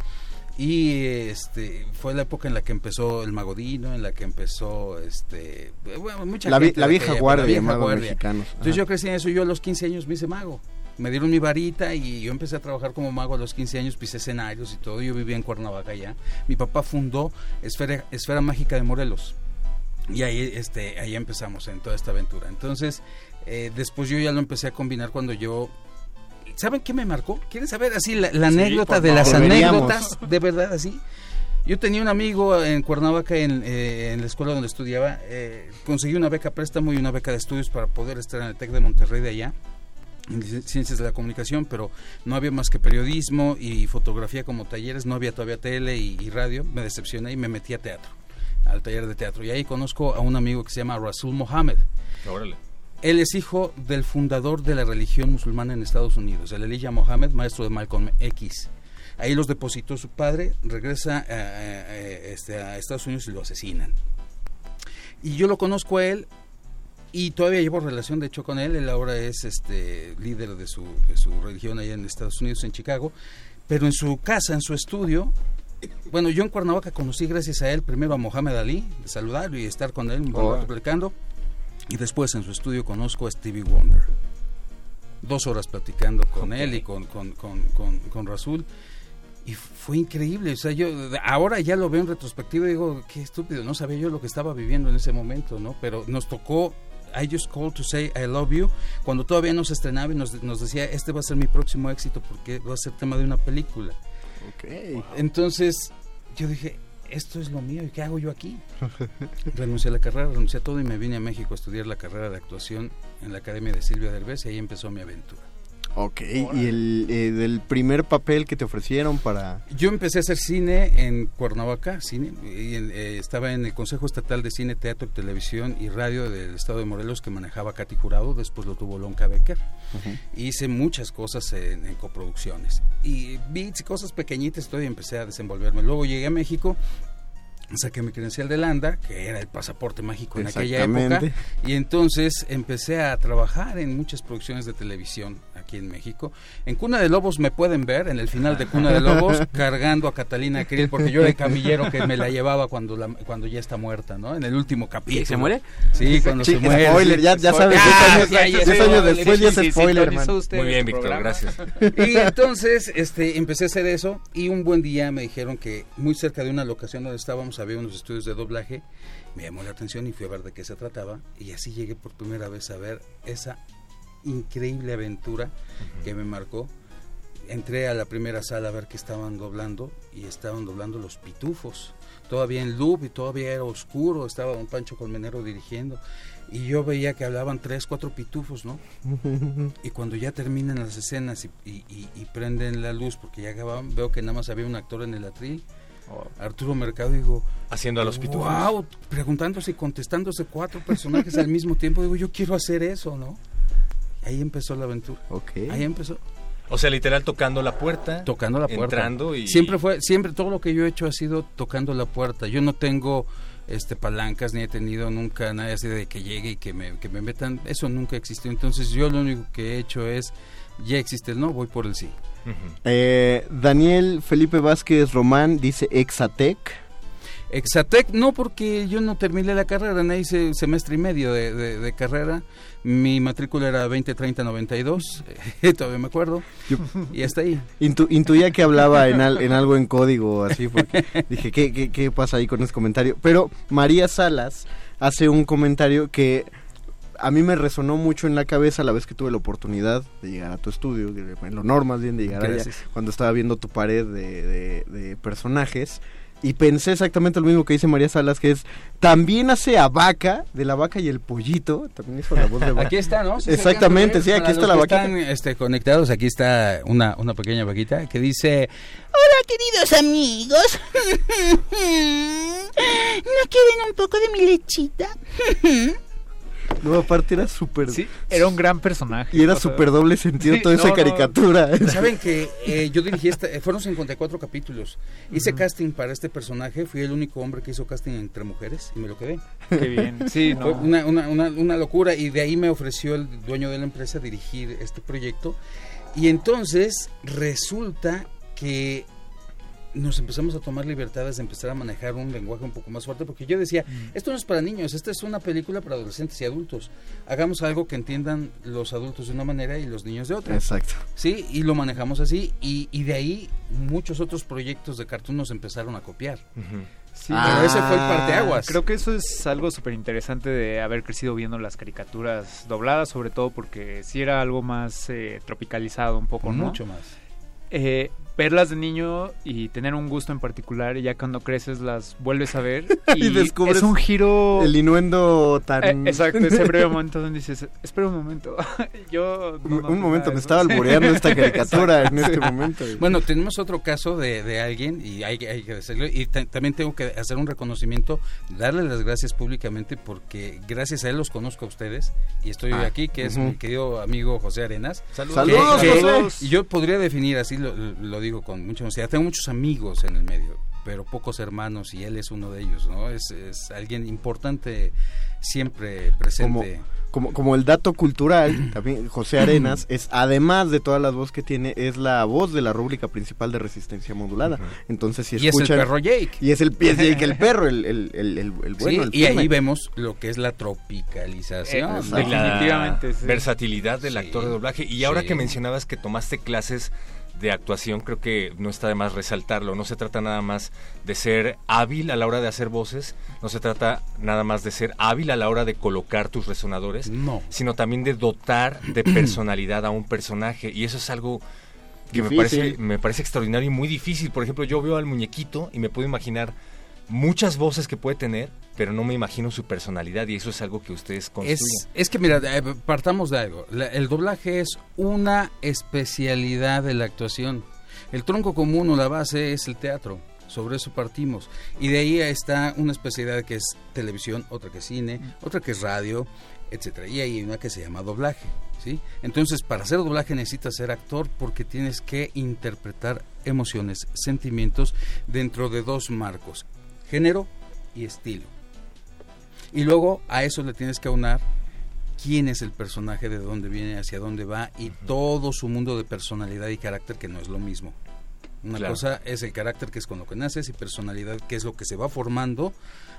Y este fue la época en la que empezó el Magodino, en la que empezó este bueno, mucha la, gente la de vieja guardia, la vieja llamados guardia. mexicanos. Entonces yo crecí en eso, yo a los 15 años me hice mago. Me dieron mi varita y yo empecé a trabajar como mago a los 15 años, pisé escenarios y todo. Yo vivía en Cuernavaca ya. Mi papá fundó Esfera, Esfera Mágica de Morelos. Y ahí, este, ahí empezamos en toda esta aventura. Entonces, eh, después yo ya lo empecé a combinar cuando yo... ¿Saben qué me marcó? ¿Quieren saber así la, la Sí, anécdota de las anécdotas? De verdad, así. Yo tenía un amigo en Cuernavaca, en, eh, en la escuela donde estudiaba. eh, conseguí una beca préstamo y una beca de estudios para poder estar en el TEC de Monterrey de allá, Ciencias de la Comunicación, pero no había más que periodismo y fotografía como talleres, no había todavía tele y, y radio. Me decepcioné y me metí a teatro, al taller de teatro. Y ahí conozco a un amigo que se llama Rasul Mohammed. Órale. Él es hijo del fundador de la religión musulmana en Estados Unidos, el Elijah Mohammed, maestro de Malcolm X. Ahí los depositó su padre, regresa eh, eh, este, a Estados Unidos y lo asesinan. Y yo lo conozco a él y todavía llevo relación, de hecho, con él. Él ahora es este líder de su, de su religión allá en Estados Unidos, en Chicago. Pero en su casa, en su estudio, bueno, yo en Cuernavaca conocí gracias a él primero a Mohamed Ali, de saludarlo y estar con él un rato platicando. Y después en su estudio conozco a Stevie Wonder. Dos horas platicando con él y con, con, con, con, con Rasul. Y fue increíble. O sea, yo ahora ya lo veo en retrospectiva y digo, qué estúpido. No sabía yo lo que estaba viviendo en ese momento, ¿no? Pero nos tocó I Just Called to Say I Love You cuando todavía no se estrenaba y nos, nos decía, este va a ser mi próximo éxito porque va a ser tema de una película. Entonces yo dije, esto es lo mío y qué hago yo aquí. *laughs* renuncié a la carrera, renuncié a todo y me vine a México a estudiar la carrera de actuación en la Academia de Silvia Derbez y ahí empezó mi aventura. Ok, y el eh, del primer papel que te ofrecieron para... Yo empecé a hacer cine en Cuernavaca, cine, y en- eh, estaba en el Consejo Estatal de Cine, Teatro, Televisión y Radio del Estado de Morelos que manejaba Katy Jurado, después lo tuvo Lonca Becker. Hice muchas cosas en, en coproducciones y bits y cosas pequeñitas, todo y empecé a desenvolverme. Luego llegué a México, saqué mi credencial de Landa, que era el pasaporte mágico en aquella época, y entonces empecé a trabajar en muchas producciones de televisión aquí en México. En Cuna de Lobos me pueden ver, en el final de Cuna de Lobos, *laughs* cargando a Catalina Krill, porque yo era el camillero que me la llevaba cuando, la- cuando ya está muerta, ¿no? En el último capítulo. se muere? Sí, cuando Sí, se muere. spoiler, sí. ya- ya Spoiler. sabes, Ah, años- ya, ya, ya, años después ya es sí, spoiler, man. usted Muy bien, Víctor, gracias. Y entonces este, empecé a hacer eso y un buen día me dijeron que muy cerca de una locación donde estábamos había unos estudios de doblaje. Me llamó la atención y fui a ver de qué se trataba y así llegué por primera vez a ver esa increíble aventura que me marcó. Entré a la primera sala a ver qué estaban doblando y estaban doblando los pitufos. Todavía en loop y todavía era oscuro, estaba don Pancho Colmenero dirigiendo y yo veía que hablaban tres, cuatro pitufos, ¿no? *laughs* Y cuando ya terminan las escenas y, y- y- y prenden la luz, porque ya acababan, veo que nada más había un actor en el atril, Arturo Mercado, digo... Haciendo a los pitufos. ¡Wow! Preguntándose y contestándose cuatro personajes al mismo tiempo, digo, yo quiero hacer eso, ¿no? Ahí empezó la aventura. Ahí empezó. O sea, literal tocando la puerta. Tocando la puerta. Entrando y... Siempre fue, siempre todo lo que yo he hecho ha sido tocando la puerta. Yo no tengo este palancas ni he tenido nunca nada así de que llegue y que me, que me metan. Eso nunca existió. Entonces yo lo único que he hecho es, ya existe el no, voy por el sí. Eh, Daniel Felipe Vázquez Román dice Exatec. Exatec no porque yo no terminé la carrera, no hice semestre y medio de, de- de carrera. Mi matrícula era 203092, *laughs* eh, todavía me acuerdo. y hasta ahí. Intu- intuía que hablaba en, al- en algo en código, así, porque *laughs* dije, ¿qué, qué, qué pasa ahí con ese comentario? Pero María Salas hace un comentario que a mí me resonó mucho en la cabeza la vez que tuve la oportunidad de llegar a tu estudio, lo normal más bien de llegar allá, cuando estaba viendo tu pared de, de- de personajes. Y pensé exactamente lo mismo que dice María Salas, que es, también hace a Vaca, de la vaca y el pollito, también hizo la voz de vaca. *laughs* Aquí está, ¿no? Sí Exactamente, sí, aquí está la vaquita. Están este, conectados, aquí está una, una pequeña vaquita que dice, Hola, queridos amigos. *laughs* ¿No quieren un poco de mi lechita? *laughs* *laughs* No, aparte era súper... Sí, era un gran personaje. Y era súper doble sentido sí, toda no, esa no. caricatura. *laughs* Saben que eh, yo dirigí esta, eh, fueron 54 capítulos. Hice casting para este personaje, fui el único hombre que hizo casting entre mujeres y me lo quedé. Qué bien. Sí, *laughs* Fue no. una, una, una, una locura y de ahí me ofreció el dueño de la empresa dirigir este proyecto. Y entonces resulta que nos empezamos a tomar libertades de empezar a manejar un lenguaje un poco más fuerte porque yo decía, esto no es para niños, esta es una película para adolescentes y adultos. Hagamos algo que entiendan los adultos de una manera y los niños de otra. Exacto. Sí, y lo manejamos así y, y de ahí muchos otros proyectos de cartoon nos empezaron a copiar. Sí, Pero ese fue el Ah, parteaguas. Creo que eso es algo súper interesante de haber crecido viendo las caricaturas dobladas, sobre todo porque sí era algo más eh, tropicalizado un poco, ¿no? Mucho más. Eh, verlas de niño y tener un gusto en particular y ya cuando creces las vuelves a ver *laughs* y, Y descubres es un giro El inuendo tan... Eh, exacto, ese breve *laughs* momento donde dices, espera un momento, *laughs* yo... no un noté momento, me estaba eso". alboreando esta caricatura en este momento. Bueno, tenemos otro caso de, de alguien y hay, hay que decirlo y ta- también tengo que hacer un reconocimiento, darle las gracias públicamente porque gracias a él los conozco a ustedes y estoy Ah, aquí que es ujú. mi querido amigo José Arenas. Saludos. Que- Saludos, que- y yo podría definir así, lo, lo digo con mucha honestidad, tengo muchos amigos en el medio, pero pocos hermanos y él es uno de ellos, ¿no? Es, es alguien importante siempre presente. Como, como el dato cultural, *clears throat* también José Arenas es, además de todas las voces que tiene, es la voz de la rúbrica principal de resistencia modulada. Entonces, si Y es el escuchan... perro Jake. Y es el, es Jake el *laughs* perro, el, el, el, el- el bueno. Sí, el y ahí vemos lo que es la tropicalización. Eh, ¿no? de la Definitivamente, sí. versatilidad del Sí. actor de doblaje. Y ahora Sí. que mencionabas que tomaste clases de actuación, creo que no está de más resaltarlo. No se trata nada más de ser hábil a la hora de hacer voces, no se trata nada más de ser hábil a la hora de colocar tus resonadores, No. sino también de dotar de *clears throat* personalidad a un personaje. Y eso es algo que me parece, me parece extraordinario y muy difícil. Por ejemplo, yo veo al muñequito y me puedo imaginar muchas voces que puede tener, pero no me imagino su personalidad y eso es algo que ustedes construyen. Es, es que mira, eh, partamos de algo. La- el doblaje es una especialidad de la actuación. El tronco común o la base es el teatro. Sobre eso partimos. Y de ahí está una especialidad que es televisión, otra que es cine, otra que es radio, etcétera. Y hay una que se llama doblaje. ¿sí? Entonces, para hacer doblaje necesitas ser actor porque tienes que interpretar emociones, sentimientos dentro de dos marcos, género y estilo. Y luego a eso le tienes que aunar quién es el personaje, de dónde viene, hacia dónde va y todo su mundo de personalidad y carácter que no es lo mismo. Una Claro. cosa es el carácter que es con lo que naces y personalidad que es lo que se va formando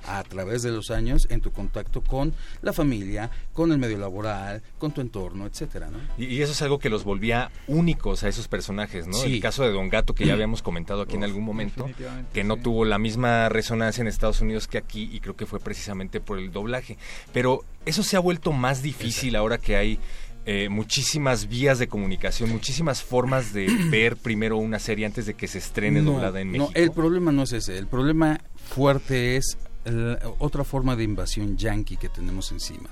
a través de los años en tu contacto con la familia, con el medio laboral, con tu entorno, etcétera, ¿no? Y, y eso es algo que los volvía únicos a esos personajes, ¿no? Sí. El caso de Don Gato, que ya habíamos comentado aquí en algún momento, que no sí. tuvo la misma resonancia en Estados Unidos que aquí, y creo que fue precisamente por el doblaje. Pero eso se ha vuelto más difícil ahora que hay eh, muchísimas vías de comunicación, muchísimas formas de *clears throat* ver primero una serie antes de que se estrene No, doblada en no, México. el problema no es ese. El problema fuerte es la- otra forma de invasión yankee que tenemos encima.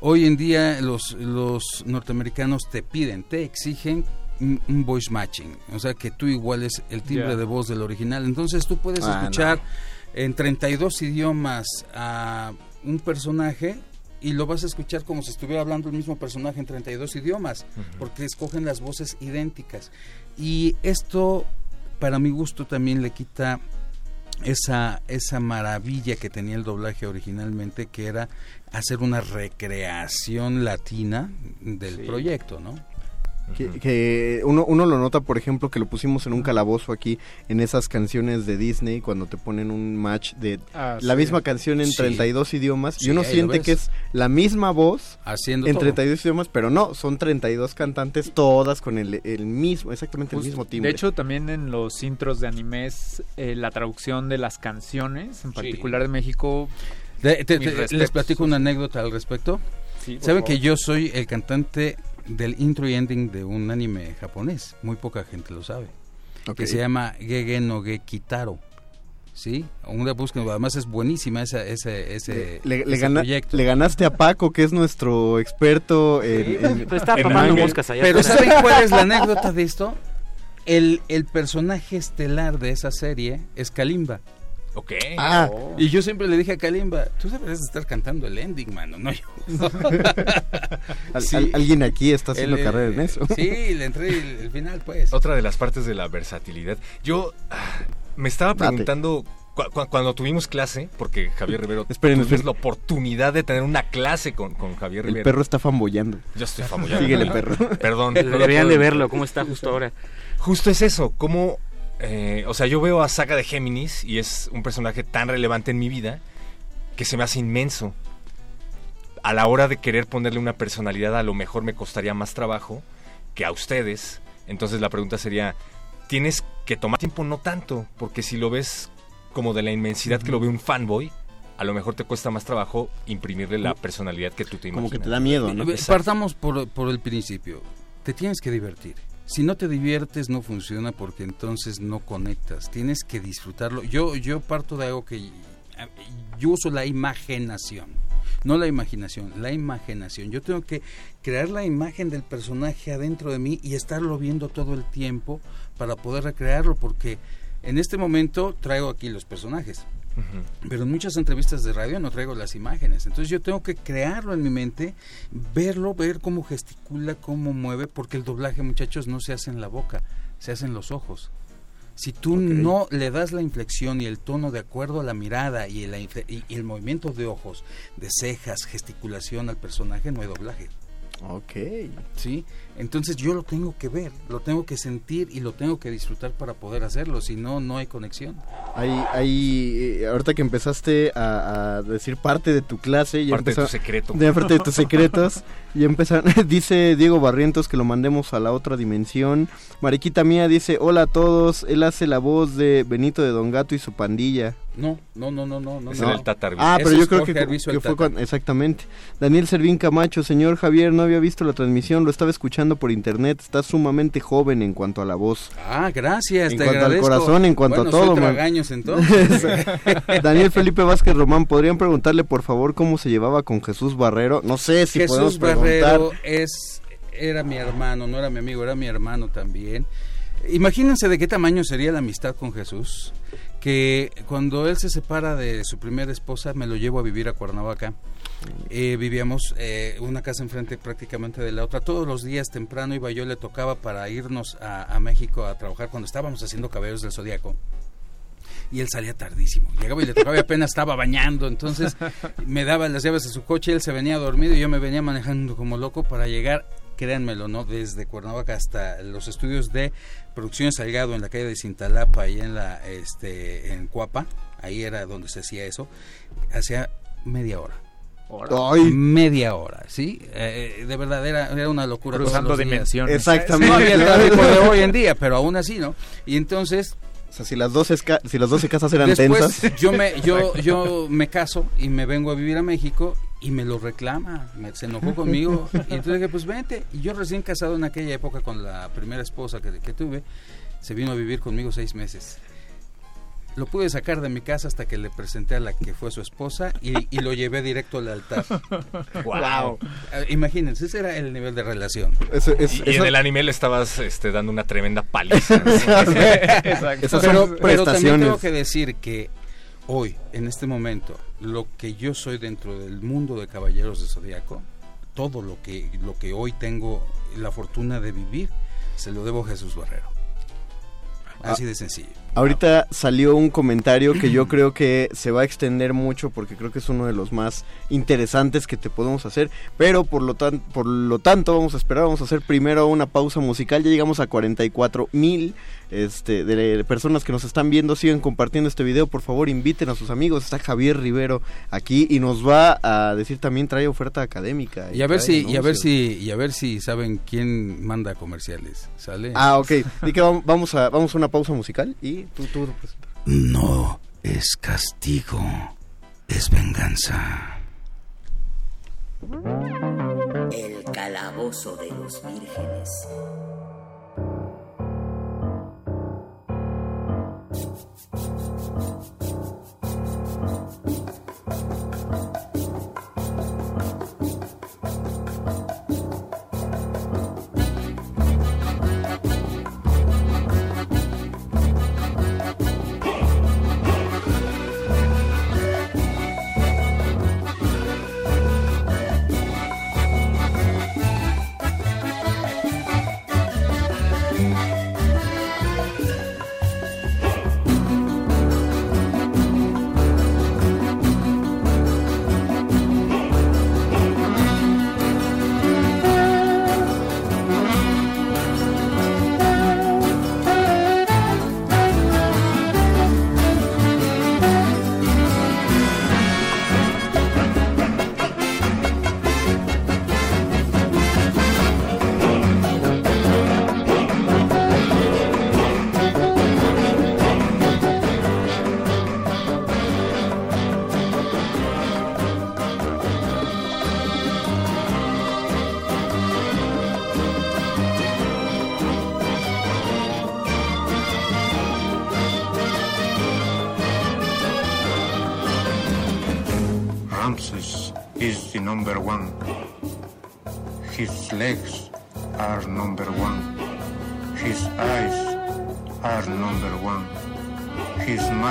Hoy en día los, los norteamericanos te piden, te exigen un, voice matching, o sea que tú iguales el timbre Ya. de voz del original. Entonces tú puedes Ah, escuchar en 32 idiomas a un personaje y lo vas a escuchar como si estuviera hablando el mismo personaje en 32 idiomas, porque escogen las voces idénticas. Y esto, para mi gusto, también le quita esa, esa maravilla que tenía el doblaje originalmente, que era hacer una recreación latina del proyecto, ¿no? Que, que uno, uno lo nota, por ejemplo, que lo pusimos en un calabozo aquí, en esas canciones de Disney, cuando te ponen un match de Ah, la sí. misma canción en Sí. 32 idiomas, Sí, y uno siente que es la misma voz Haciendo en todo. 32 idiomas, pero no, son 32 cantantes todas con el, el mismo, exactamente el mismo timbre. De hecho, también en los intros de animes, eh, la traducción de las canciones, en particular de México. De- te- mis te- les platico una anécdota al respecto. Saben favor. que yo soy el cantante del intro y ending de un anime japonés. Muy poca gente lo sabe. Que se llama Gege no Ge Kitaro. ¿Sí? Una búsqueda. Además es buenísima esa, ese, ese, le, le ese gana- proyecto. le ganaste a Paco, que es nuestro experto en, en- Pues está en moscas allá Pero. ¿saben cuál es la anécdota de esto? El, el personaje estelar de esa serie es Kalimba. Ok. Ah, y yo siempre le dije a Kalimba, tú deberías estar cantando el ending, mano, no *laughs* yo. *laughs* Al- al- alguien aquí está haciendo El, eh, carrera en eso. Sí, le entré el, el final, pues. Otra de las partes de la versatilidad. Yo ah, me estaba preguntando cu- cu- cuando tuvimos clase, porque Javier Rivero Esperen, tuvimos esperen. la oportunidad de tener una clase con, con Javier El Rivero. perro está fambollando. Yo estoy famoyando. Síguele, perro. Perdón. Deberían de verlo, cómo está justo ahora. Justo es eso, como... eh, o sea, yo veo a Saga de Géminis y es un personaje tan relevante en mi vida que se me hace inmenso. A la hora de querer ponerle una personalidad, a lo mejor me costaría más trabajo que a ustedes. Entonces la pregunta sería, tienes que tomar tiempo no tanto, porque si lo ves como de la inmensidad que lo ve un fanboy, a lo mejor te cuesta más trabajo imprimirle la personalidad que tú te imaginas. Como que te da miedo, ¿no? Eh. Partamos por, por el principio. Te tienes que divertir. Si no te diviertes no funciona porque entonces no conectas. Tienes que disfrutarlo. Yo yo parto de algo que eh, yo uso la imaginación. No la imaginación, la imaginación. Yo tengo que crear la imagen del personaje adentro de mí y estarlo viendo todo el tiempo para poder recrearlo porque en este momento traigo aquí los personajes. Pero en muchas entrevistas de radio no traigo las imágenes. Entonces yo tengo que crearlo en mi mente, verlo, ver cómo gesticula, cómo mueve, porque el doblaje, muchachos, no se hace en la boca, se hace en los ojos. Si tú no le das la inflexión y el tono de acuerdo a la mirada y el, y el movimiento de ojos, de cejas, gesticulación al personaje, no hay doblaje. Ok. ¿Sí? Entonces yo lo tengo que ver, lo tengo que sentir y lo tengo que disfrutar para poder hacerlo, si no, no hay conexión. Ahí, ahí, eh, ahorita que empezaste a, a decir parte de tu clase, ya Parte de tu secreto. de parte de tus secretos, y empezaron, *laughs* dice Diego Barrientos que lo mandemos a la otra dimensión. Mariquita mía dice, hola a todos, él hace la voz de Benito de Don Gato y su pandilla. No, no, no, no, no. no Ese no. el Tata Arbizu. Ah, pero Ese yo es creo Jorge que, que fue cuando- exactamente. Daniel Servín Camacho, señor Javier, no había visto la transmisión, lo estaba escuchando por internet, está sumamente joven en cuanto a la voz. Ah, gracias, En te cuanto al corazón, en cuanto Bueno, a todo, soy *laughs* entonces. Daniel Felipe Vázquez Román, ¿podrían preguntarle por favor cómo se llevaba con Jesús Barrero? No sé si podemos Jesús preguntar. Barrero es era mi hermano, no era mi amigo, era mi hermano también. Imagínense de qué tamaño sería la amistad con Jesús, que cuando él se separa de su primera esposa me lo llevo a vivir a Cuernavaca. Eh, vivíamos eh, una casa enfrente prácticamente de la otra. Todos los días temprano iba yo, le tocaba para irnos a, México a trabajar cuando estábamos haciendo Caballeros del Zodíaco y él salía tardísimo. Llegaba y le tocaba y apenas estaba bañando. Entonces me daba las llaves de su coche, él se venía dormido y yo me venía manejando como loco para llegar, créanmelo, ¿no? Desde Cuernavaca hasta los estudios de Producción Salgado en la calle de Cintalapa, ahí en la, este, en Cuapa, ahí era donde se hacía eso, hacía media hora. Ay. Media hora, ¿sí? Eh, de verdad, era, era una locura. Cruzando dimensiones. Exactamente. No había el tráfico de hoy en día, *laughs* pero aún así, ¿no? Y entonces O sea, si las 12, esca- si las 12 casas eran Después tensas. *laughs* yo me yo yo me caso y me vengo a vivir a México y me lo reclama, me, se enojó conmigo y entonces dije, pues vente. Y yo recién casado en aquella época con la primera esposa que, que tuve, se vino a vivir conmigo seis meses. Lo pude sacar de mi casa hasta que le presenté a la que fue su esposa y, y lo llevé directo al altar. *laughs* Wow. Eh, Imagínense, ese era el nivel de relación. Es- Y, en el anime le estabas este, dando una tremenda paliza. *laughs* ¿no? *laughs* Exacto. Esas pero, son pero también tengo que decir que hoy, en este momento, lo que yo soy dentro del mundo de Caballeros de Zodíaco, todo lo que, lo que hoy tengo la fortuna de vivir, se lo debo a Jesús Barrero. Así de sencillo. Ahorita salió un comentario que yo creo que se va a extender mucho porque creo que es uno de los más interesantes que te podemos hacer, pero por lo, tan, por lo tanto vamos a esperar, vamos a hacer primero una pausa musical, ya llegamos a 44 mil este, de personas que nos están viendo, siguen compartiendo este video, por favor inviten a sus amigos, está Javier Rivero aquí y nos va a decir también trae oferta académica. Y a ver si, y a ver si, y a ver si saben quién manda comerciales. ¿Sale? Ah, ok, Di que vam- vamos a, vamos a una pausa musical y tú, tú presentas. No es castigo, es venganza. El calabozo de los vírgenes. Thank you.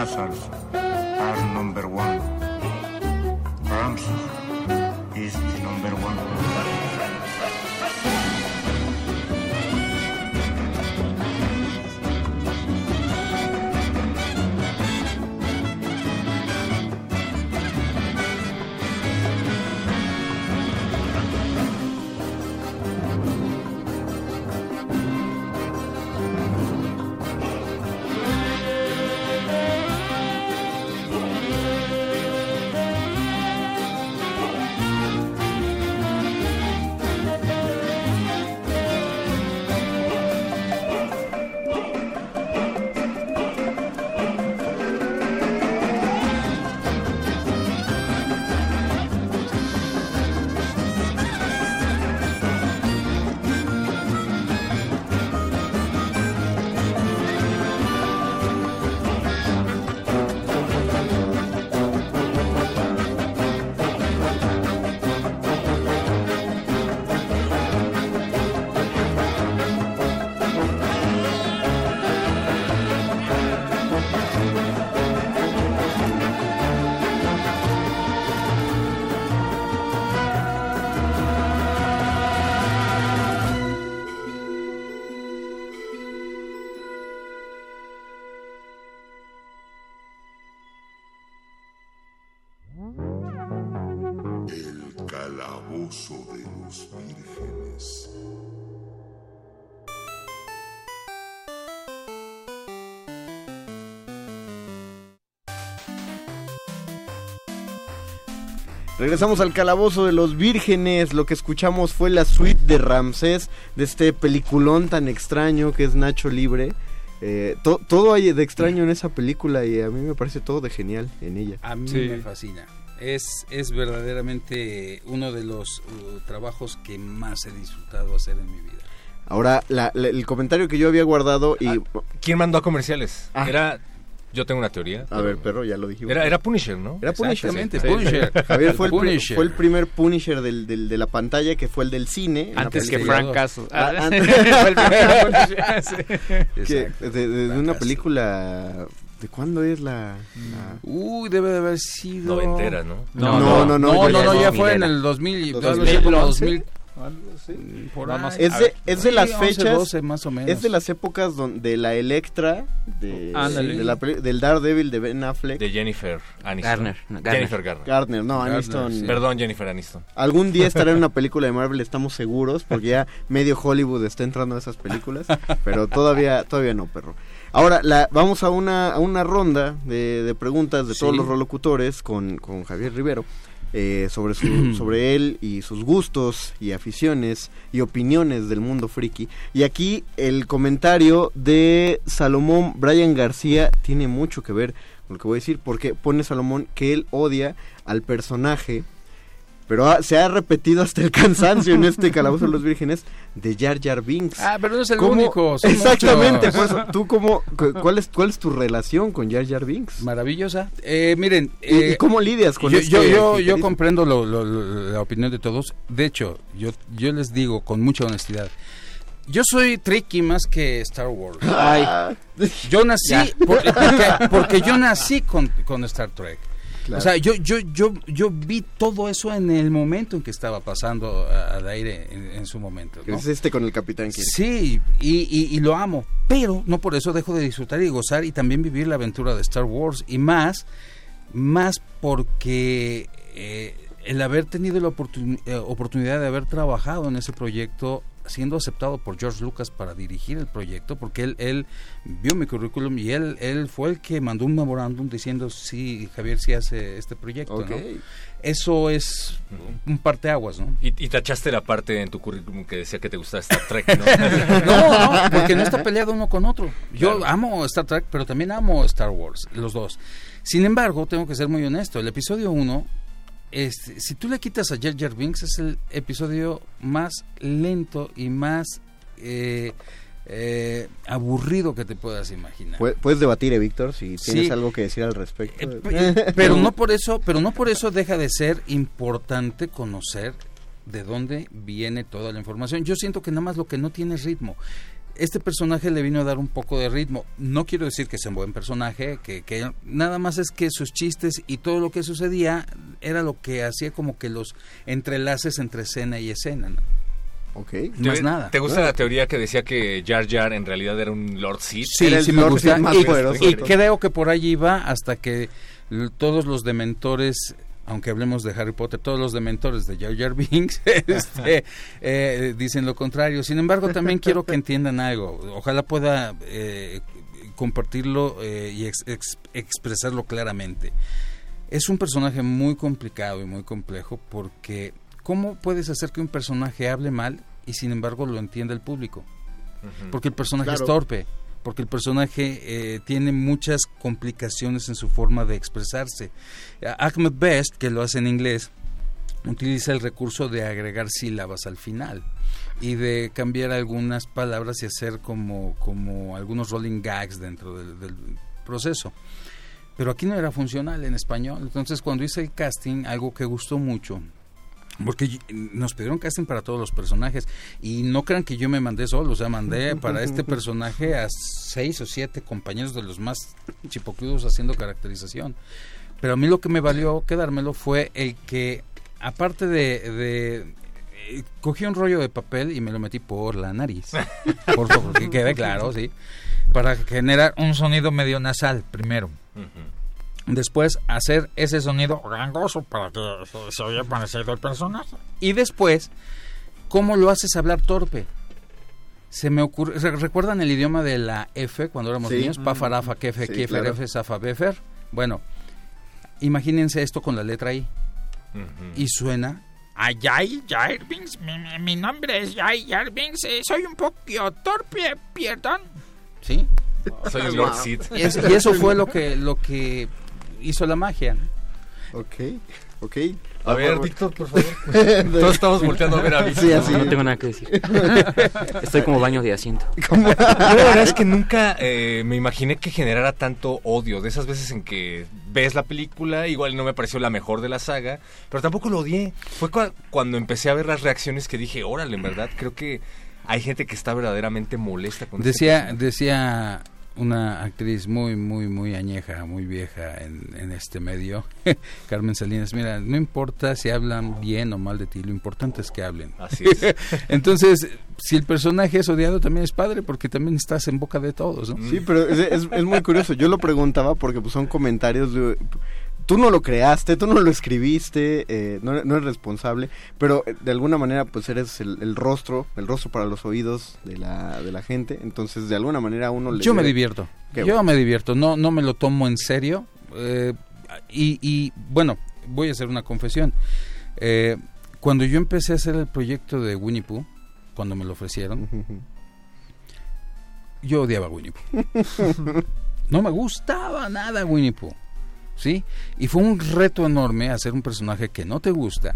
Charles. Los vírgenes. Regresamos al calabozo de los vírgenes. Lo que escuchamos fue la suite de Ramsés, de este peliculón tan extraño que es Nacho Libre. Eh, to- todo hay de extraño en esa película y a mí me parece todo de genial en ella. A mí me fascina. Es, es verdaderamente uno de los uh, trabajos que más he disfrutado hacer en mi vida. Ahora, la- la- el comentario que yo había guardado y... ¿Quién mandó a comerciales? Ah. Era. Yo tengo una teoría. A ver, perro, ya lo dijimos. Era, era Punisher, ¿no? Era Punisher. Exactamente, Sí. Punisher. *laughs* Javier fue el, Punisher. fue el primer Punisher del, del- de la pantalla, que fue el del cine. Antes que. Frank Castle. Ah, Ah, *laughs* antes- fue el primer Punisher, *laughs* sí. Que- de, de- de Frank una Castle. película... ¿De cuándo es la...? la- Uy, debe de haber sido... Noventera, ¿no? No, no, no, no, ya- no, ya ya es fue en el 2000, ¿Dos debe mil ser como once? 2000. Por ahí. Es A de, ver, es de sí, las 11, fechas... 12 más o menos. Es de las épocas donde de la Electra, de, Ándale. de la del Daredevil de Ben Affleck. De Jennifer Aniston. Garner, no, Garner. Jennifer Garner. Garner, no, Aniston. Perdón, Jennifer Aniston. Algún día estará en una *laughs* película de Marvel, estamos seguros, porque ya medio Hollywood está entrando a esas películas, pero todavía todavía no, perro. Ahora, la, vamos a una, a una ronda de, de preguntas de todos los rolocutores con, con Javier Rivero. eh, sobre, su, *clears throat* sobre él y sus gustos y aficiones y opiniones del mundo friki. Y aquí el comentario de Salomón Brian García tiene mucho que ver con lo que voy a decir, porque pone Salomón que él odia al personaje pero ha- se ha repetido hasta el cansancio en este Calabozo de los Vírgenes de Jar Jar Binks. Ah, pero no es el ¿Cómo- único, son Exactamente, muchos. eso, ¿tú cómo, cu- cuál, es, ¿cuál es tu relación con Jar Jar Binks? Maravillosa. Eh, miren, ¿Y- eh, y cómo lidias con yo, este yo, yo, yo comprendo lo- lo- lo- la opinión de todos. De hecho, yo, yo les digo con mucha honestidad. Yo soy tricky más que Star Wars. Ay. Yo nací por- porque, porque yo nací con, con Star Trek. Claro. O sea, yo, yo, yo, yo vi todo eso en el momento en que estaba pasando a- al aire en, en su momento. ¿no? Es este con el Capitán Kirk. Sí, y, y- y lo amo, pero no por eso dejo de disfrutar y gozar y también vivir la aventura de Star Wars y más, más porque eh, el haber tenido la oportun- eh, oportunidad de haber trabajado en ese proyecto siendo aceptado por George Lucas para dirigir el proyecto, porque él, él vio mi currículum y él, él fue el que mandó un memorándum diciendo, sí, Javier, sí hace este proyecto. Eso es un parteaguas, ¿no? Y, y tachaste la parte en tu currículum que decía que te gustaba Star Trek, ¿no? *laughs* No, no, porque no está peleado uno con otro. Yo Claro. amo Star Trek, pero también amo Star Wars, los dos. Sin embargo, tengo que ser muy honesto. El episodio 1, este, si tú le quitas a Jar Jar Binks, es el episodio más lento y más eh, eh, aburrido que te puedas imaginar. Pu- Puedes debatir, eh, Víctor, si tienes Sí. algo que decir al respecto. Pe- *laughs* pero no por eso, pero no por eso deja de ser importante conocer de dónde viene toda la información. Yo siento que nada más lo que no tiene es ritmo. Este personaje le vino a dar un poco de ritmo. No quiero decir que sea un buen personaje, que, que nada más es que sus chistes y todo lo que sucedía era lo que hacía como que los entrelaces entre escena y escena. ¿no? Ok. Más ¿Te- nada. ¿Te gusta la teoría que decía que Jar Jar en realidad era un Lord Sith? Sí, sí me gusta. Y, y creo que por allí iba hasta que todos los dementores, aunque hablemos de Harry Potter, todos los dementores de Jar Jar Binks *laughs* este, *laughs* eh, dicen lo contrario. Sin embargo, también quiero que entiendan algo. Ojalá pueda eh, compartirlo eh, y ex- ex- expresarlo claramente. Es un personaje muy complicado y muy complejo porque ¿cómo puedes hacer que un personaje hable mal y sin embargo lo entienda el público? Porque el personaje es torpe, porque el personaje eh, tiene muchas complicaciones en su forma de expresarse. Ahmed Best, que lo hace en inglés, utiliza el recurso de agregar sílabas al final y de cambiar algunas palabras y hacer como, como algunos rolling gags dentro del proceso. Pero aquí no era funcional en español. Entonces, cuando hice el casting, algo que gustó mucho porque nos pidieron casting para todos los personajes y no crean que yo me mandé solo, o sea, mandé para este *laughs* personaje a seis o siete compañeros de los más chipocludos haciendo caracterización. Pero a mí lo que me valió quedármelo fue el que, aparte de, de eh, cogí un rollo de papel y me lo metí por la nariz, *laughs* por favor, que quede claro, sí, para generar un sonido medio nasal primero. Después hacer ese sonido gangoso para que se- se oye parecido al personaje. Y después, ¿cómo lo haces hablar torpe? Se me ocurre, ¿re- ¿recuerdan el idioma de la F cuando éramos Sí. niños? Pafarafa, kefe, Sí, kiefer, claro. F, zafa, befer. Bueno, imagínense esto con la letra I. Y suena Ayay Jarvings, mi, mi- mi nombre es Jay Jarvings, eh, soy un poco torpe, perdón. ¿Sí? Soy un Lord es- y eso fue lo que, lo que hizo la magia. ¿no? Ok, ok. A ver, Víctor, por favor. *laughs* Todos estamos volteando a ver a Víctor. Sí, así. No tengo nada que decir. *laughs* Estoy como baño de asiento. Yo la verdad es que nunca eh, me imaginé que generara tanto odio. De esas veces en que ves la película, igual no me pareció la mejor de la saga, pero tampoco lo odié. Fue cua- cuando empecé a ver las reacciones que dije, órale, en verdad, creo que hay gente que está verdaderamente molesta con Decía, personaje". decía una actriz muy, muy, muy añeja, muy vieja en, en este medio, *laughs* Carmen Salinas, mira, no importa si hablan bien o mal de ti, lo importante es que hablen. Así es. *laughs* Entonces, si el personaje es odiado, también es padre, porque también estás en boca de todos, ¿no? Sí, pero es, es- es muy curioso. Yo lo preguntaba porque pues, son comentarios de... Tú no lo creaste, tú no lo escribiste, eh, no, no eres responsable, pero eh, de alguna manera pues eres el, el rostro, el rostro para los oídos de la, de la gente, entonces de alguna manera uno le... Yo me divierto. Qué Yo bueno. me divierto. No, no me lo tomo en serio. eh, y, y, bueno, voy a hacer una confesión. Eh, cuando yo empecé a hacer el proyecto de Winnie Pooh, cuando me lo ofrecieron, *laughs* yo odiaba a Winnie Pooh. *laughs* No me gustaba nada Winnie Pooh. ¿Sí? Y fue un reto enorme hacer un personaje que no te gusta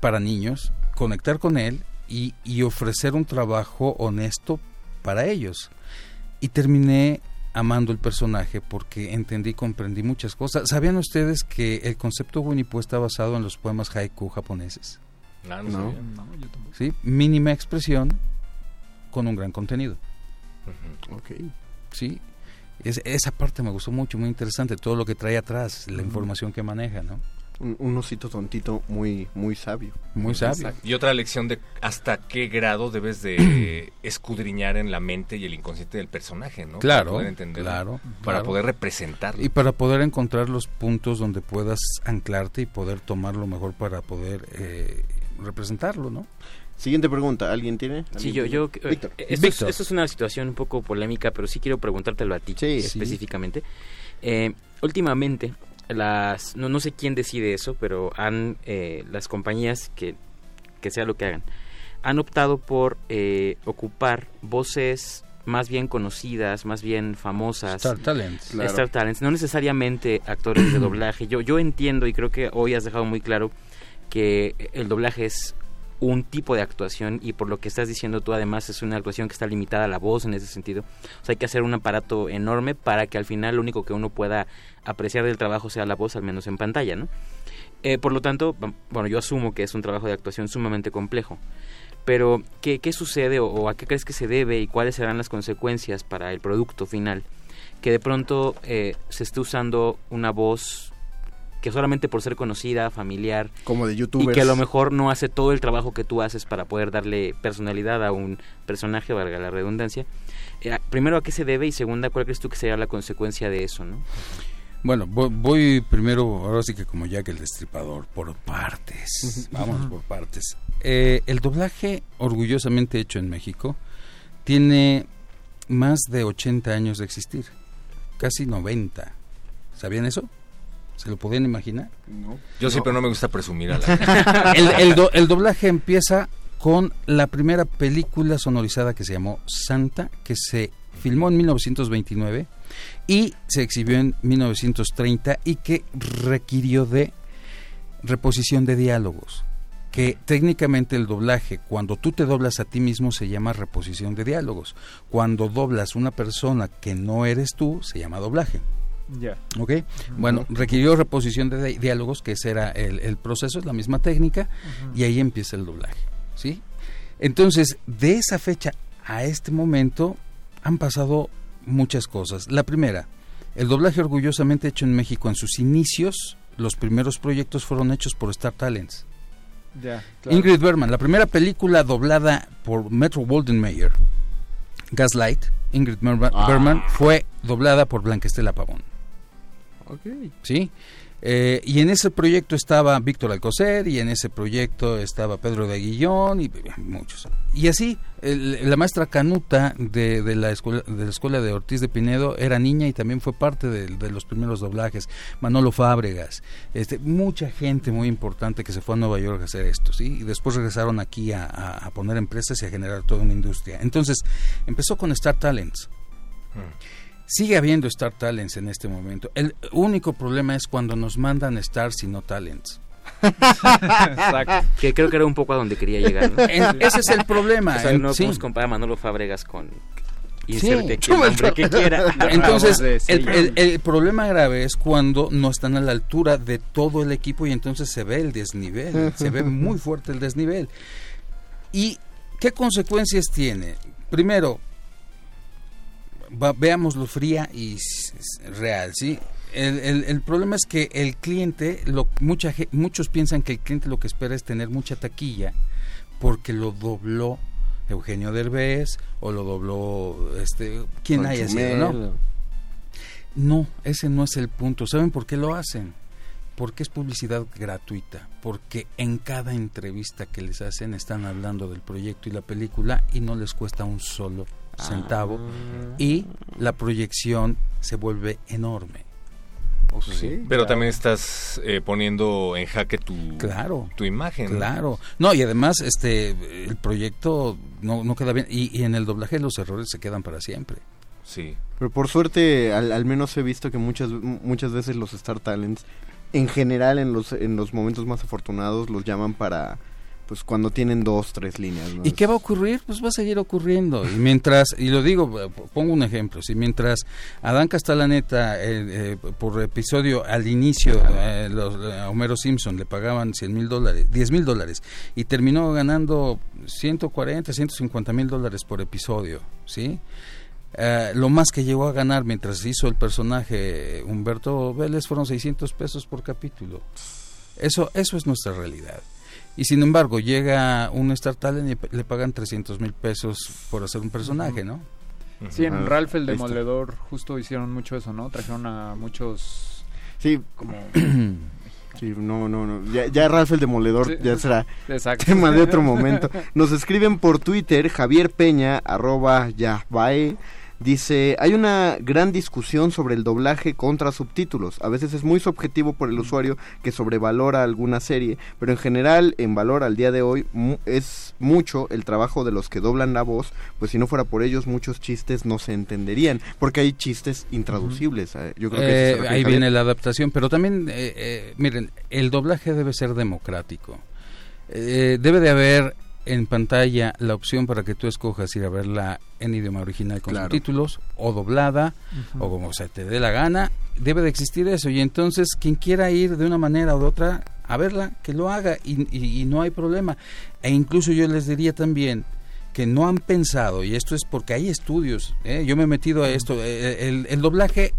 para niños, conectar con él y, y ofrecer un trabajo honesto para ellos. Y terminé amando el personaje porque entendí, comprendí muchas cosas. ¿Sabían ustedes que el concepto Winnie Pooh está basado en los poemas haiku japoneses? Ah, no No. ¿Sí? Mínima expresión con un gran contenido. Ok. ¿Sí? Es- esa parte me gustó mucho, muy interesante, todo lo que trae atrás, la información que maneja, ¿no? Un, un osito tontito muy, muy sabio. Muy sabio. Exacto. Y otra lección de hasta qué grado debes de *clears throat* escudriñar en la mente y el inconsciente del personaje, ¿no? Claro, Para poder entenderlo, claro, Para claro. poder representarlo. Y para poder encontrar los puntos donde puedas anclarte y poder tomar lo mejor para poder eh, representarlo, ¿no? Siguiente pregunta, ¿alguien tiene? Sí, ¿Alguien yo, tiene? yo eh, Víctor. esto, es, Víctor. esto es una situación un poco polémica, pero sí quiero preguntártelo a ti Sí. específicamente. Eh, últimamente, las no, no sé quién decide eso, pero han eh, las compañías que, que sea lo que hagan, han optado por eh, ocupar voces más bien conocidas, más bien famosas. Star Talent. Claro. Star Talents, no necesariamente actores de *clears throat* doblaje. Yo, yo entiendo y creo que hoy has dejado muy claro que el doblaje es un tipo de actuación y por lo que estás diciendo tú además es una actuación que está limitada a la voz en ese sentido. O sea, hay que hacer un aparato enorme para que al final lo único que uno pueda apreciar del trabajo sea la voz, al menos en pantalla, ¿no? Eh, por lo tanto, bueno, yo asumo que es un trabajo de actuación sumamente complejo. Pero, ¿qué, qué sucede o, o a qué crees que se debe y cuáles serán las consecuencias para el producto final? Que de pronto eh, se esté usando una voz que solamente por ser conocida, familiar, como de y youtubers que a lo mejor no hace todo el trabajo que tú haces para poder darle personalidad a un personaje, valga la redundancia. Eh, primero, ¿a qué se debe? Y segunda, ¿cuál crees tú que sería la consecuencia de eso? ¿no? Bueno, voy, voy primero, ahora sí que como ya que el destripador, por partes. Vámonos por partes. Eh, el doblaje orgullosamente hecho en México tiene más de 80 años de existir, casi 90. ¿Sabían eso? ¿Se lo podían imaginar? Yo siempre no me gusta presumir a la *laughs* el, el do- el doblaje empieza con la primera película sonorizada que se llamó Santa, que se filmó en 1929 y se exhibió en 1930 y que requirió de reposición de diálogos. Que técnicamente el doblaje, cuando tú te doblas a ti mismo, se llama reposición de diálogos. Cuando doblas una persona que no eres tú, se llama doblaje. Ya. ¿Ok? Bueno, requirió reposición de di- diálogos, que ese era el, el proceso, es la misma técnica, y ahí empieza el doblaje. ¿Sí? Entonces, de esa fecha a este momento han pasado muchas cosas. La primera, el doblaje orgullosamente hecho en México en sus inicios, los primeros proyectos fueron hechos por Star Talents. Ya, claro. Ingrid Bergman, la primera película doblada por Metro Golden Mayer, Gaslight, Ingrid Bergman, Ah. Bergman, fue doblada por Blanca Estela Pavón. ¿Sí? Eh, y en ese proyecto estaba Víctor Alcocer y en ese proyecto estaba Pedro de Aguillón y muchos. Y así, el- la maestra Canuta de, de la escuela, de la escuela de Ortiz de Pinedo era niña y también fue parte de, de los primeros doblajes. Manolo Fábregas, este, mucha gente muy importante que se fue a Nueva York a hacer esto, ¿sí? Y después regresaron aquí a, a- a poner empresas y a generar toda una industria. Entonces, empezó con Star Talents. Sigue habiendo Star Talents en este momento. El único problema es cuando nos mandan Stars y no Talents. Que creo que era un poco a donde quería llegar. ¿no? En- ese es el problema, O sea, no sí. podemos comparar a Manolo Fábregas con... Sí, Inserte el nombre que quiera. *laughs* Entonces, el, el- el problema grave es cuando no están a la altura de todo el equipo y entonces se ve el desnivel, se ve muy fuerte el desnivel. ¿Y qué consecuencias tiene? Primero, va- veámoslo fría y real, ¿sí? El, el- el problema es que el cliente, lo, mucha, muchos piensan que el cliente lo que espera es tener mucha taquilla porque lo dobló Eugenio Derbez o lo dobló este quien haya sido, ¿no? No, ese no es el punto. ¿Saben por qué lo hacen? Porque es publicidad gratuita, porque en cada entrevista que les hacen están hablando del proyecto y la película y no les cuesta un solo centavo y la proyección se vuelve enorme. Sí, Pero también estás eh, poniendo en jaque tu, Claro. tu imagen. Claro. No, y además este el proyecto no, no queda bien y, y en el doblaje los errores se quedan para siempre. Sí. Pero por suerte, al, al menos he visto que muchas muchas veces los Star Talents, en general en los en los momentos más afortunados, los llaman para pues cuando tienen dos, tres líneas. ¿no? ¿Y qué va a ocurrir? Pues va a seguir ocurriendo. Y mientras, y lo digo, eh, pongo un ejemplo, si mientras Adán Castellaneta eh, eh, por episodio al inicio eh, los, a Homero Simpson le pagaban 100 mil dólares, 10 mil dólares, y terminó ganando 140, 150 mil dólares por episodio, ¿sí? Eh, lo más que llegó a ganar mientras hizo el personaje Humberto Vélez fueron 600 pesos por capítulo. Eso, eso es nuestra realidad. Y sin embargo, llega un Star Talent y le pagan 300 mil pesos por hacer un personaje, ¿no? Sí, en Ah, Ralph el. Demoledor justo hicieron mucho eso, ¿no? Trajeron a muchos... Sí, como... *clears throat* Sí, no, no, no. Ya, ya Ralph el Demoledor Sí, ya será exacto. tema de otro *laughs* momento. Nos escriben por Twitter, Javier Peña, arroba Yahbae. Dice, hay una gran discusión sobre el doblaje contra subtítulos. A veces es muy subjetivo por el usuario que sobrevalora alguna serie, pero en general, en valor al día de hoy, mu- es mucho el trabajo de los que doblan la voz, pues si no fuera por ellos, muchos chistes no se entenderían, porque hay chistes intraducibles. eh, Yo creo que Eh, ahí Javier. viene la adaptación, pero también, eh, eh, miren, el doblaje debe ser democrático. Eh, debe de haber en pantalla la opción para que tú escojas ir a verla en idioma original con subtítulos o doblada o como se te dé la gana. Debe de existir eso y entonces quien quiera ir de una manera o de otra a verla, que lo haga y, y- y no hay problema. E incluso yo les diría también que no han pensado, y esto es porque hay estudios, ¿eh? yo me he metido a esto, eh, el, el doblaje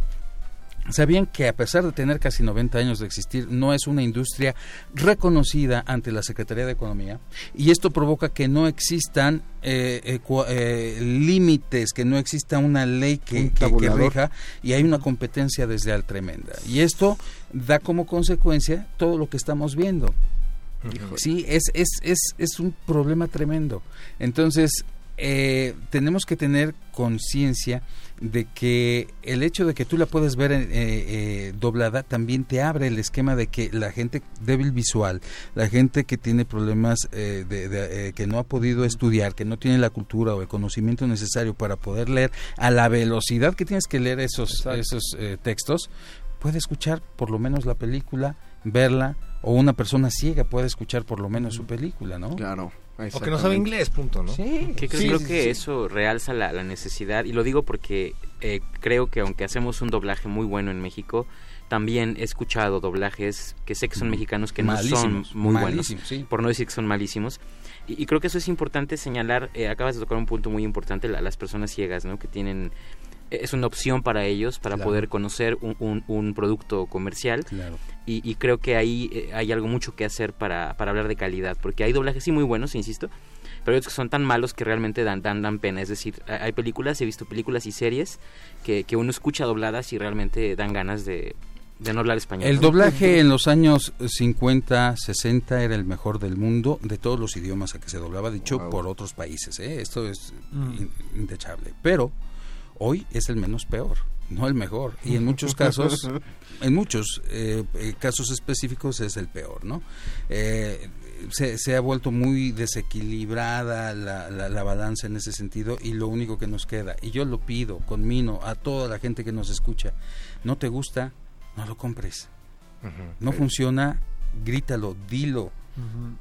¿Sabían que a pesar de tener casi 90 años de existir, no es una industria reconocida ante la Secretaría de Economía? Y esto provoca que no existan eh, eh, eh, límites, que no exista una ley que, Un que- que tabulador. rija y hay una competencia desleal tremenda. Y esto da como consecuencia todo lo que estamos viendo. Sí, es, es, es, es un problema tremendo. Entonces, eh, tenemos que tener conciencia de que el hecho de que tú la puedes ver eh, eh, doblada también te abre el esquema de que la gente débil visual, la gente que tiene problemas eh, de, de, eh, que no ha podido estudiar, que no tiene la cultura o el conocimiento necesario para poder leer a la velocidad que tienes que leer esos, esos eh, textos, puede escuchar por lo menos la película, verla, o una persona ciega puede escuchar por lo menos su película, ¿no? Claro. O que no sabe inglés, punto, ¿no? Sí, Que creo, sí, creo sí, que sí. eso realza la, la necesidad, y lo digo porque eh, creo que aunque hacemos un doblaje muy bueno en México, también he escuchado doblajes que sé que son mexicanos que no son Malísimos, muy malísimos, buenos, sí. por no decir que son malísimos. Y, y creo que eso es importante señalar, eh, acabas de tocar un punto muy importante, la- las personas ciegas, ¿no? Que tienen, es una opción para ellos, para Claro. poder conocer un, un- un producto comercial. Claro. Y, y creo que ahí eh, hay algo mucho que hacer para, para hablar de calidad, porque hay doblajes sí muy buenos, insisto, pero otros que son tan malos que realmente dan, dan, dan pena. Es decir, ha- hay películas, he visto películas y series que, que uno escucha dobladas y realmente dan ganas de, de no hablar español. El ¿no? doblaje en los años 50, 60 era el mejor del mundo de todos los idiomas a que se doblaba, dicho por otros países. ¿eh? Esto es Mm. in- indechable. Pero hoy es el menos peor, no el mejor. Y en muchos casos, *laughs* en muchos eh, eh, casos específicos es el peor, ¿no? Eh, se, se ha vuelto muy desequilibrada la, la, la balanza en ese sentido y lo único que nos queda, y yo lo pido, conmino a toda la gente que nos escucha, no te gusta, no lo compres. No funciona, grítalo, dilo.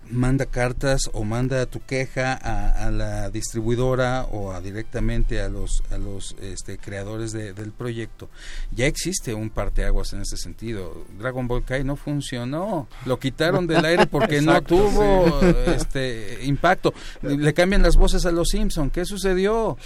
Manda cartas o manda tu queja a, a la distribuidora o a directamente a los a los este, creadores de- del proyecto. Ya existe un parteaguas en ese sentido. Dragon Ball Kai no funcionó, lo quitaron del aire porque no tuvo sí. este impacto. Le cambian las voces a los Simpson. ¿Qué sucedió?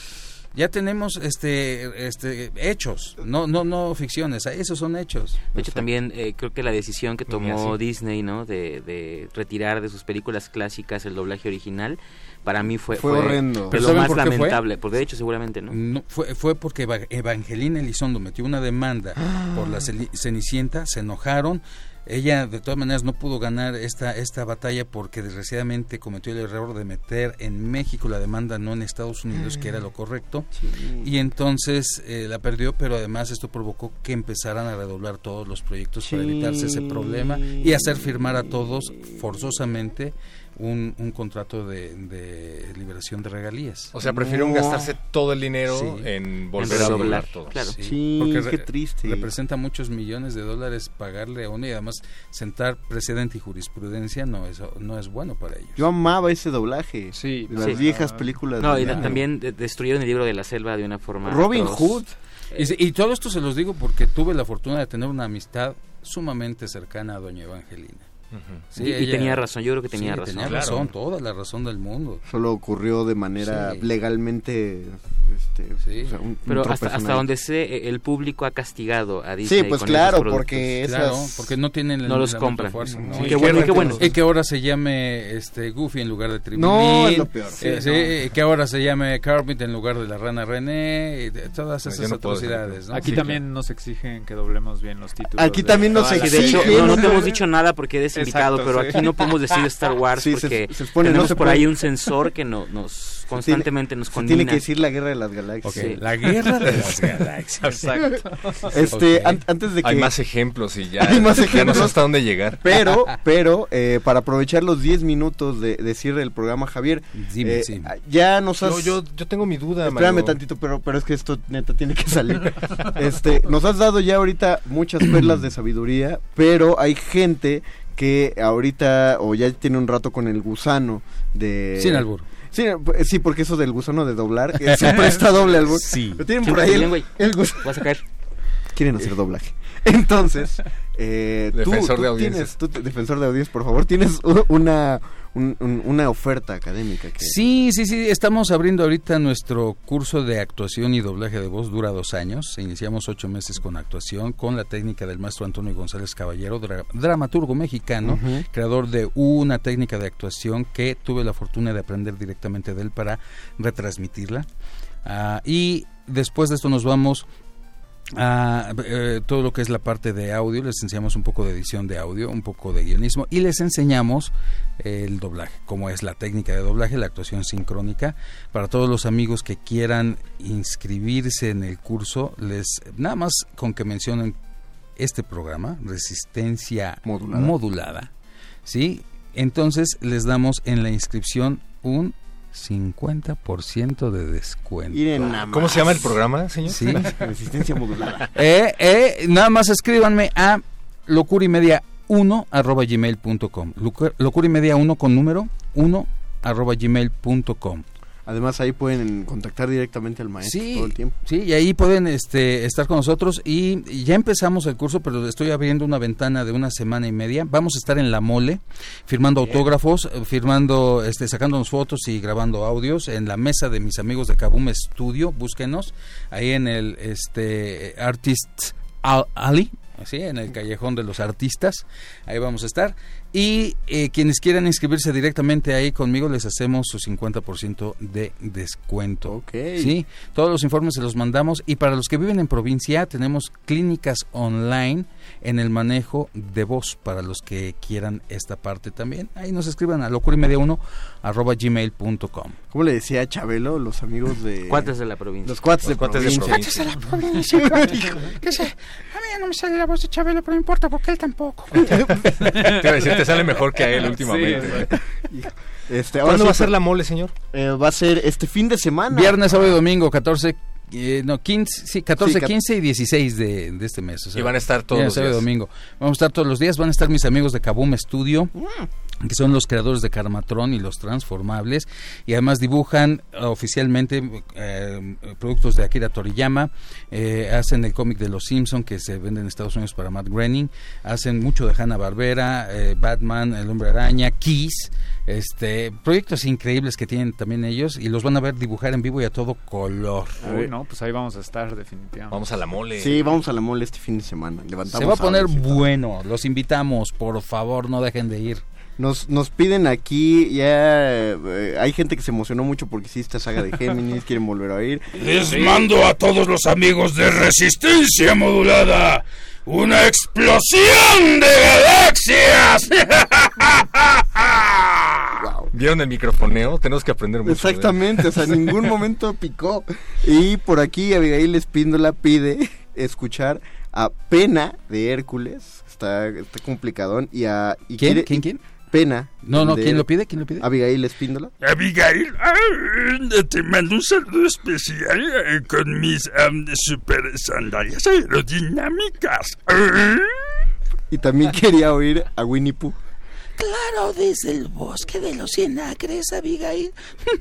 Ya tenemos este este hechos, no no no ficciones, esos son hechos. De hecho, también eh, creo que la decisión que tomó. Disney, ¿no? De, de retirar de sus películas clásicas el doblaje original, para mí fue, Fue horrendo. ¿Pero lo más por qué fue? lamentable. Por de hecho, seguramente, ¿no? No, fue, fue porque Eva- Evangelina Elizondo metió una demanda *gasps* por la Cenicienta, se enojaron. Ella de todas maneras no pudo ganar esta esta batalla porque desgraciadamente cometió el error de meter en México la demanda, no en Estados Unidos, que era lo correcto. Y entonces eh, la perdió, pero además esto provocó que empezaran a redoblar todos los proyectos para evitarse ese problema y hacer firmar a todos forzosamente un, un contrato de, de liberación de regalías. O sea, prefirieron No. gastarse todo el dinero Sí. en volver a doblar todo. Sí, porque qué re- triste. Representa muchos millones de dólares pagarle a uno y además sentar precedente y jurisprudencia no es, no es bueno para ellos. Yo amaba ese doblaje. Sí. Las Sí. viejas películas. No, de y también de- destruyeron el libro de la selva de una forma. Robin atroz. Hood. Y todo esto se los digo porque tuve la fortuna de tener una amistad sumamente cercana a doña Evangelina. Sí, Y- y ella- tenía razón, yo creo que tenía sí, razón. Tenía Claro. razón, toda la razón del mundo. Solo ocurrió de manera Sí. legalmente. Este, o sea, un- un Pero hasta, tropezón hasta ahí. donde sé, eh, el público ha castigado a Disney. Sí, pues con claro, porque esas- Claro, porque no tienen el- No los la compran. fuerza, ¿no? Sí, Y qué bueno, y qué bueno. Y que ahora se llame este Goofy en lugar de Tribilín. No, es lo peor. Eh, no. y que ahora se llame Kermit en lugar de la rana René. y de- todas esas atrocidades, ¿no? Aquí Sí, también nos exigen que doblemos bien los títulos. Aquí de también nos de exigen. no, no te hemos dicho nada porque *laughs* eres invitado, Exacto, pero sí. aquí no podemos decir Star Wars Sí, porque se pone- no tenemos se por puede. ahí un sensor que no, nos constantemente nos condena. tiene que decir la guerra de las galaxias. La guerra de las *laughs* galaxias. Exacto. Este, an- antes de que Hay más ejemplos y ya, *laughs* Hay más ya no sé ejemplos. hasta dónde llegar. Pero, *laughs* pero, eh, para aprovechar los 10 minutos de, de cierre del programa, Javier, Dime, eh, sí. ya nos has... Yo, yo, yo tengo mi duda, Espérame Mario. tantito, pero, pero es que esto neta tiene que salir. este, nos has dado ya ahorita muchas perlas de sabiduría, pero hay gente que ahorita o ya tiene un rato con el gusano de... Sin albur. Sí, pues, sí, porque eso del gusano de doblar que siempre está doble albur. Sí. Pero tienen por ahí el, el gusano. Vas a caer. Quieren hacer doblaje. *laughs* Entonces, eh, tú- Defensor tú, de audiencias. tienes, tú defensor de audiencias, por favor, tienes una, un- un- una oferta académica que... Sí, sí, sí, estamos abriendo ahorita nuestro curso de actuación y doblaje de voz, dura dos años, iniciamos ocho meses con actuación, con la técnica del maestro Antonio González Caballero, dra- dramaturgo mexicano, creador de una técnica de actuación que tuve la fortuna de aprender directamente de él para retransmitirla. Ah, y después de esto nos vamos a eh, todo lo que es la parte de audio, les enseñamos un poco de edición de audio, un poco de guionismo y les enseñamos eh, el doblaje, cómo es la técnica de doblaje, la actuación sincrónica. Para todos los amigos que quieran inscribirse en el curso, les nada más con que mencionen este programa, Resistencia Modulada. modulada ¿sí? Entonces les damos en la inscripción un 50% de descuento. Miren nada ¿Cómo se llama el programa, señor? Sí. *laughs* Resistencia modulada. *laughs* Eh, eh, nada más escríbanme a locurimedia1 arroba gmail.com. Locurimedia 1 con número 1 arroba gmail.com. Además ahí pueden contactar directamente al maestro Sí, todo el tiempo. sí, y ahí pueden este, estar con nosotros y, y ya empezamos el curso, pero estoy abriendo una ventana de una semana y media. Vamos a estar en la mole, firmando autógrafos, firmando, este, sacándonos fotos y grabando audios en la mesa de mis amigos de Kaboom Studio. Búsquenos ahí en el este, Artist Al- Alley, así, en el callejón de los artistas. Ahí vamos a estar. Y eh, quienes quieran inscribirse directamente ahí conmigo, les hacemos su 50% de descuento. Ok. Sí, todos los informes se los mandamos. Y para los que viven en provincia, tenemos clínicas online en el manejo de voz para los que quieran esta parte también. Ahí nos escriban a locurimedia1 arroba gmail.com. ¿Cómo le decía a Chabelo los amigos de... Cuates de la provincia. Los cuates de cuates de provincia. provincia. *laughs* ¿Qué sé? A mí ya no me sale la voz de Chabelo, pero no importa porque él tampoco. *laughs* Te iba a decir, sale mejor que a él *laughs* últimamente. Este, ahora ¿Cuándo sí, va a ser la mole, señor? eh, va a ser este fin de semana. Viernes, sábado y domingo, 14, eh, no, 15, sí, 14, Sí, cat- 15 y 16 de, de este mes. o sea, Y van a estar todos viernes, los sábado y días. domingo. Vamos a estar todos los días, van a estar mis amigos de Kaboom Studio. Mm. Que son los creadores de Karmatron y los transformables y además dibujan eh, oficialmente eh, productos de Akira Toriyama eh, hacen el cómic de los Simpson que se vende en Estados Unidos para Matt Groening hacen mucho de Hanna Barbera Batman el Hombre Araña Kiss este proyectos increíbles que tienen también ellos y los van a ver dibujar en vivo y a todo color Uy, no, pues ahí vamos a estar definitivamente. Vamos a la mole. Sí, vamos a la mole este fin de semana. Levantamos se va a poner bueno los invitamos por favor no dejen de ir Nos, nos piden aquí, ya eh, hay gente que se emocionó mucho porque hiciste saga de Géminis, *laughs* quieren volver a oír. Les mando a todos los amigos de Resistencia Modulada una explosión de galaxias. *laughs* ¿Vieron el microfoneo? Tenemos que aprender mucho. Exactamente, o sea, en ningún momento picó. Y por aquí Abigail Espíndola pide escuchar a Pena de Hércules, está, está complicadón, y a... Y ¿Quién? quiere- ¿Quién? ¿Quién? Pena. no no quién lo pide quién lo pide Abigail Espíndola. Abigail, ah, te mando un saludo especial eh, con mis super sandalias aerodinámicas. Y también quería oír a Winnie Pooh. Claro, desde el bosque de los cien acres, Abigail.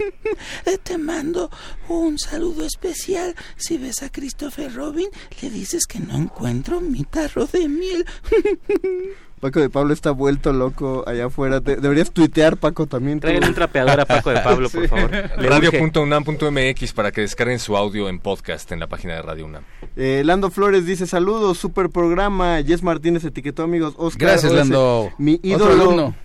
*laughs* Te mando un saludo especial. Si ves a Christopher Robin, le dices que no encuentro mi tarro de miel. *laughs* Paco de Pablo está vuelto loco allá afuera. Deberías tuitear, Paco, también. Traigan un trapeador a Paco de Pablo, *laughs* por Sí. favor. Radio.unam.mx para que descarguen su audio en podcast en la página de Radio UNAM. Eh, Lando Flores dice saludos, super programa. Jess Martínez etiquetó amigos. Oscar Gracias, Lando. Mi Otro ídolo.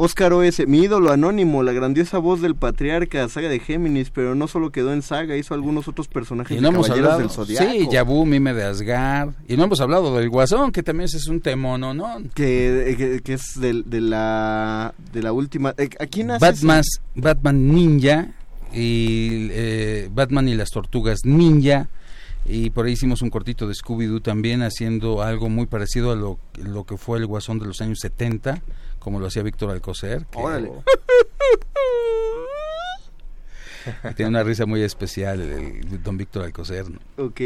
Oscar OS, mi ídolo anónimo, la grandiosa voz del patriarca, saga de Géminis, pero no solo quedó en saga, hizo algunos otros personajes Y no de hemos hablado. del Zodiaco. Sí, Yabu, Mime de Asgard. Y no hemos hablado del Guasón, que también es un temono, ¿no? Que, que, que es de, de la de la última. eh, ¿A quién hace? Batman, Batman Ninja y eh, Batman y las Tortugas Ninja. Y por ahí hicimos un cortito de Scooby-Doo también, haciendo algo muy parecido a lo, lo que fue el Guasón de los años 70, como lo hacía Víctor Alcocer. que- Órale. *laughs* Tiene una risa muy especial el, el don Víctor Alcocer. ¿no? Ok.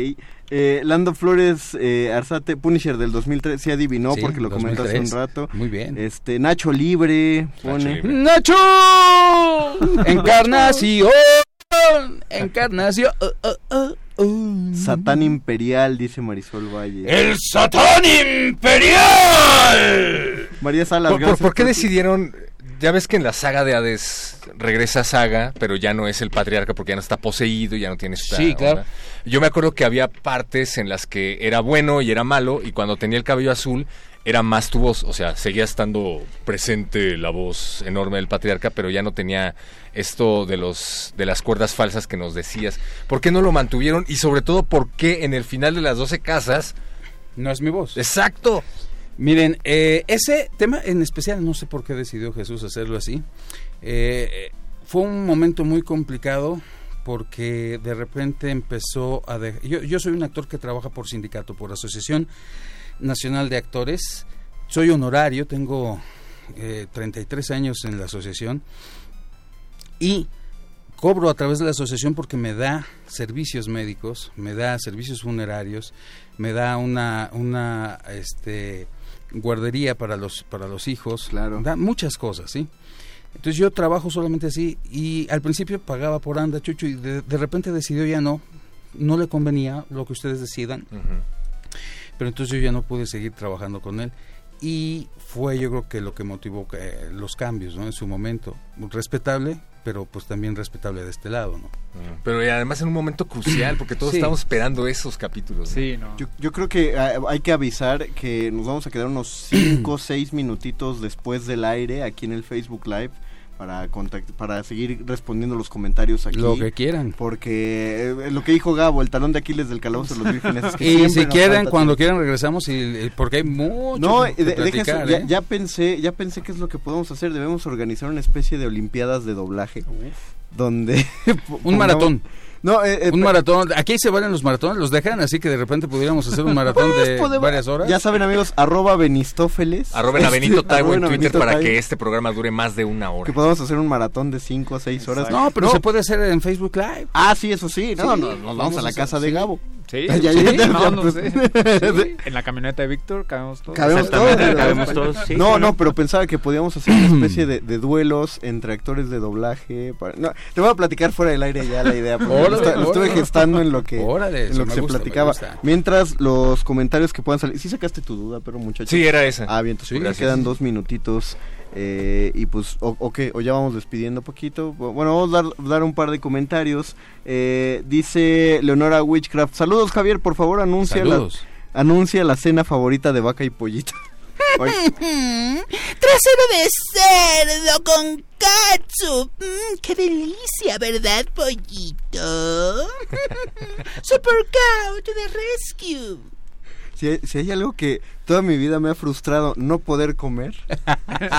Eh, Lando Flores eh, Arzate, Punisher del 2003, sí adivinó Sí, porque lo comentaste hace un 2003. rato. Muy bien. Este, Nacho Libre pone... *laughs* ¡Nacho! Encarnación. Encarnación. Uh, uh, uh, uh. Satán Imperial, dice Marisol Valle. ¡El Satán Imperial! María Salas, ¿Por, por- gracias por qué decidieron? Ya ves que en la saga de Hades regresa Saga, pero ya no es el patriarca porque ya no está poseído, ya no tiene esta Sí, claro. onda. Yo me acuerdo que había partes en las que era bueno y era malo, y cuando tenía el cabello azul era más tu voz, o sea, seguía estando presente la voz enorme del patriarca, pero ya no tenía esto de los de las cuerdas falsas que nos decías. ¿Por qué no lo mantuvieron? Y sobre todo, ¿por qué en el final de las 12 casas no es mi voz? Exacto. Miren, eh, ese tema en especial, no sé por qué decidió Jesús hacerlo así. Eh, fue un momento muy complicado porque de repente empezó a... de- yo, yo soy un actor que trabaja por sindicato, por Asociación Nacional de Actores. Soy honorario, tengo eh, 33 años en la asociación y cobro a través de la asociación porque me da servicios médicos, me da servicios funerarios, me da una una este guardería para los para los hijos, da muchas cosas, ¿sí? Entonces yo trabajo solamente así y al principio pagaba por anda, chucho, y de, de repente decidió ya no, no le convenía lo que ustedes decidan, pero entonces yo ya no pude seguir trabajando con él y fue yo creo que lo que motivó eh, los cambios, ¿no? En su momento, respetable, pero pues también respetable de este lado, ¿no? Pero y además en un momento crucial, porque todos Sí. estamos esperando esos capítulos. ¿no? Yo, yo creo que ah, hay que avisar que nos vamos a quedar unos 5 o 6 minutitos después del aire aquí en el Facebook Live para contact- para seguir respondiendo los comentarios aquí. Lo que quieran. Porque eh, lo que dijo Gabo, el talón de Aquiles del calabozo de los vírgenes es que *laughs* y si quieren, cuando tiempo. quieran regresamos y, y- porque hay mucho No, que de- platicar, ¿eh? ya pensé, ya pensé qué es lo que podemos hacer. Debemos organizar una especie de olimpiadas de doblaje, donde *laughs* Un maratón. No, eh, eh, un maratón. Aquí se valen los maratones, los dejan, así que de repente pudiéramos hacer un maratón de podemos- varias horas. Ya saben amigos, arroba Benistófeles. Arroben a Este, Benito Taibo en Twitter Benito para que este programa dure más de una hora. que podamos hacer un maratón de 5 a 6 horas. No, pero se puede hacer en Facebook Live. Ah, sí, eso sí. No, Sí, no, nos vamos, a la casa de sí. Gabo. Sí, *laughs* Ya, sí, ya, no, no sé. Sí, *laughs* En la camioneta de Víctor cabemos todos. Cabemos todos, cabemos todos, sí, no, claro. no, pero pensaba que podíamos hacer una especie *clears throat* de, de duelos entre actores de doblaje. para- no, te voy a platicar fuera del aire ya la idea, porque *laughs* lo, estuve gestando en lo que, Órale, en lo que se gusta, platicaba. Mientras los comentarios que puedan salir. ¿Sí sacaste tu duda, pero muchachos? Sí, era esa. Ah, bien, entonces Sí, gracias. quedan dos minutitos. eh, y pues, o, o qué, o ya vamos despidiendo poquito. Bueno, vamos a dar, dar un par de comentarios. Eh, dice Leonora Witchcraft. Saludos, Javier, por favor, anuncia la, anuncia la cena favorita de vaca y pollito. *laughs* Trasero de cerdo con katsu. Mm, ¡Qué delicia, ¿verdad, pollito? *laughs* Super Cow to the rescue. si, si hay algo que toda mi vida me ha frustrado no poder comer,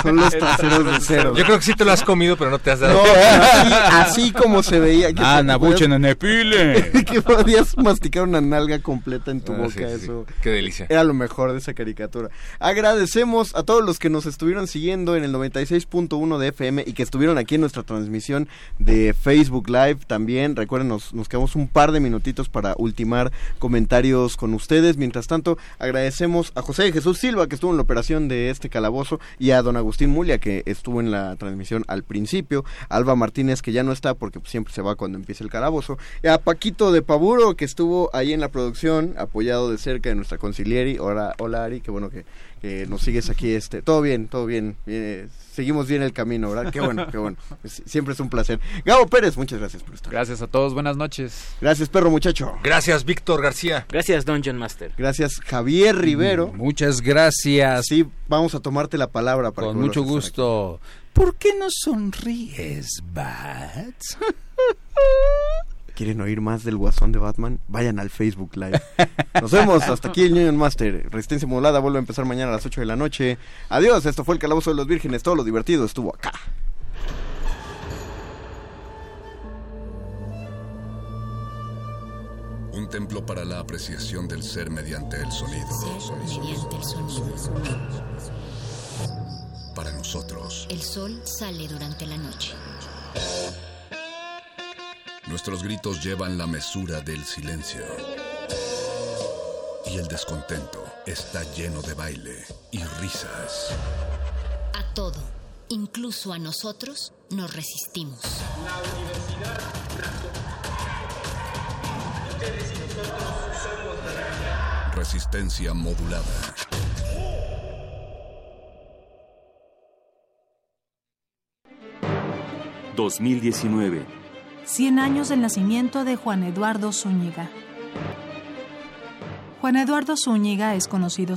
son los traseros de cerdo. Yo creo que sí te lo has comido, pero no te has dado No, cuenta. así, así como se veía. Que Ah, te Nabuche, podías- Nenepile. *laughs* que podías masticar una nalga completa en tu Ah, boca, sí, sí, sí. eso. Qué delicia. Era lo mejor de esa caricatura. Agradecemos a todos los que nos estuvieron siguiendo en el 96.1 de FM y que estuvieron aquí en nuestra transmisión de Facebook Live también. Recuerden, nos, nos quedamos un par de minutitos para ultimar comentarios con ustedes. Mientras tanto, agradecemos a José de Jesús Silva que estuvo en la operación de este calabozo y a don Agustín Mulia que estuvo en la transmisión al principio. Alba Martínez que ya no está porque siempre se va cuando empieza el calabozo. A Paquito de Paburo que estuvo ahí en la producción apoyado de cerca de nuestra concilieri. Hola, hola Ari, qué bueno que, que nos sigues aquí. este Todo bien, todo bien. eh, seguimos bien el camino, ¿verdad? Qué bueno, qué bueno. *laughs* Es- siempre es un placer. Gabo Pérez, muchas gracias por estar. Gracias a todos, buenas noches. Gracias, perro muchacho. Gracias, Víctor García. Gracias, Dungeon Master. Gracias, Javier Rivero. Muchas gracias. Sí, vamos a tomarte la palabra para Con que mucho gusto. ¿Por qué no sonríes, Bats? *laughs* ¿Quieren oír más del guasón de Batman? Vayan al Facebook Live. Nos vemos. Hasta aquí el Union Master. Resistencia modulada vuelve a empezar mañana a las 8 de la noche. Adiós. Esto fue el Calabozo de los Vírgenes. Todo lo divertido estuvo acá. Un templo para la apreciación del ser mediante el sonido. Mediante el sonido. Para nosotros, El sol sale durante la noche. Nuestros gritos llevan la mesura del silencio. Y el descontento está lleno de baile y risas. A todo, incluso a nosotros, nos resistimos. La universidad Ustedes y nosotros somos la realidad. Resistencia modulada. ...2019... 100 años del nacimiento de Juan Eduardo Zúñiga. Juan Eduardo Zúñiga es conocido